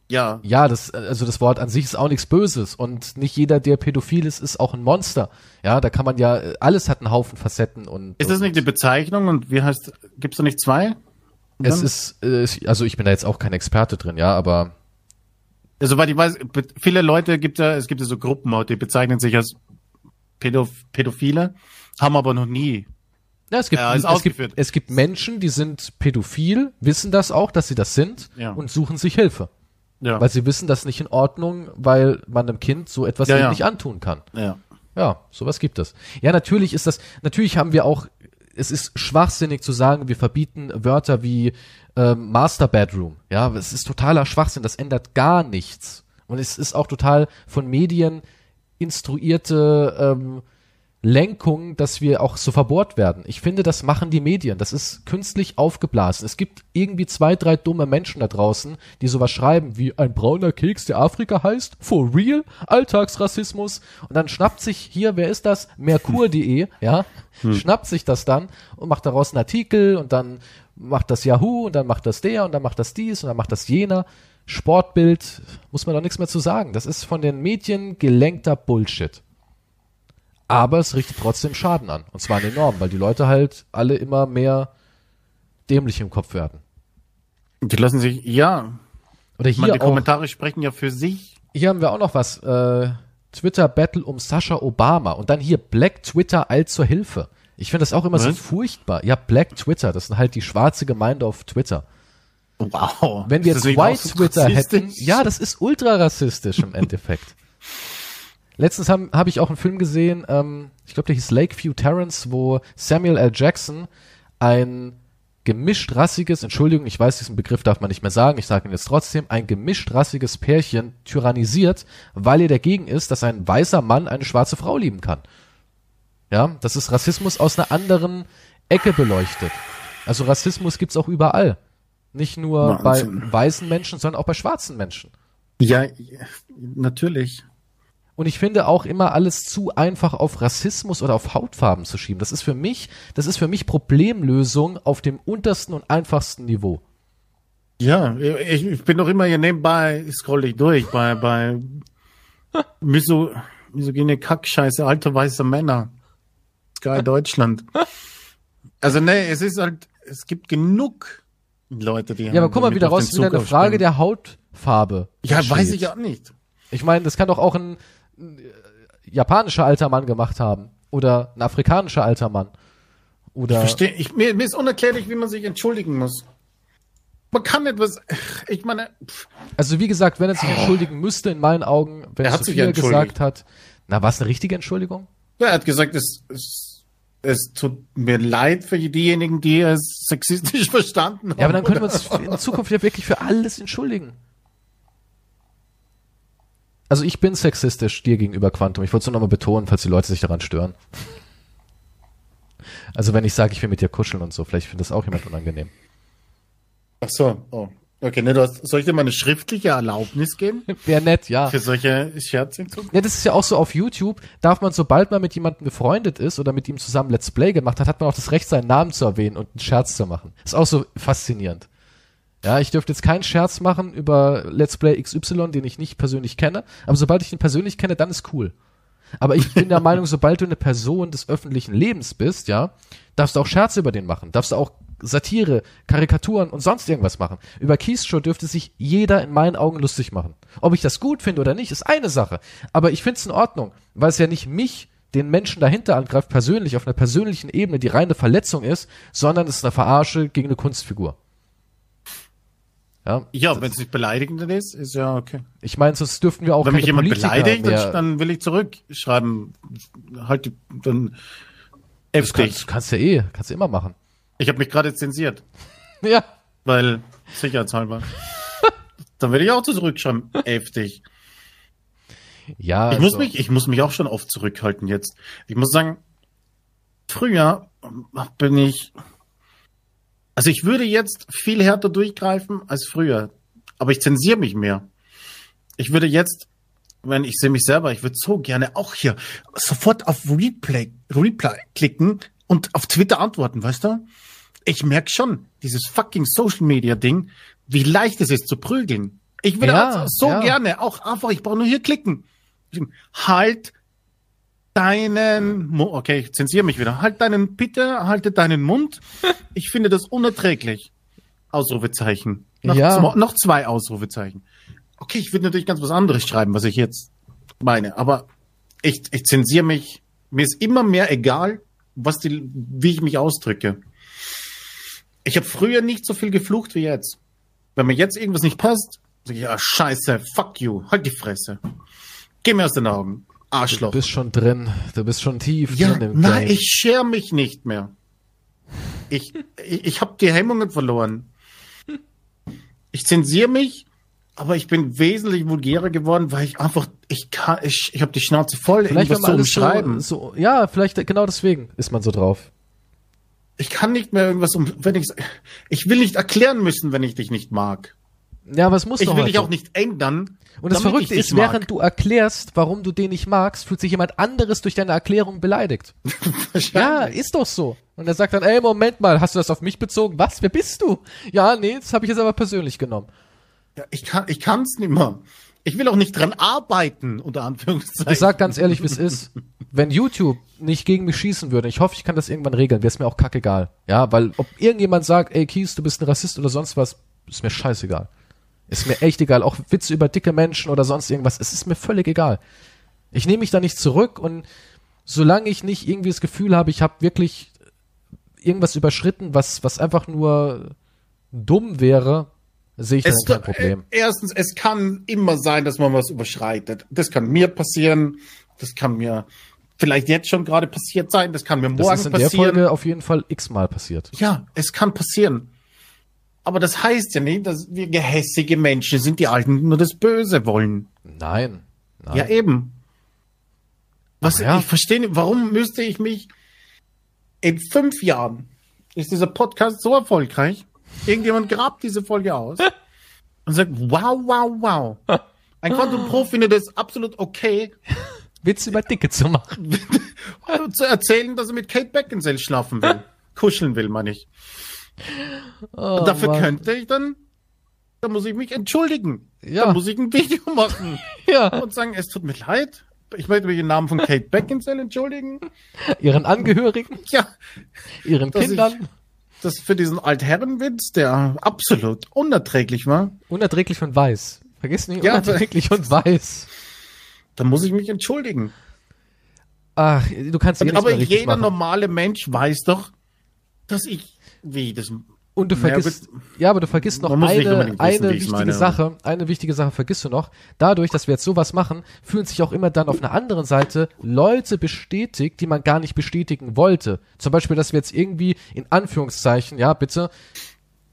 Ja. Ja, das, also das Wort an sich ist auch nichts Böses und nicht jeder, der pädophil ist, ist auch ein Monster. Ja, da kann man ja, alles hat einen Haufen Facetten und. Ist das nicht die Bezeichnung und wie heißt, gibt's da nicht zwei? Und Es dann- ist, also ich bin da jetzt auch kein Experte drin, ja, aber Ja, soweit ich weiß, viele Leute gibt ja, es gibt ja so Gruppen, die bezeichnen sich als Pädophile, haben aber noch nie. Ja, es gibt, Ja, es, gibt, es gibt Menschen, die sind pädophil, wissen das auch, dass sie das sind Ja. und suchen sich Hilfe. Ja. Weil sie wissen, das ist nicht in Ordnung, weil man einem Kind so etwas Ja, eben ja. nicht antun kann. ja. Ja, sowas gibt es. Ja, natürlich ist das, natürlich haben wir auch, es ist schwachsinnig zu sagen, wir verbieten Wörter wie ähm, Master Bedroom. Ja, es ist totaler Schwachsinn, das ändert gar nichts. Und es ist auch total von Medien instruierte ähm, Lenkung, dass wir auch so verbohrt werden. Ich finde, das machen die Medien. Das ist künstlich aufgeblasen. Es gibt irgendwie zwei, drei dumme Menschen da draußen, die sowas schreiben wie ein brauner Keks, der Afrika heißt. For real? Alltagsrassismus. Und dann schnappt sich hier, wer ist das? Merkur.de, ja? Schnappt sich das dann und macht daraus einen Artikel und dann macht das Yahoo und dann macht das der und dann macht das dies und dann macht das jener. Sportbild, muss man doch nichts mehr zu sagen. Das ist von den Medien gelenkter Bullshit. Aber es richtet trotzdem Schaden an. Und zwar enorm, weil die Leute halt alle immer mehr dämlich im Kopf werden. Die lassen sich, ja. Oder Ich meine, hier die auch, Kommentare sprechen ja für sich. hier haben wir auch noch was. Äh, Twitter Battle um Sascha Obama. Und dann hier Black Twitter all zur Hilfe. Ich finde das auch immer so Was? furchtbar. Ja, Black Twitter, das sind halt die schwarze Gemeinde auf Twitter. Wow. Wenn wir jetzt White so Twitter hätten, ja, das ist ultra rassistisch im Endeffekt. Letztens habe hab ich auch einen Film gesehen, ähm, ich glaube, der hieß Lakeview Terrace, wo Samuel L. Jackson ein gemischt rassiges, Entschuldigung, ich weiß, diesen Begriff darf man nicht mehr sagen, ich sage ihn jetzt trotzdem, ein gemischt rassiges Pärchen tyrannisiert, weil er dagegen ist, dass ein weißer Mann eine schwarze Frau lieben kann. Ja, das ist Rassismus aus einer anderen Ecke beleuchtet. Also Rassismus gibt's auch überall. Nicht nur Wahnsinn. bei weißen Menschen, sondern auch bei schwarzen Menschen. Ja, ja, natürlich. Und ich finde auch immer alles zu einfach auf Rassismus oder auf Hautfarben zu schieben. Das ist für mich, das ist für mich Problemlösung auf dem untersten und einfachsten Niveau. Ja, ich, ich bin doch immer hier nebenbei, scroll ich durch, bei, bei miso, misogyne Kackscheiße, alte weiße Männer. Sky Deutschland. Also nee, es ist halt, es gibt genug Leute, die Ja, aber guck mal wieder raus, wieder eine Frage der Hautfarbe. Ja, entsteht. weiß ich auch nicht. Ich meine, das kann doch auch ein, ein japanischer alter Mann gemacht haben. Oder ein afrikanischer alter Mann. Oder. Ich verstehe, ich, mir, mir ist unerklärlich, wie man sich entschuldigen muss. Man kann etwas, ich meine, pff, Also wie gesagt, wenn er sich entschuldigen müsste, in meinen Augen, wenn Er hat sich Sophia entschuldigt. gesagt hat, na, war es eine richtige Entschuldigung? ja, er hat gesagt, es, es, es tut mir leid für diejenigen, die es sexistisch verstanden haben. Ja, aber dann können wir uns in Zukunft ja wirklich für alles entschuldigen. Also ich bin sexistisch dir gegenüber Quantum. Ich wollte es nur nochmal betonen, falls die Leute sich daran stören. Also wenn ich sage, ich will mit dir kuscheln und so, vielleicht findet das auch jemand unangenehm. Ach so, oh. Okay, ne, du hast, soll ich dir mal eine schriftliche Erlaubnis geben Wäre nett, ja. für solche Scherze in Zukunft? Ja, das ist ja auch so auf YouTube, darf man, sobald man mit jemandem befreundet ist oder mit ihm zusammen Let's Play gemacht hat, hat man auch das Recht, seinen Namen zu erwähnen und einen Scherz zu machen. Ist auch so faszinierend. Ja, ich dürfte jetzt keinen Scherz machen über Let's Play XY, den ich nicht persönlich kenne, aber sobald ich ihn persönlich kenne, dann ist cool. Aber ich bin der Meinung, sobald du eine Person des öffentlichen Lebens bist, ja, darfst du auch Scherze über den machen, darfst du auch Satire, Karikaturen und sonst irgendwas machen. Über Keyshow dürfte sich jeder in meinen Augen lustig machen. Ob ich das gut finde oder nicht, ist eine Sache. Aber ich finde es in Ordnung, weil es ja nicht mich, den Menschen dahinter angreift, persönlich, auf einer persönlichen Ebene, die reine Verletzung ist, sondern es ist eine Verarsche gegen eine Kunstfigur. Ja, Ja, wenn es nicht beleidigend ist, ist ja okay. ich meine, sonst dürften wir auch Wenn mich jemand Politiker beleidigt, mehr. dann, will ich zurückschreiben. Halt, die- dann das heftig. kannst, kannst du ja eh, kannst du immer machen. Ich habe mich gerade zensiert, Ja, weil sicherheitshalber. dann will ich auch zurückschreiben. Heftig. ja. Ich muss also- mich, ich muss mich auch schon oft zurückhalten jetzt. Ich muss sagen, früher bin ich, also ich würde jetzt viel härter durchgreifen als früher, aber ich zensiere mich mehr. Ich würde jetzt, wenn ich sehe mich selber, ich würde so gerne auch hier sofort auf Replay, Replay klicken und auf Twitter antworten, weißt du? Ich merk schon, dieses fucking Social Media Ding, wie leicht es ist zu prügeln. Ich würde Ja, also so ja. gerne, auch einfach, ich brauche nur hier klicken. Halt deinen, Mu- okay, ich zensiere mich wieder. Halt deinen, bitte, halte deinen Mund. Ich finde das unerträglich. Ausrufezeichen. Noch, Ja. zwei, noch zwei Ausrufezeichen. Okay, ich würde natürlich ganz was anderes schreiben, was ich jetzt meine, aber ich, ich zensiere mich. Mir ist immer mehr egal, was die, wie ich mich ausdrücke. Ich habe früher nicht so viel geflucht wie jetzt. Wenn mir jetzt irgendwas nicht passt, sag ich, ja, scheiße, fuck you, halt die Fresse. Geh mir aus den Augen, Du Arschloch. bist schon drin. Du bist schon tief Ja, drin im nein, Game. ich scher mich nicht mehr. Ich, ich, ich habe die Hemmungen verloren. Ich zensiere mich, aber ich bin wesentlich vulgärer geworden, weil ich einfach, ich kann, ich, ich habe die Schnauze voll, Vielleicht, irgendwas zu umschreiben. so, so, ja, vielleicht genau deswegen ist man so drauf. Ich kann nicht mehr irgendwas um, wenn ich, ich will nicht erklären müssen, wenn ich dich nicht mag. Ja, es muss Ich doch will heute. dich auch nicht ändern. Und das Verrückte ist, dich mag. während du erklärst, warum du den nicht magst, fühlt sich jemand anderes durch deine Erklärung beleidigt. Ja, ist doch so. Und er sagt dann, ey, Moment mal, hast du das auf mich bezogen? Was? Wer bist du? Ja, nee, das habe ich jetzt aber persönlich genommen. Ja, ich kann, ich kann's nicht mehr. Ich will auch nicht dran arbeiten, unter Anführungszeichen. Ich sag ganz ehrlich, wie es ist. Wenn YouTube nicht gegen mich schießen würde, ich hoffe, ich kann das irgendwann regeln, wäre es mir auch kackegal. Ja, weil ob irgendjemand sagt, ey Kies, du bist ein Rassist oder sonst was, ist mir scheißegal. Ist mir echt egal. Auch Witze über dicke Menschen oder sonst irgendwas, es ist mir völlig egal. Ich nehme mich da nicht zurück und solange ich nicht irgendwie das Gefühl habe, ich habe wirklich irgendwas überschritten, was, was einfach nur dumm wäre, sehe ich da Es, kein Problem. äh, erstens, es kann immer sein, dass man was überschreitet. Das kann mir passieren. Das kann mir vielleicht jetzt schon gerade passiert sein. Das kann mir Das morgen ist in der passieren. Folge auf jeden Fall x-mal passiert. Ja, es kann passieren. Aber das heißt ja nicht, dass wir gehässige Menschen sind, die Alten nur das Böse wollen. Nein. Nein. Ja, eben. Was, ja. ich verstehe nicht, warum müsste ich mich in fünf Jahren ist dieser Podcast so erfolgreich, irgendjemand grabt diese Folge aus und sagt, wow, wow, wow. Ein Quantum Pro findet es absolut okay, Witze über Dicke zu machen. zu erzählen, dass er mit Kate Beckinsale schlafen will. Kuscheln will, meine ich. Oh, dafür Mann. könnte ich dann, da muss ich mich entschuldigen. Ja. Da muss ich ein Video machen Ja. und sagen, es tut mir leid. Ich möchte mich im Namen von Kate Beckinsale entschuldigen. Ihren Angehörigen, Ja, ihren Dass ich- Kindern. das für diesen Altherrenwitz, der absolut unerträglich war, Unerträglich und weiß. Vergiss nicht, Ja, unerträglich und weiß. da muss ich mich entschuldigen. Ach, du kannst nichts aber jeder machen. normale Mensch weiß doch, dass ich, wie das, Und du Ja, vergisst, ja, aber du vergisst noch eine, wissen, eine wichtige meine. Sache, eine wichtige Sache vergisst du noch. Dadurch, dass wir jetzt sowas machen, fühlen sich auch immer dann auf einer anderen Seite Leute bestätigt, die man gar nicht bestätigen wollte. Zum Beispiel, dass wir jetzt irgendwie in Anführungszeichen, ja, bitte,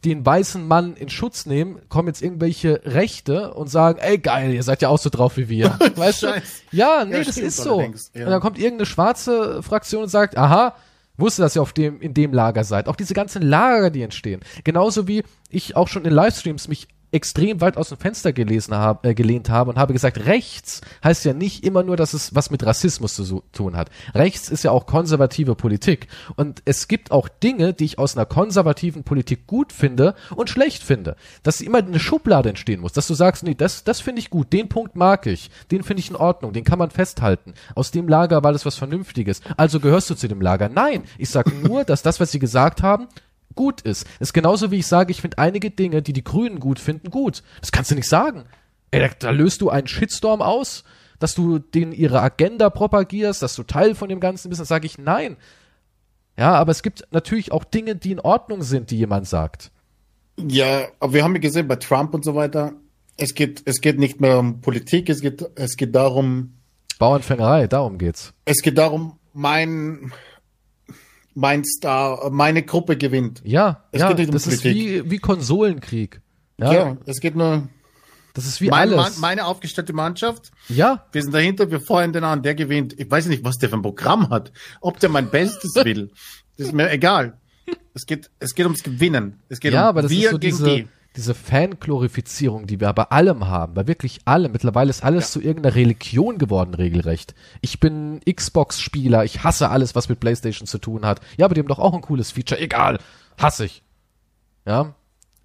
den weißen Mann in Schutz nehmen, kommen jetzt irgendwelche Rechte und sagen, ey geil, ihr seid ja auch so drauf wie wir. weißt du? Ja, nee, Ja, das ist so. ja. Und dann kommt irgendeine schwarze Fraktion und sagt, aha, wusste, dass ihr auf dem, in dem Lager seid. Auch diese ganzen Lager, die entstehen. Genauso wie ich auch schon in Livestreams mich extrem weit aus dem Fenster gelesen habe, äh, gelehnt habe und habe gesagt, rechts heißt ja nicht immer nur, dass es was mit Rassismus zu tun hat. Rechts ist ja auch konservative Politik. Und es gibt auch Dinge, die ich aus einer konservativen Politik gut finde und schlecht finde. Dass immer eine Schublade entstehen muss, dass du sagst, nee, das, das finde ich gut, den Punkt mag ich, den finde ich in Ordnung, den kann man festhalten. Aus dem Lager war das was Vernünftiges. Also gehörst du zu dem Lager. Nein, ich sage nur, dass das, was sie gesagt haben, gut ist. ist genauso wie ich sage, ich finde einige Dinge, die die Grünen gut finden, gut. Das kannst du nicht sagen. Ey, da, da löst du einen Shitstorm aus, dass du denen ihre Agenda propagierst, dass du Teil von dem Ganzen bist, dann sage ich nein. Ja, aber es gibt natürlich auch Dinge, die in Ordnung sind, die jemand sagt. ja, aber wir haben ja gesehen bei Trump und so weiter, es geht, es geht nicht mehr um Politik, es geht, es geht darum, Bauernfängerei, darum geht's. es geht darum, mein, mein Star, meine Gruppe gewinnt. Ja, Es ja um das ist Politik. wie, wie Konsolenkrieg. Ja, Ja, es geht nur, das ist wie mein, alles. Mann- meine aufgestellte Mannschaft, ja, wir sind dahinter, wir feuern den an, der gewinnt. Ich weiß nicht, was der für ein Programm hat, ob der mein Bestes will. Das ist mir egal. Es geht, es geht ums Gewinnen. Es geht ja, um aber das wir ist so gegen diese, die. Diese Fanglorifizierung, die wir bei allem haben, bei wirklich allem. Mittlerweile ist alles zu irgendeiner Religion geworden, regelrecht. Ich bin Xbox-Spieler, ich hasse alles, was mit PlayStation zu tun hat. Ja, aber die haben doch auch ein cooles Feature. Egal, hasse ich. Ja,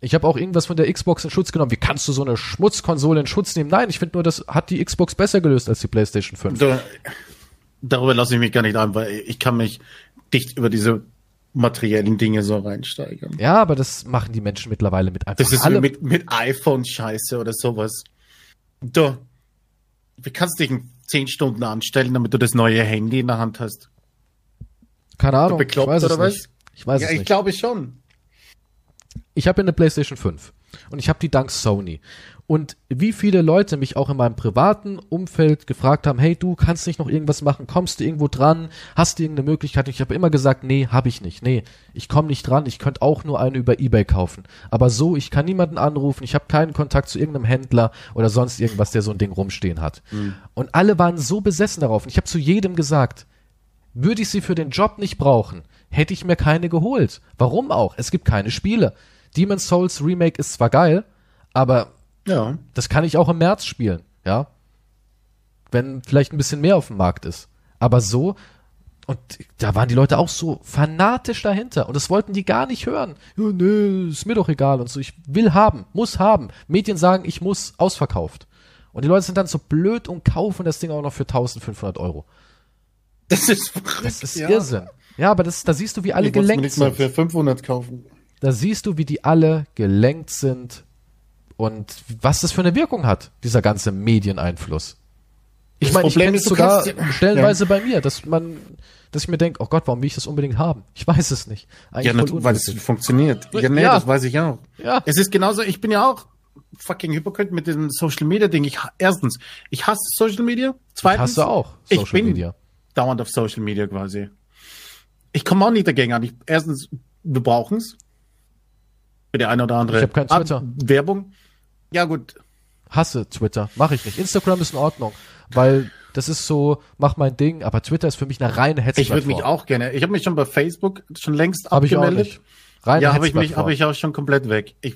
Ich habe auch irgendwas von der Xbox in Schutz genommen. Wie kannst du so eine Schmutzkonsole in Schutz nehmen? Nein, ich finde nur, das hat die Xbox besser gelöst als die PlayStation 5. Da, darüber lasse ich mich gar nicht ein, weil ich kann mich dicht über diese materiellen Dinge so reinsteigern. Ja, aber das machen die Menschen mittlerweile mit einfach Das ist allem. mit, mit iPhone-Scheiße oder sowas. Du, wie kannst du dich in zehn Stunden anstellen, damit du das neue Handy in der Hand hast? Keine Ahnung, bekloppt ich weiß es oder was? nicht. Ich weiß ja, es ich nicht. glaube schon. ich habe eine PlayStation 5 und ich habe die dank Sony. Und wie viele Leute mich auch in meinem privaten Umfeld gefragt haben, hey, du kannst nicht noch irgendwas machen, kommst du irgendwo dran, hast du irgendeine Möglichkeit? Und ich habe immer gesagt, nee, habe ich nicht. Nee, ich komme nicht dran, ich könnte auch nur eine über eBay kaufen. Aber so, ich kann niemanden anrufen, ich habe keinen Kontakt zu irgendeinem Händler oder sonst irgendwas, der so ein Ding rumstehen hat. Und alle waren so besessen darauf. Und ich habe zu jedem gesagt, würde ich sie für den Job nicht brauchen, hätte ich mir keine geholt. Warum auch? Es gibt keine Spiele. Demon's Souls Remake ist zwar geil, aber Ja. das kann ich auch im März spielen, ja. Wenn vielleicht ein bisschen mehr auf dem Markt ist. Aber so, und da waren die Leute auch so fanatisch dahinter. Und das wollten die gar nicht hören. Ja, nee, ist mir doch egal und so. Ich will haben, muss haben. Medien sagen, ich muss, ausverkauft. Und die Leute sind dann so blöd und kaufen das Ding auch noch für 1500 Euro. Das ist verrückt, Das ist ja. Irrsinn. Ja, aber das, da siehst du, wie alle Ich wollte mir gelenkt nicht mal sind. für 500 kaufen. Da siehst du, wie die alle gelenkt sind und was das für eine Wirkung hat, dieser ganze Medieneinfluss. Ich meine, ich kenne es sogar kannst ja- stellenweise bei mir, dass man, dass ich mir denke, oh Gott, warum will ich das unbedingt haben? Ich weiß es nicht. Eigentlich Ja, natürlich, weil es funktioniert. Ja, nee, Ja. das weiß ich auch. Ja. Es ist genauso, ich bin ja auch fucking hypocrite mit diesem Social Media Ding. Ich, erstens, ich hasse Social Media. Zweitens, Hast du auch ich Social bin Media. dauernd auf Social Media quasi. Ich komme auch nicht dagegen an. Ich, erstens, wir brauchen es. Für die eine oder andere Ich hab kein Ab- Twitter. Werbung. Ja, gut. Hasse Twitter, mache ich nicht. Instagram ist in Ordnung, weil das ist so, mach mein Ding, aber Twitter ist für mich eine reine Hetzplattform. Ich würde mich auch gerne. Ich habe mich schon bei Facebook schon längst Hab ich auch abgemeldet. nicht. Reine ja, habe ich mich, habe ich auch schon komplett weg. Ich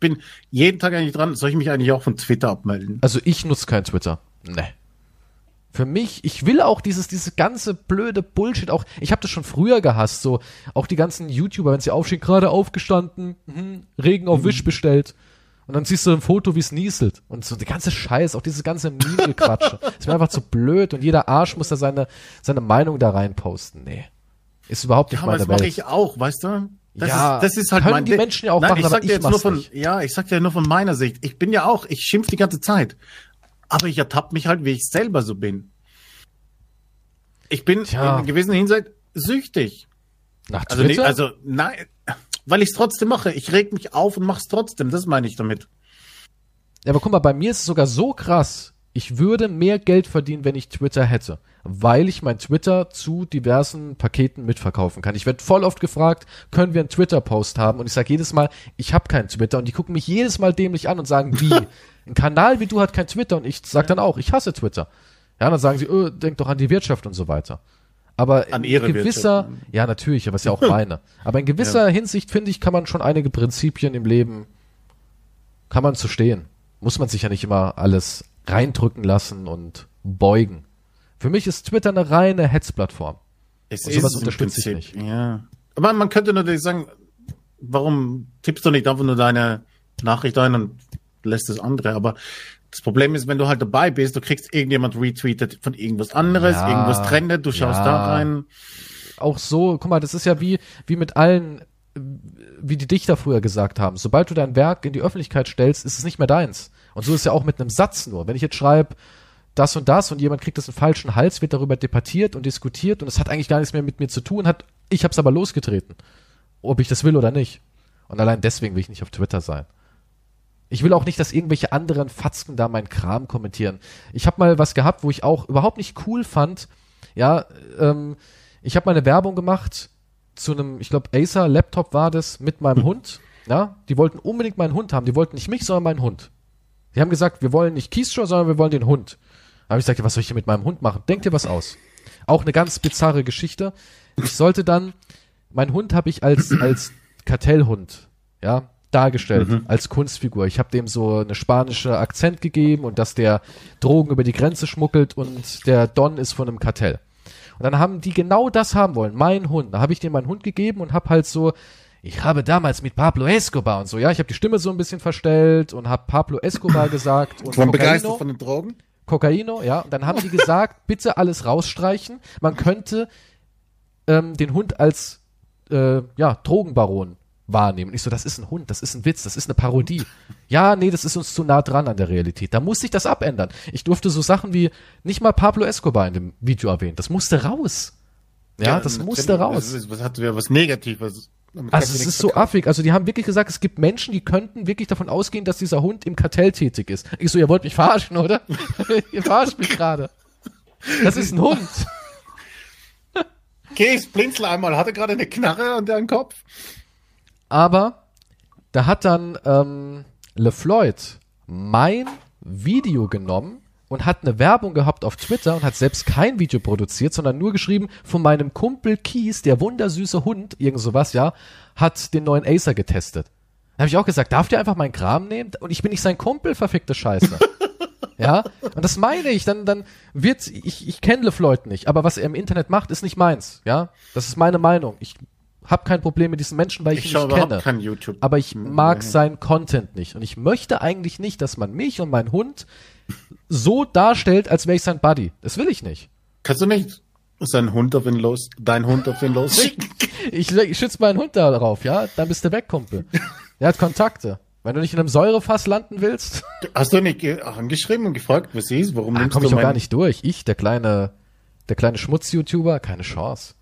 bin jeden Tag eigentlich dran. Soll ich mich eigentlich auch von Twitter abmelden? Also ich nutze kein Twitter. Nee. Für mich, ich will auch dieses, dieses ganze blöde Bullshit auch, ich habe das schon früher gehasst, so, auch die ganzen YouTuber, wenn sie aufstehen, gerade aufgestanden, mhm, Regen auf Wisch bestellt. Und dann siehst du ein Foto, wie es nieselt. Und so der ganze Scheiß, auch dieses ganze Meme-Gequatsche. ist mir einfach zu blöd und jeder Arsch muss da seine, seine Meinung da rein posten. Nee. Ist überhaupt nicht Ja, aber meine das mache Welt. ich auch, weißt du? Das Ja, ist, das ist halt können mein die. Menschen ja auch Nein, machen, ich sag dir jetzt nur von, nicht. ja, ich sag dir nur von meiner Sicht. Ich bin ja auch, ich schimpf die ganze Zeit. Aber ich ertappe mich halt, wie ich selber so bin. Ich bin Tja. in einer gewissen Hinsicht süchtig. Nach Also, nicht, also nein, weil ich es trotzdem mache. Ich reg mich auf und mach's trotzdem. Das meine ich damit. Ja, aber guck mal, bei mir ist es sogar so krass. Ich würde mehr Geld verdienen, wenn ich Twitter hätte, weil ich mein Twitter zu diversen Paketen mitverkaufen kann. Ich werde voll oft gefragt, können wir einen Twitter-Post haben? Und ich sage jedes Mal, ich habe keinen Twitter. Und die gucken mich jedes Mal dämlich an und sagen, wie? Ein Kanal wie du hat kein Twitter. Und ich sag dann auch, ich hasse Twitter. Ja, dann sagen sie, öh, denk doch an die Wirtschaft und so weiter. Aber An in gewisser, Wirtschaft. ja natürlich, aber ist ja auch meine. Aber in gewisser Hinsicht, finde ich, kann man schon einige Prinzipien im Leben, kann man zu stehen. Muss man sich ja nicht immer alles reindrücken lassen und beugen. Für mich ist Twitter eine reine Hetzplattform. Es Und sowas im unterstütze ich Prinzip, Ja. Aber man könnte natürlich sagen, warum tippst du nicht einfach nur deine Nachricht ein und lässt das andere? Aber das Problem ist, wenn du halt dabei bist, du kriegst irgendjemand retweetet von irgendwas anderes, Ja, irgendwas trendet, du schaust ja. da rein. Auch so, guck mal, das ist ja wie, wie mit allen, wie die Dichter früher gesagt haben. Sobald du dein Werk in die Öffentlichkeit stellst, ist es nicht mehr deins. Und so ist es ja auch mit einem Satz nur. Wenn ich jetzt schreibe, das und das und jemand kriegt das einen falschen Hals, wird darüber debattiert und diskutiert und es hat eigentlich gar nichts mehr mit mir zu tun, hat, ich hab's aber losgetreten. Ob ich das will oder nicht. Und allein deswegen will ich nicht auf Twitter sein. Ich will auch nicht, dass irgendwelche anderen Fatzken da meinen Kram kommentieren. Ich habe mal was gehabt, wo ich auch überhaupt nicht cool fand. Ja, ähm, ich habe mal eine Werbung gemacht zu einem, ich glaube, Acer Laptop war das mit meinem Hund. Ja, die wollten unbedingt meinen Hund haben. Die wollten nicht mich, sondern meinen Hund. Die haben gesagt, wir wollen nicht Keystrow, sondern wir wollen den Hund. Da habe ich gesagt, was soll ich denn mit meinem Hund machen? Denk dir was aus. Auch eine ganz bizarre Geschichte. Ich sollte dann, mein Hund habe ich als, als Kartellhund, ja, dargestellt, als Kunstfigur. Ich habe dem so eine spanische Akzent gegeben und dass der Drogen über die Grenze schmuggelt und der Don ist von einem Kartell. Und dann haben die genau das haben wollen, mein Hund. Da habe ich dem meinen Hund gegeben und habe halt so, ich habe damals mit Pablo Escobar und so, ja, ich habe die Stimme so ein bisschen verstellt und habe Pablo Escobar gesagt und Ich war begeistert von den Drogen. Kokaino, ja. Und dann haben die gesagt, bitte alles rausstreichen. Man könnte ähm, den Hund als äh, ja, Drogenbaron wahrnehmen. Und ich so, das ist ein Hund, das ist ein Witz, das ist eine Parodie. Ja, nee, das ist uns zu nah dran an der Realität. Da musste ich das abändern. Ich durfte so Sachen wie nicht mal Pablo Escobar in dem Video erwähnen. Das musste raus. Ja, das musste raus. Das ist, was hat ja was Negatives. Damit Also es ist so verkaufen. affig. Also die haben wirklich gesagt, es gibt Menschen, die könnten wirklich davon ausgehen, dass dieser Hund im Kartell tätig ist. Ich so, ihr wollt mich verarschen, oder? ihr verarscht mich gerade. Das ist ein Hund. Okay, ich blinzel einmal. Hatte gerade eine Knarre an deinem Kopf. Aber da hat dann ähm, LeFloid mein Video genommen und hat eine Werbung gehabt auf Twitter und hat selbst kein Video produziert, sondern nur geschrieben von meinem Kumpel Kies, der wundersüße Hund, irgend sowas, ja, hat den neuen Acer getestet. Da habe ich auch gesagt, darf der einfach meinen Kram nehmen? Und ich bin nicht sein Kumpel, verfickte Scheiße. ja, und das meine ich, dann, dann wird, ich, ich kenne LeFloid nicht, aber was er im Internet macht, ist nicht meins, ja. Das ist meine Meinung. Ich habe kein Problem mit diesen Menschen, weil ich, Ich ihn nicht kenne. kein YouTube. Aber ich mag Mhm. seinen Content nicht. Und ich möchte eigentlich nicht, dass man mich und meinen Hund so darstellt, als wäre ich sein Buddy. Das will ich nicht. Kannst du nicht seinen Hund auf ihn los, dein Hund auf ihn los? Ich, ich schütze meinen Hund darauf, ja? Dann bist du weg, Kumpel. Der hat Kontakte. Wenn du nicht in einem Säurefass landen willst, Hast du nicht ge- angeschrieben und gefragt, was ist? Warum da nimmst komme du ich auch meinen- gar nicht durch. Ich, der kleine, der kleine Schmutz-YouTuber, keine Chance.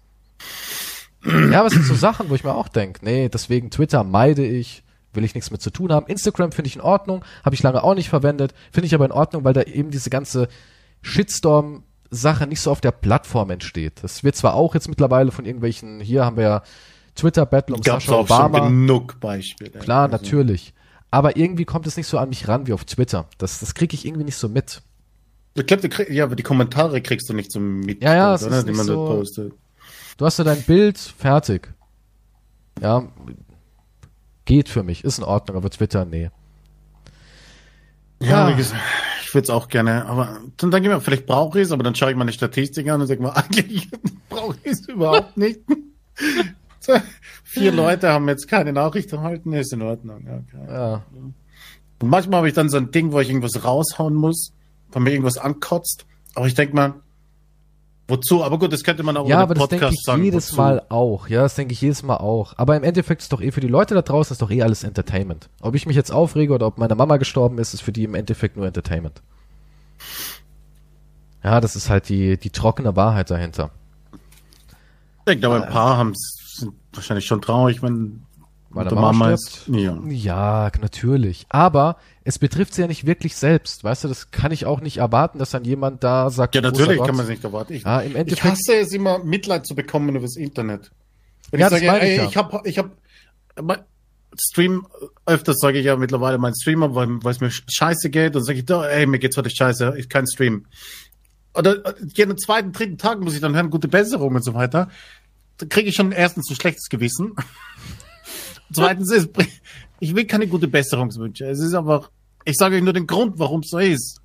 Ja, aber es sind so Sachen, wo ich mir auch denke, nee, deswegen Twitter meide ich, will ich nichts mit zu tun haben. Instagram finde ich in Ordnung, habe ich lange auch nicht verwendet, finde ich aber in Ordnung, weil da eben diese ganze Shitstorm-Sache nicht so auf der Plattform entsteht. Das wird zwar auch jetzt mittlerweile von irgendwelchen, hier haben wir ja Twitter-Battle um Gab's Sascha auch schon Obama. genug Beispiele. Klar, Also, natürlich. Aber irgendwie kommt es nicht so an mich ran wie auf Twitter. Das, das kriege ich irgendwie nicht so mit. Ich glaube, ja, aber die Kommentare kriegst du nicht so mit, Ja, ja, oder? ist die man so- dort postet. Du hast ja dein Bild fertig. Ja, geht für mich, ist in Ordnung, aber Twitter, nee. Ja, Ja. wie gesagt, ich würde es auch gerne, aber dann denke ich mir, vielleicht brauche ich es, aber dann schaue ich meine Statistik an und sage mir, eigentlich brauche ich es überhaupt nicht. Vier Leute haben jetzt keine Nachricht erhalten, ist in Ordnung. Okay. Ja. Und manchmal habe ich dann so ein Ding, wo ich irgendwas raushauen muss, weil mir irgendwas ankotzt. Aber ich denke mal, wozu? Aber gut, das könnte man auch Ja, aber einem das denke ich sagen. jedes wozu. Mal auch. Ja, das denke ich jedes Mal auch. Aber im Endeffekt ist doch eh für die Leute da draußen ist doch eh alles Entertainment. Ob ich mich jetzt aufrege oder ob meine Mama gestorben ist, ist für die im Endeffekt nur Entertainment. Ja, das ist halt die, die trockene Wahrheit dahinter. Ich denke, aber ein paar haben sind wahrscheinlich schon traurig, wenn Meine die Mama ist. Ja. Ja, natürlich. Aber es betrifft sie ja nicht wirklich selbst. Weißt du, das kann ich auch nicht erwarten, dass dann jemand da sagt, Ja, natürlich kann man es nicht erwarten. Ich, Ja, im ich Endeffekt. hasse es immer, Mitleid zu bekommen über das Internet. Wenn Ja, ich das sage, ich ey, ja. ich habe, ich habe, mein Stream, öfters sage ich ja mittlerweile mein Streamer, weil es mir scheiße geht, und sage ich, da, ey, mir geht's heute scheiße, ich kein Stream. Oder äh, jeden zweiten, dritten Tag muss ich dann hören, gute Besserung und so weiter. Da kriege ich schon erstens ein schlechtes Gewissen. Zweitens ist, ich will keine gute Besserungswünsche. Es ist einfach, ich sage euch nur den Grund, warum es so ist.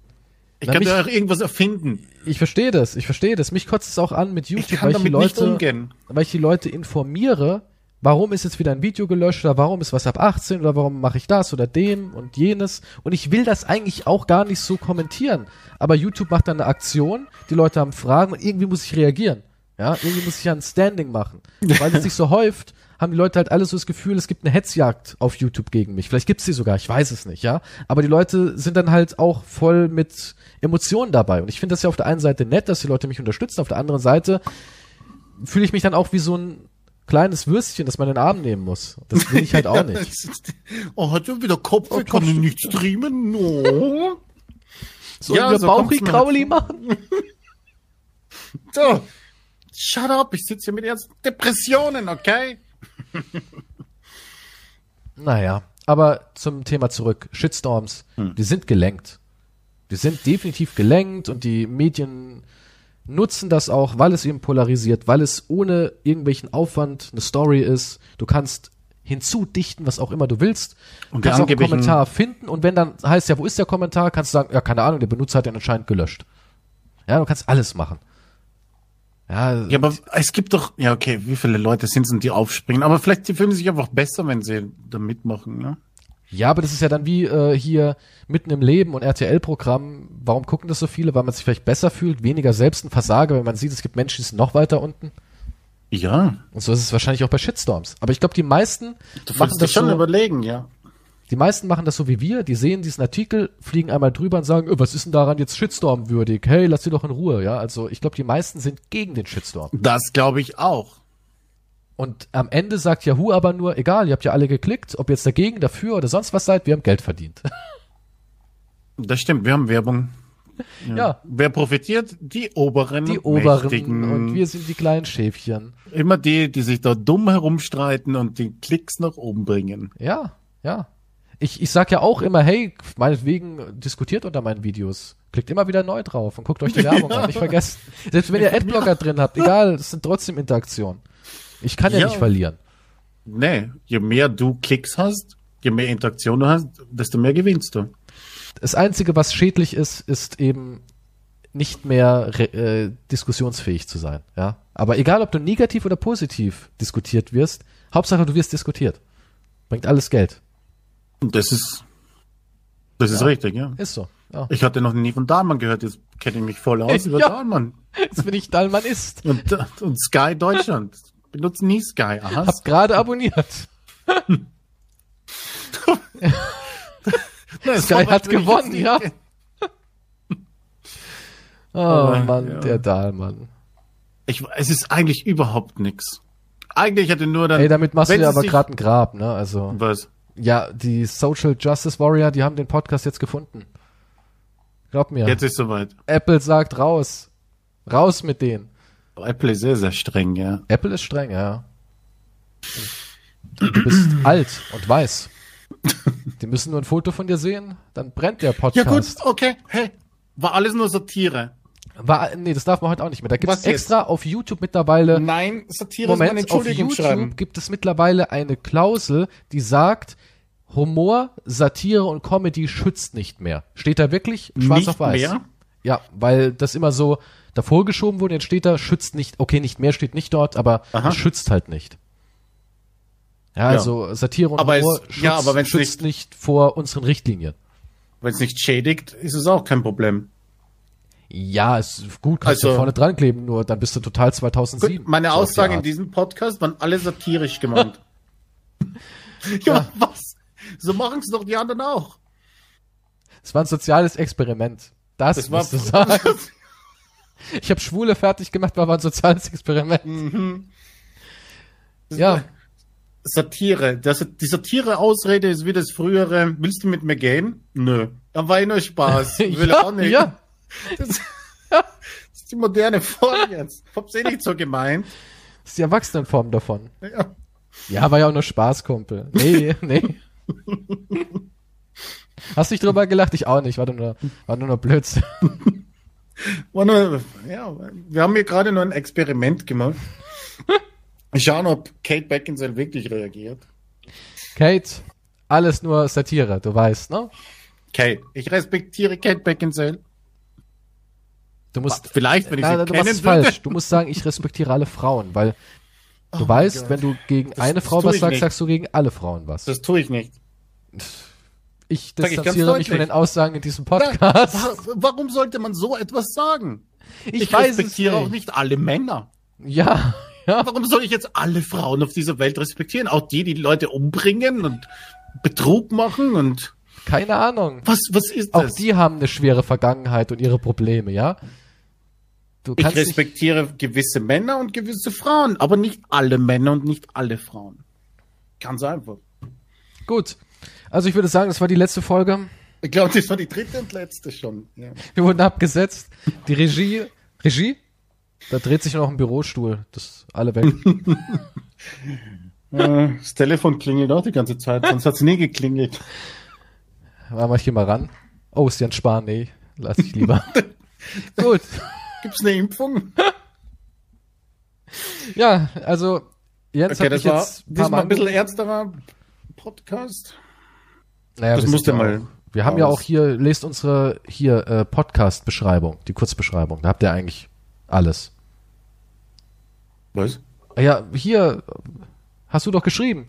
Ich Na, kann ja auch irgendwas erfinden. Ich verstehe das, ich verstehe das. Mich kotzt es auch an mit Ich YouTube, kann weil ich die Leute, umgehen. weil ich die Leute informiere, warum ist jetzt wieder ein Video gelöscht oder warum ist was ab 18 oder warum mache ich das oder den und jenes. Und ich will das eigentlich auch gar nicht so kommentieren. Aber YouTube macht dann eine Aktion, die Leute haben Fragen und irgendwie muss ich reagieren. Ja, irgendwie muss ich ja ein Standing machen. Weil es sich so häuft, haben die Leute halt alle so das Gefühl, es gibt eine Hetzjagd auf YouTube gegen mich. Vielleicht gibt's die sogar, ich weiß es nicht, ja. Aber die Leute sind dann halt auch voll mit Emotionen dabei. Und ich finde das ja auf der einen Seite nett, dass die Leute mich unterstützen, auf der anderen Seite fühle ich mich dann auch wie so ein kleines Würstchen, das man in den Arm nehmen muss. Das will ich halt auch nicht. Oh, hat er wieder Kopf, Oh, ich kann ihn nicht streamen. No. Sollen Ja, wir so kommt's Bauchi mir Krauli halt machen? So, shut up, ich sitze hier mit Depressionen, okay? Naja, aber zum Thema zurück. Shitstorms, die sind gelenkt. Die sind definitiv gelenkt und die Medien nutzen das auch, weil es eben polarisiert, weil es ohne irgendwelchen Aufwand eine Story ist. Du kannst hinzudichten, was auch immer du willst. Und kannst auch einen Kommentar finden und wenn dann heißt ja, wo ist der Kommentar, kannst du sagen, ja, keine Ahnung, der Benutzer hat den anscheinend gelöscht. Ja, du kannst alles machen. Ja, Ja, aber es gibt doch, ja, okay, wie viele Leute sind es denn, die aufspringen? Aber vielleicht die fühlen sich einfach besser, wenn sie da mitmachen, ne? Ja, aber das ist ja dann wie äh, hier mitten im Leben und RTL-Programm. Warum gucken das so viele? Weil man sich vielleicht besser fühlt, weniger selbst ein Versager, wenn man sieht, es gibt Menschen, die sind noch weiter unten. Ja, Und so ist es wahrscheinlich auch bei Shitstorms. Aber ich glaube, die meisten du machen das dich schon so, überlegen, ja. Die meisten machen das so wie wir. Die sehen diesen Artikel, fliegen einmal drüber und sagen, "Ö, was ist denn daran jetzt Shitstorm würdig? Hey, lass sie doch in Ruhe. Ja, also ich glaube, die meisten sind gegen den Shitstorm. Das glaube ich auch. Und am Ende sagt Yahoo aber nur, egal, ihr habt ja alle geklickt, ob ihr jetzt dagegen, dafür oder sonst was seid, wir haben Geld verdient. Das stimmt, wir haben Werbung. Ja. Wer profitiert? Die oberen, Die Oberen Mächtigen. und wir sind die kleinen Schäfchen. Immer die, die sich da dumm herumstreiten und die Klicks nach oben bringen. Ja, ja. Ich, ich sag ja auch immer, hey, meinetwegen diskutiert unter meinen Videos. Klickt immer wieder neu drauf und guckt euch die Werbung Ja. an. Nicht vergessen. Selbst wenn ihr Adblocker drin habt, egal, das sind trotzdem Interaktionen. Ich kann ja, Ja. nicht verlieren. Nee, je mehr du Klicks hast, je mehr Interaktion du hast, desto mehr gewinnst du. Das Einzige, was schädlich ist, ist eben nicht mehr äh, diskussionsfähig zu sein. Ja, aber egal, ob du negativ oder positiv diskutiert wirst, Hauptsache du wirst diskutiert. Bringt alles Geld. Das ist, das ist richtig, ja. Ist so. Ja. Ich hatte noch nie von Dahlmann gehört, jetzt kenne ich mich voll aus über Ja. Dahlmann. Jetzt bin ich Dallmann ist. Und, und Sky Deutschland. Benutzen nie Sky. Aha. Hab gerade abonniert. Nee, Sky hat gewonnen, ja. Oh Aber, Mann, ja. der Dahlmann. Ich, es ist eigentlich überhaupt nix. Eigentlich hätte nur dann. Ey, damit machst du dir sie aber gerade ein Grab, ne? Also, Was? Ja, die Social Justice Warrior, die haben den Podcast jetzt gefunden. Glaub mir. Jetzt ist soweit. Apple sagt raus. Raus mit denen. Apple ist sehr, sehr streng, ja. Apple ist streng, ja. Du bist alt und weiß. Die müssen nur ein Foto von dir sehen, dann brennt der Ja Podcast. gut, okay. Hey, war alles nur Satire. War, nee, das darf man heute auch nicht mehr. Da Was jetzt? extra auf YouTube mittlerweile Nein, Satire Moment, auf YouTube gibt es mittlerweile eine Klausel, die sagt, Humor, Satire und Comedy schützt nicht mehr. Steht da wirklich schwarz Nicht auf weiß. mehr? Ja, weil das immer so davor geschoben wurde, jetzt steht da, schützt nicht, okay, nicht mehr steht nicht dort, aber es schützt halt nicht. Ja, also Satire und Aber Humor es- ja, aber schützt nicht vor unseren Richtlinien. Wenn es nicht schädigt, ist es auch kein Problem. Ja, ist gut, kannst du Also- vorne dran kleben, nur dann bist du total Gut, 2007. meine So Aussagen in diesem Podcast waren alle satirisch gemeint. ja, was? So machen es doch die anderen auch. Es war ein soziales Experiment. Das, Das war musst du sagen. Ich habe Schwule fertig gemacht, war aber ein soziales Experiment. Mhm. Ja, Satire. Das, die Satire-Ausrede ist wie das frühere, willst du mit mir gehen? Nö. Da war eh nur Spaß. Will ja, auch nicht. ja. Das, das ist die moderne Form jetzt. Ich hab's eh nicht so gemeint. Das ist die Erwachsenenform davon. Ja. Ja, war ja auch nur Spaß, Kumpel. Nee, nee. Hast du nicht drüber gelacht? Ich auch nicht. War nur, war nur noch Blödsinn. War nur, ja, wir haben hier gerade nur ein Experiment gemacht. Schauen, ob Kate Beckinsale wirklich reagiert. Kate, alles nur Satire, du weißt, ne? Kate, ich respektiere Kate Beckinsale. Du musst, Vielleicht, wenn ich Nein, sie du machst kennen es würde. falsch. Du musst sagen, ich respektiere alle Frauen, weil du Oh weißt, wenn du gegen Das- eine Frau was sagst, nicht. sagst du gegen alle Frauen was. Das tue ich nicht. Ich Sag ich ganz distanziere mich von den Aussagen in diesem Podcast. wa- warum sollte man so etwas sagen? Ich, Ich, weiß es respektiere nicht. auch nicht alle Männer. Ja, ja. Warum soll ich jetzt alle Frauen auf dieser Welt respektieren? Auch die, die Leute umbringen und Betrug machen und Keine Ahnung. was, was ist Auch das? die haben eine schwere Vergangenheit und ihre Probleme, ja? Ich nicht, respektiere gewisse Männer und gewisse Frauen, aber nicht alle Männer und nicht alle Frauen. Ganz einfach. gut. Also ich würde sagen, das war die letzte Folge. Ich glaube, das war die dritte und letzte schon. Ja. Wir wurden abgesetzt. Die Regie, Regie? Da dreht sich noch ein Bürostuhl. Das alle weg. Äh, Das Telefon klingelt auch die ganze Zeit, sonst hat es nie geklingelt. Mal mach ich hier mal ran. Oh, ist Jan Spahn, nee. Lass ich lieber. Gut. Gibt's eine Impfung? Ja, also Jens Okay, das war jetzt diesmal Mal ein bisschen ernsterer Podcast. Naja, das wir musste ja mal wir haben ja auch hier, lest unsere hier äh, Podcast-Beschreibung, die Kurzbeschreibung. Da habt ihr eigentlich alles. Was? Ja, hier hast du doch geschrieben.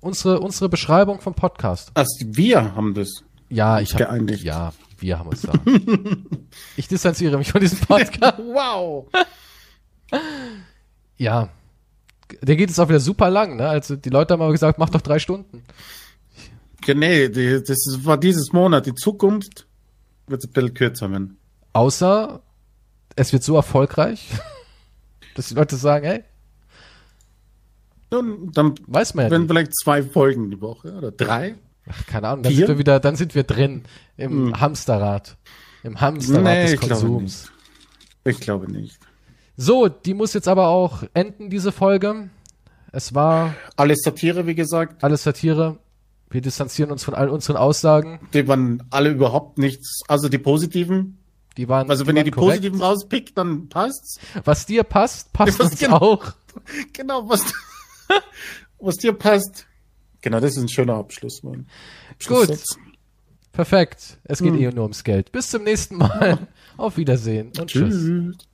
Unsere, unsere Beschreibung vom Podcast. Also wir haben das. Ja, ich habe. Ja, wir haben uns da. ich distanziere mich von diesem Podcast. Wow. Ja. Der geht jetzt auch wieder super lang, ne? Also die Leute haben aber gesagt, mach doch drei Stunden. Ja, nee, die, das war dieses Monat. Die Zukunft wird ein bisschen kürzer werden. Außer es wird so erfolgreich, dass die Leute sagen, hey, Und dann weiß man ja werden nicht. vielleicht zwei Folgen die Woche oder drei. Ach, keine Ahnung, dann Vier? sind wir wieder, dann sind wir drin im Hamsterrad. Im Hamsterrad Nee, des ich glaube Konsums. Ich glaube nicht. So, die muss jetzt aber auch enden, diese Folge. Es war Alles Satire, wie gesagt. alles Satire. Wir distanzieren uns von all unseren Aussagen. Die waren alle überhaupt nichts. Also die positiven. Die waren, Also wenn ihr waren die korrekt. positiven rauspickt, dann passt's. Was dir passt, passt Was uns genau- auch. Genau, was, was dir passt. Genau, das ist ein schöner Abschluss, Mann. Abschlusssatz. Perfekt. Es geht eh nur ums Geld. Bis zum nächsten Mal. Auf Wiedersehen und tschüss. Tschüss.